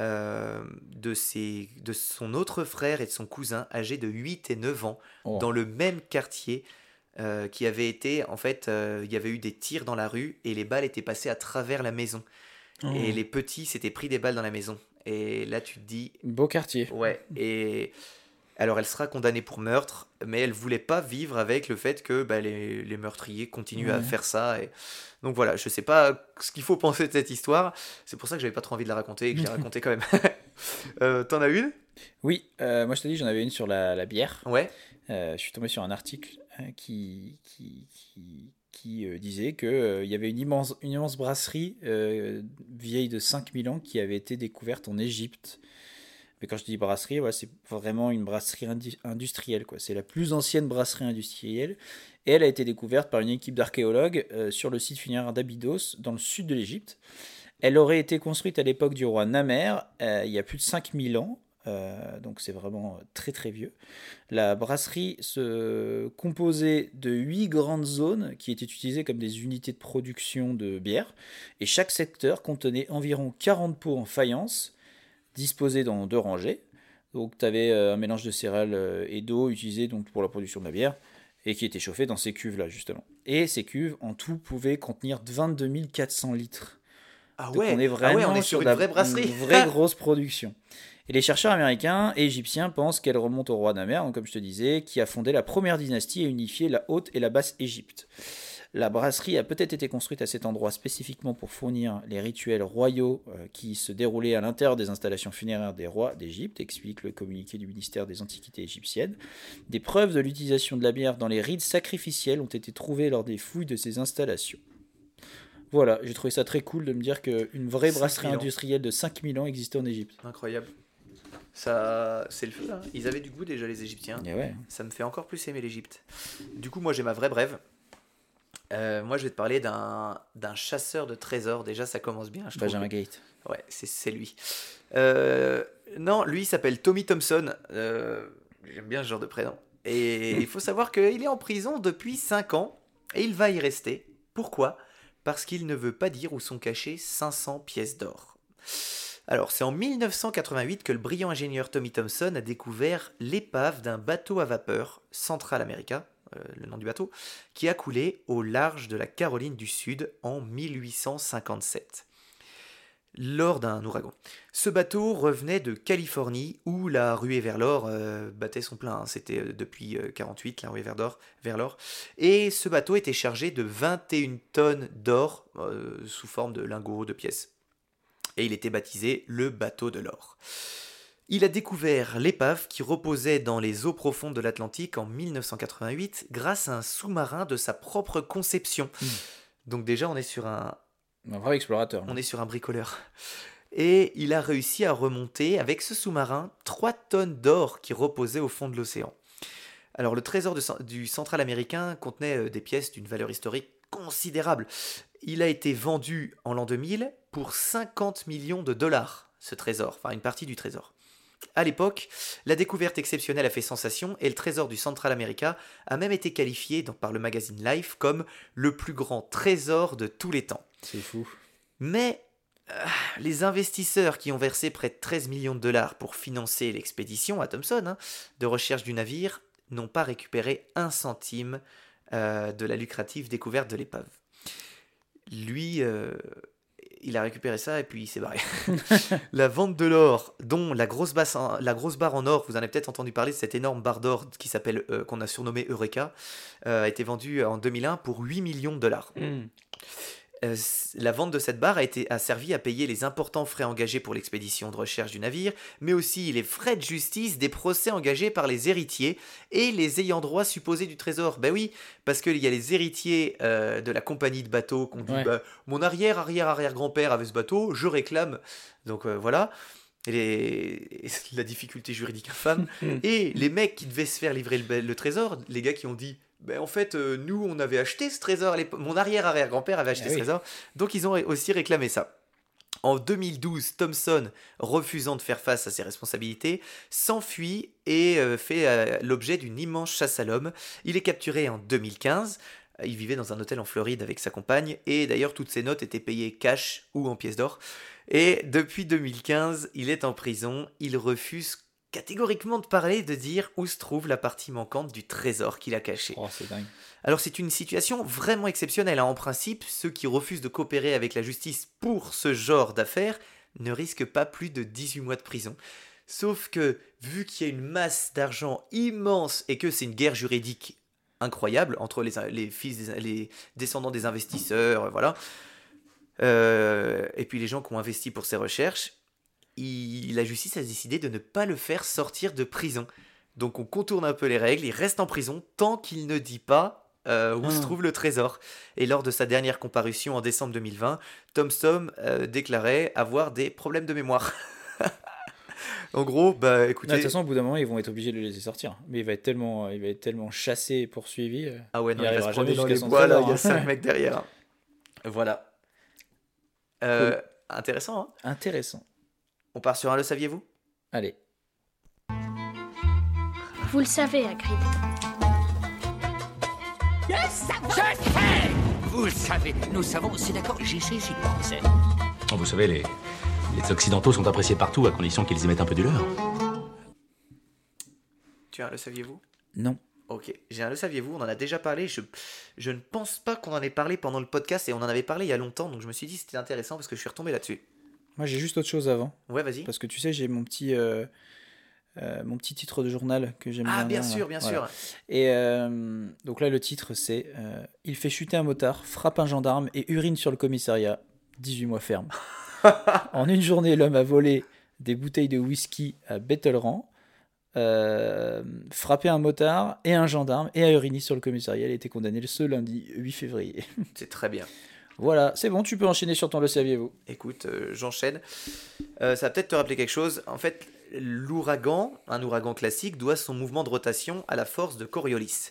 euh, de, ses, de son autre frère et de son cousin âgés de 8 et 9 ans Oh. dans le même quartier euh, qui avait été, en fait, euh, il y avait eu des tirs dans la rue et les balles étaient passées à travers la maison. Oh. Et les petits s'étaient pris des balles dans la maison. Et là, tu te dis, Beau quartier. ouais. Et alors, elle sera condamnée pour meurtre, mais elle voulait pas vivre avec le fait que bah, les, les meurtriers continuent à faire ça. Et... Donc voilà, je sais pas ce qu'il faut penser de cette histoire. C'est pour ça que j'avais pas trop envie de la raconter et que je l'ai racontée quand même. Euh, T'en as une? Oui, euh, moi je te dis, j'en avais une sur la, la bière. Ouais. Je suis tombé sur un article hein, qui, euh, disait qu'il y avait une immense, brasserie euh, vieille de 5000 ans qui avait été découverte en Égypte. Mais quand je dis brasserie, voilà, c'est vraiment une brasserie indi- industrielle. C'est la plus ancienne brasserie industrielle. Et elle a été découverte par une équipe d'archéologues euh, sur le site funéraire d'Abydos, dans le sud de l'Égypte. Elle aurait été construite à l'époque du roi Namer, euh, il y a plus de 5000 ans. Euh, donc c'est vraiment très très vieux. La brasserie se composait de huit grandes zones qui étaient utilisées comme des unités de production de bière. Et chaque secteur contenait environ 40 pots en faïence, disposés dans deux rangées. Donc tu avais un mélange de céréales euh, et d'eau utilisé donc, pour la production de la bière et qui était chauffé dans ces cuves-là justement. Et ces cuves en tout pouvaient contenir 22 400 litres. Ah Donc ouais, on est ah vraiment ouais, on est sur de une la- vraie brasserie. Une vraie grosse production. Et les chercheurs américains et égyptiens pensent qu'elle remonte au roi donc comme je te disais, qui a fondé la première dynastie et unifié la haute et la basse Égypte. La brasserie a peut-être été construite à cet endroit spécifiquement pour fournir les rituels royaux euh, qui se déroulaient à l'intérieur des installations funéraires des rois d'Égypte, explique le communiqué du ministère des Antiquités égyptiennes. Des preuves de l'utilisation de la bière dans les rites sacrificiels ont été trouvées lors des fouilles de ces installations. Voilà, j'ai trouvé ça très cool de me dire qu'une vraie 5000 brasserie industrielle de 5000 ans existait en Égypte. Incroyable. Ça, c'est le feu là. Ils avaient du goût déjà les Égyptiens. Et ouais. Ça me fait encore plus aimer l'Égypte. Du coup, moi j'ai ma vraie brève. Euh, moi, je vais te parler d'un d'un chasseur de trésors. Déjà, ça commence bien. Je trouve. Benjamin Gate. Ouais, c'est c'est lui. Euh, non, lui, il s'appelle Tommy Thompson. Euh, J'aime bien ce genre de prénom. Et il faut savoir qu'il est en prison depuis 5 ans. Et il va y rester. Pourquoi? Parce qu'il ne veut pas dire où sont cachées 500 pièces d'or. Alors, c'est en 1988 que le brillant ingénieur Tommy Thompson a découvert l'épave d'un bateau à vapeur, Central America, euh, le nom du bateau, qui a coulé au large de la Caroline du Sud en 1857 lors d'un ouragan. Ce bateau revenait de Californie où la ruée vers l'or euh, battait son plein. hein. C'était euh, depuis euh, 48 la ruée vers l'or. Et ce bateau était chargé de 21 tonnes d'or sous forme de lingots, de pièces. Et il était baptisé le bateau de l'or. Il a découvert l'épave qui reposait dans les eaux profondes de l'Atlantique en 1988 grâce à un sous-marin de sa propre conception. Donc déjà on est sur un, Un vrai explorateur. on est sur un bricoleur. Et il a réussi à remonter avec ce sous-marin 3 tonnes d'or qui reposaient au fond de l'océan. Alors le trésor de du central américain contenait euh, des pièces d'une valeur historique considérable. Il a été vendu en l'an 2000 pour 50 millions de dollars, ce trésor, enfin une partie du trésor. À l'époque, la découverte exceptionnelle a fait sensation et le trésor du Central America a même été qualifié dans- par le magazine Life comme le plus grand trésor de tous les temps. C'est fou. Mais euh, les investisseurs qui ont versé près de 13 millions de dollars pour financer l'expédition à Thompson hein, de recherche du navire n'ont pas récupéré un centime euh, de la lucrative découverte de l'épave. Lui, euh, il a récupéré ça et puis il s'est barré. la vente de l'or, dont la grosse, basse la grosse barre en or, vous en avez peut-être entendu parler, cette énorme barre d'or qui s'appelle, euh, qu'on a surnommée Eureka, euh, a été vendue en 2001 pour 8 millions de dollars. Euh, la vente de cette barre a, été, a servi à payer les importants frais engagés pour l'expédition de recherche du navire, mais aussi les frais de justice des procès engagés par les héritiers et les ayants droit supposés du trésor. Ben oui, parce qu'il y a les héritiers euh, de la compagnie de bateaux qui ont dit Ouais. bah, Mon arrière, arrière, arrière grand-père avait ce bateau, je réclame. Donc euh, voilà. Et les- la difficulté juridique infâme. et les mecs qui devaient se faire livrer le, le trésor, les gars qui ont dit ben en fait, euh, nous, on avait acheté ce trésor. Mon arrière-arrière-grand-père avait acheté Ah ce oui. trésor. Donc, ils ont aussi réclamé ça. En 2012, Thompson, refusant de faire face à ses responsabilités, s'enfuit et euh, fait euh, l'objet d'une immense chasse à l'homme. Il est capturé en 2015. Il vivait dans un hôtel en Floride avec sa compagne et d'ailleurs toutes ses notes étaient payées cash ou en pièces d'or. Et depuis 2015, il est en prison. Il refuse catégoriquement de parler, de dire où se trouve la partie manquante du trésor qu'il a caché. Oh, c'est dingue. Alors c'est une situation vraiment exceptionnelle. hein. En principe, ceux qui refusent de coopérer avec la justice pour ce genre d'affaires ne risquent pas plus de 18 mois de prison. Sauf que, vu qu'il y a une masse d'argent immense et que c'est une guerre juridique incroyable entre les, les fils, des- les descendants des investisseurs, voilà, euh, et puis les gens qui ont investi pour ces recherches, il- la justice a décidé de ne pas le faire sortir de prison. Donc on contourne un peu les règles, il reste en prison tant qu'il ne dit pas euh, où se Ah. trouve le trésor. Et lors de sa dernière comparution en décembre 2020, Thompson euh, déclarait avoir des problèmes de mémoire. en gros, bah De écoutez... toute façon, au bout d'un moment, ils vont être obligés de le laisser sortir. Mais il va être tellement, il va être tellement chassé et poursuivi. euh. ah ouais, non, il il, va se promener dans les bois, là, il y a hein. cinq mecs derrière. hein. Voilà. Euh, Intéressant, hein Intéressant. On part sur un le saviez-vous? Allez. Vous le savez, Hagrid. Vous le savez, nous savons, c'est d'accord, j'y sais, j'y pensais. Oh, Vous savez, les, les Occidentaux sont appréciés partout à condition qu'ils y mettent un peu du leur. Tu as un le saviez-vous? Non. Ok, j'ai un le saviez-vous, on en a déjà parlé, je, je ne pense pas qu'on en ait parlé pendant le podcast et on en avait parlé il y a longtemps, donc je me suis dit que c'était intéressant parce que je suis retombé là-dessus. Moi, j'ai juste autre chose avant. Ouais, vas-y. Parce que tu sais, j'ai mon petit, euh, euh, mon petit titre de journal que j'aime Ah, bien. bien là. sûr, bien Voilà. sûr. Et euh, donc là, le titre, c'est Il fait chuter un motard, frappe un gendarme et urine sur le commissariat. 18 mois ferme. en une journée, l'homme a volé des bouteilles de whisky à Bettelran, euh, frappé un motard et un gendarme et a uriné sur le commissariat. Il a été condamné ce lundi 8 février. C'est très bien. Voilà, c'est bon, tu peux enchaîner sur ton Le saviez-vous Écoute, euh, j'enchaîne. Euh, ça va peut-être te rappeler quelque chose. En fait, l'ouragan, un ouragan classique, doit son mouvement de rotation à la force de Coriolis.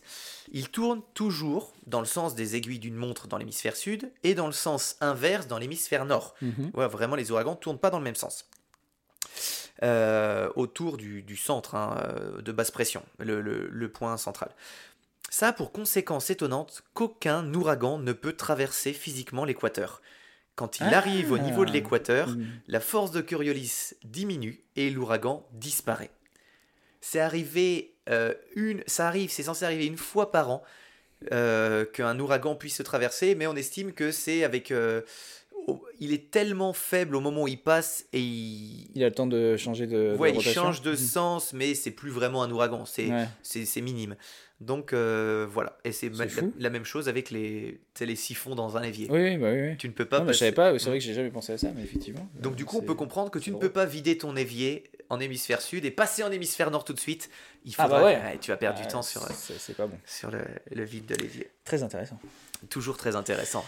Il tourne toujours dans le sens des aiguilles d'une montre dans l'hémisphère sud et dans le sens inverse dans l'hémisphère nord. Mhm. Ouais, vraiment, les ouragans ne tournent pas dans le même sens. Euh, autour du, du centre hein, de basse pression, le, le- le point central. Ça a pour conséquence étonnante qu'aucun ouragan ne peut traverser physiquement l'équateur. Quand il Ah. arrive au niveau de l'équateur, la force de Coriolis diminue et l'ouragan disparaît. C'est arrivé euh, une, ça arrive, c'est censé arriver une fois par an euh, qu'un ouragan puisse se traverser, mais on estime que c'est avec, euh, il est tellement faible au moment où il passe et il, Il a le temps de changer de, de ouais, il rotation. change de Mhm. sens, mais c'est plus vraiment un ouragan, c'est Ouais. c'est c'est minime. Donc euh, voilà, et c'est la, la même chose avec les, les siphons dans un évier. Oui, oui, bah oui, oui. Tu ne peux pas Non, je savais pas, c'est vrai que j'ai jamais pensé à ça, mais effectivement. donc euh, du coup, on peut comprendre que tu ne peux pas vider ton évier en hémisphère sud et passer en hémisphère nord tout de suite. Il Ah faudra, bah ouais. tu vas perdre Ah, du temps sur, euh, c'est pas bon. sur le, le vide de l'évier. Très intéressant. Toujours très intéressant.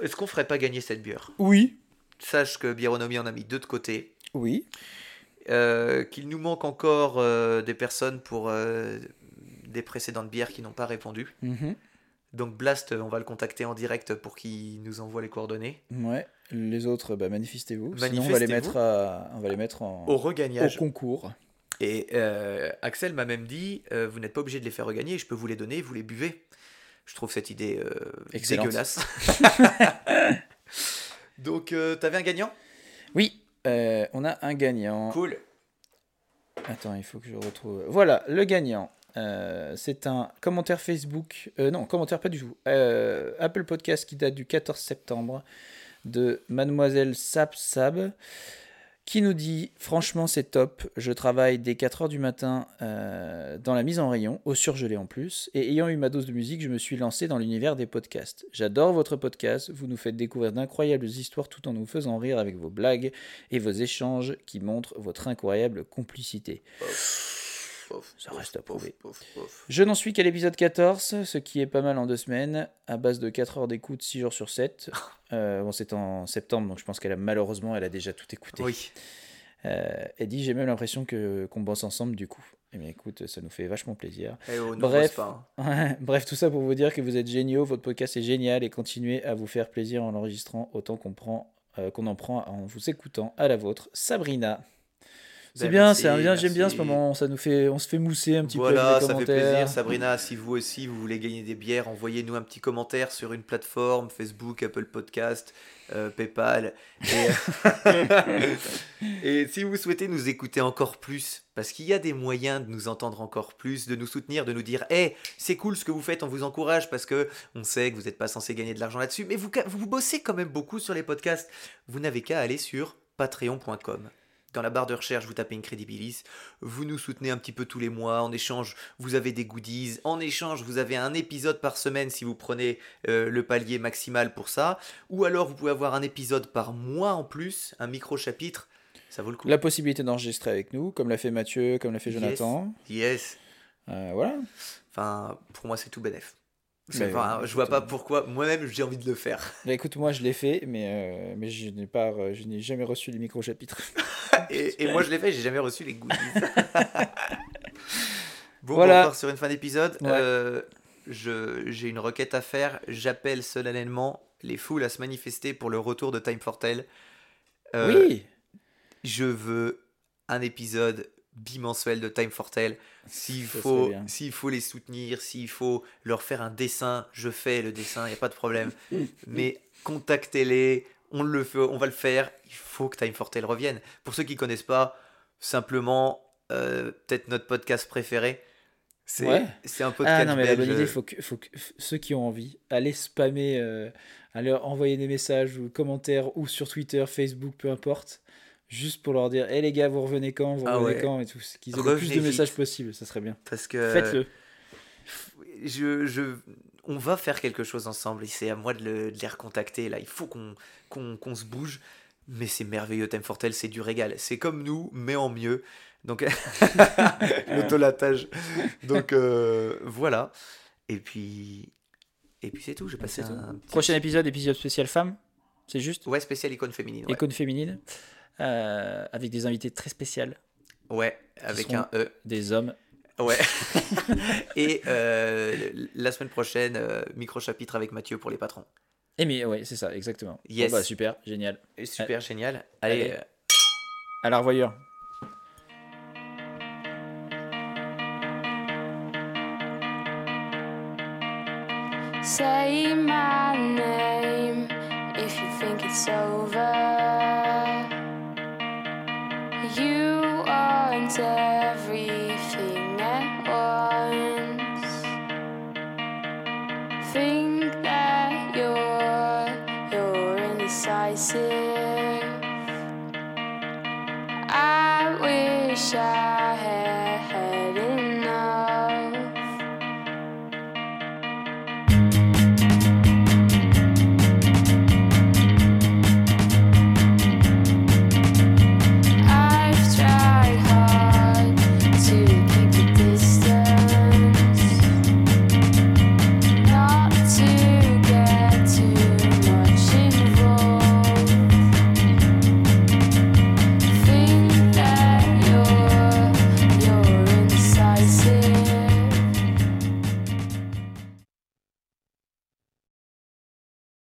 Est-ce qu'on ferait pas gagner cette bière? Oui. Sache que Biéronomie en a mis deux de côté. Oui. Euh, Qu'il nous manque encore euh, des personnes pour euh, des précédentes bières qui n'ont pas répondu. Mhm. Donc Blast, on va le contacter en direct pour qu'il nous envoie les coordonnées. Ouais. Les autres, bah, manifestez-vous. Sinon, on va les mettre, à... on va les mettre en... Au au regagnage. concours. Et euh, Axel m'a même dit, euh, vous n'êtes pas obligé de les faire regagner, je peux vous les donner, vous les buvez. Je trouve cette idée euh, dégueulasse. Donc, euh, t'avais un gagnant? Oui. euh, on a un gagnant. Cool. Attends, il faut que je retrouve. Voilà, le gagnant. Euh, c'est un commentaire Facebook. euh, non, commentaire pas du tout. Euh, Apple Podcast qui date du 14 septembre de Mademoiselle Sab Sab qui nous dit Franchement, c'est top. Je travaille dès 4h du matin dans la mise en rayon, au surgelé en plus. Et ayant eu ma dose de musique, je me suis lancé dans l'univers des podcasts. J'adore votre podcast. Vous nous faites découvrir d'incroyables histoires tout en nous faisant rire avec vos blagues et vos échanges qui montrent votre incroyable complicité. Ça reste à prouver. Je n'en suis qu'à l'épisode 14, ce qui est pas mal en deux semaines, à base de 4 heures d'écoute, 6 jours sur 7. Euh, bon, c'est en septembre, donc je pense qu'elle a malheureusement, elle a déjà tout écouté. Oui. Euh, elle dit J'ai même l'impression que qu'on bosse ensemble du coup. Eh bien écoute, ça nous fait vachement plaisir. Eh oh, Bref. pas, hein. Bref, tout ça pour vous dire que vous êtes géniaux, votre podcast est génial et continuez à vous faire plaisir en l'enregistrant autant qu'on prend, euh, qu'on en prend en vous écoutant à la vôtre. Sabrina. C'est Ben, bien, c'est bien, j'aime bien ce moment, ça nous fait, on se fait mousser un petit peu Voilà, ça fait plaisir. Sabrina, si vous aussi vous voulez gagner des bières, envoyez-nous un petit commentaire sur une plateforme, Facebook, Apple Podcast, euh, PayPal. Et, et si vous souhaitez nous écouter encore plus, parce qu'il y a des moyens de nous entendre encore plus, de nous soutenir, de nous dire Hey, c'est cool ce que vous faites, on vous encourage parce que on sait que vous n'êtes pas censé gagner de l'argent là-dessus, mais vous, vous bossez quand même beaucoup sur les podcasts. Vous n'avez qu'à aller sur patreon.com. Dans la barre de recherche, vous tapez Incredibilis. Vous nous soutenez un petit peu tous les mois. En échange, vous avez des goodies. En échange, vous avez un épisode par semaine si vous prenez euh, le palier maximal pour ça. Ou alors, vous pouvez avoir un épisode par mois en plus, un micro-chapitre. Ça vaut le coup. La possibilité d'enregistrer avec nous, comme l'a fait Mathieu, comme l'a fait Yes. Jonathan. Yes. Euh, voilà. Enfin, pour moi, c'est tout bénef. Mais, je vois pas euh, pourquoi. Moi-même, j'ai envie de le faire. Bah, écoute, moi je l'ai fait, mais, euh, mais je n'ai pas, euh, je n'ai jamais reçu les micro-chapitres. Et, et moi, je l'ai fait, j'ai jamais reçu les goodies. bon, Voilà. on part sur une fin d'épisode. Ouais. Euh, je- j'ai une requête à faire. J'appelle solennellement les foules à se manifester pour le retour de Time for Tell. Euh, oui Je veux un épisode bimensuel de Time for Tell. S'il faut, s'il faut les soutenir, s'il faut leur faire un dessin, je fais le dessin, il n'y a pas de problème. Mais contactez-les, on, le fait, on va le faire. Il faut que Time for Tell revienne. Pour ceux qui connaissent pas, simplement, euh, peut-être notre podcast préféré. C'est Ouais. un podcast Ah non, mais la bonne idée, faut que, faut que ceux qui ont envie, allez spammer, euh, allez envoyer des messages ou commentaires ou sur Twitter, Facebook, peu importe, juste pour leur dire Hé les gars, vous revenez quand Vous Ah revenez ouais. quand et tout. Qu'ils aient le plus de messages possible, ça serait bien. Parce que Faites-le. je, je, on va faire quelque chose ensemble c'est à moi de, le- de les recontacter là. Il faut qu'on qu'on se bouge. Mais c'est merveilleux, Time for Tell, c'est du régal. C'est comme nous, mais en mieux. Donc, l'autolatage. Donc, euh, voilà. Et puis, et puis c'est tout. J'ai passé un, petit- Prochain épisode, épisode spécial femme, c'est juste Ouais, spécial icône féminine. ouais. Icône féminine. Euh, avec des invités très spéciales, Ouais, avec un E. des hommes. Ouais. Et euh, la semaine prochaine, euh, micro-chapitre avec Mathieu pour les patrons. Et mais ouais, c'est ça, exactement. Bon, Yes. bah, super, génial. Et super génial. Allez, Allez. euh, À la revoyure. Say my name if you think it's over. said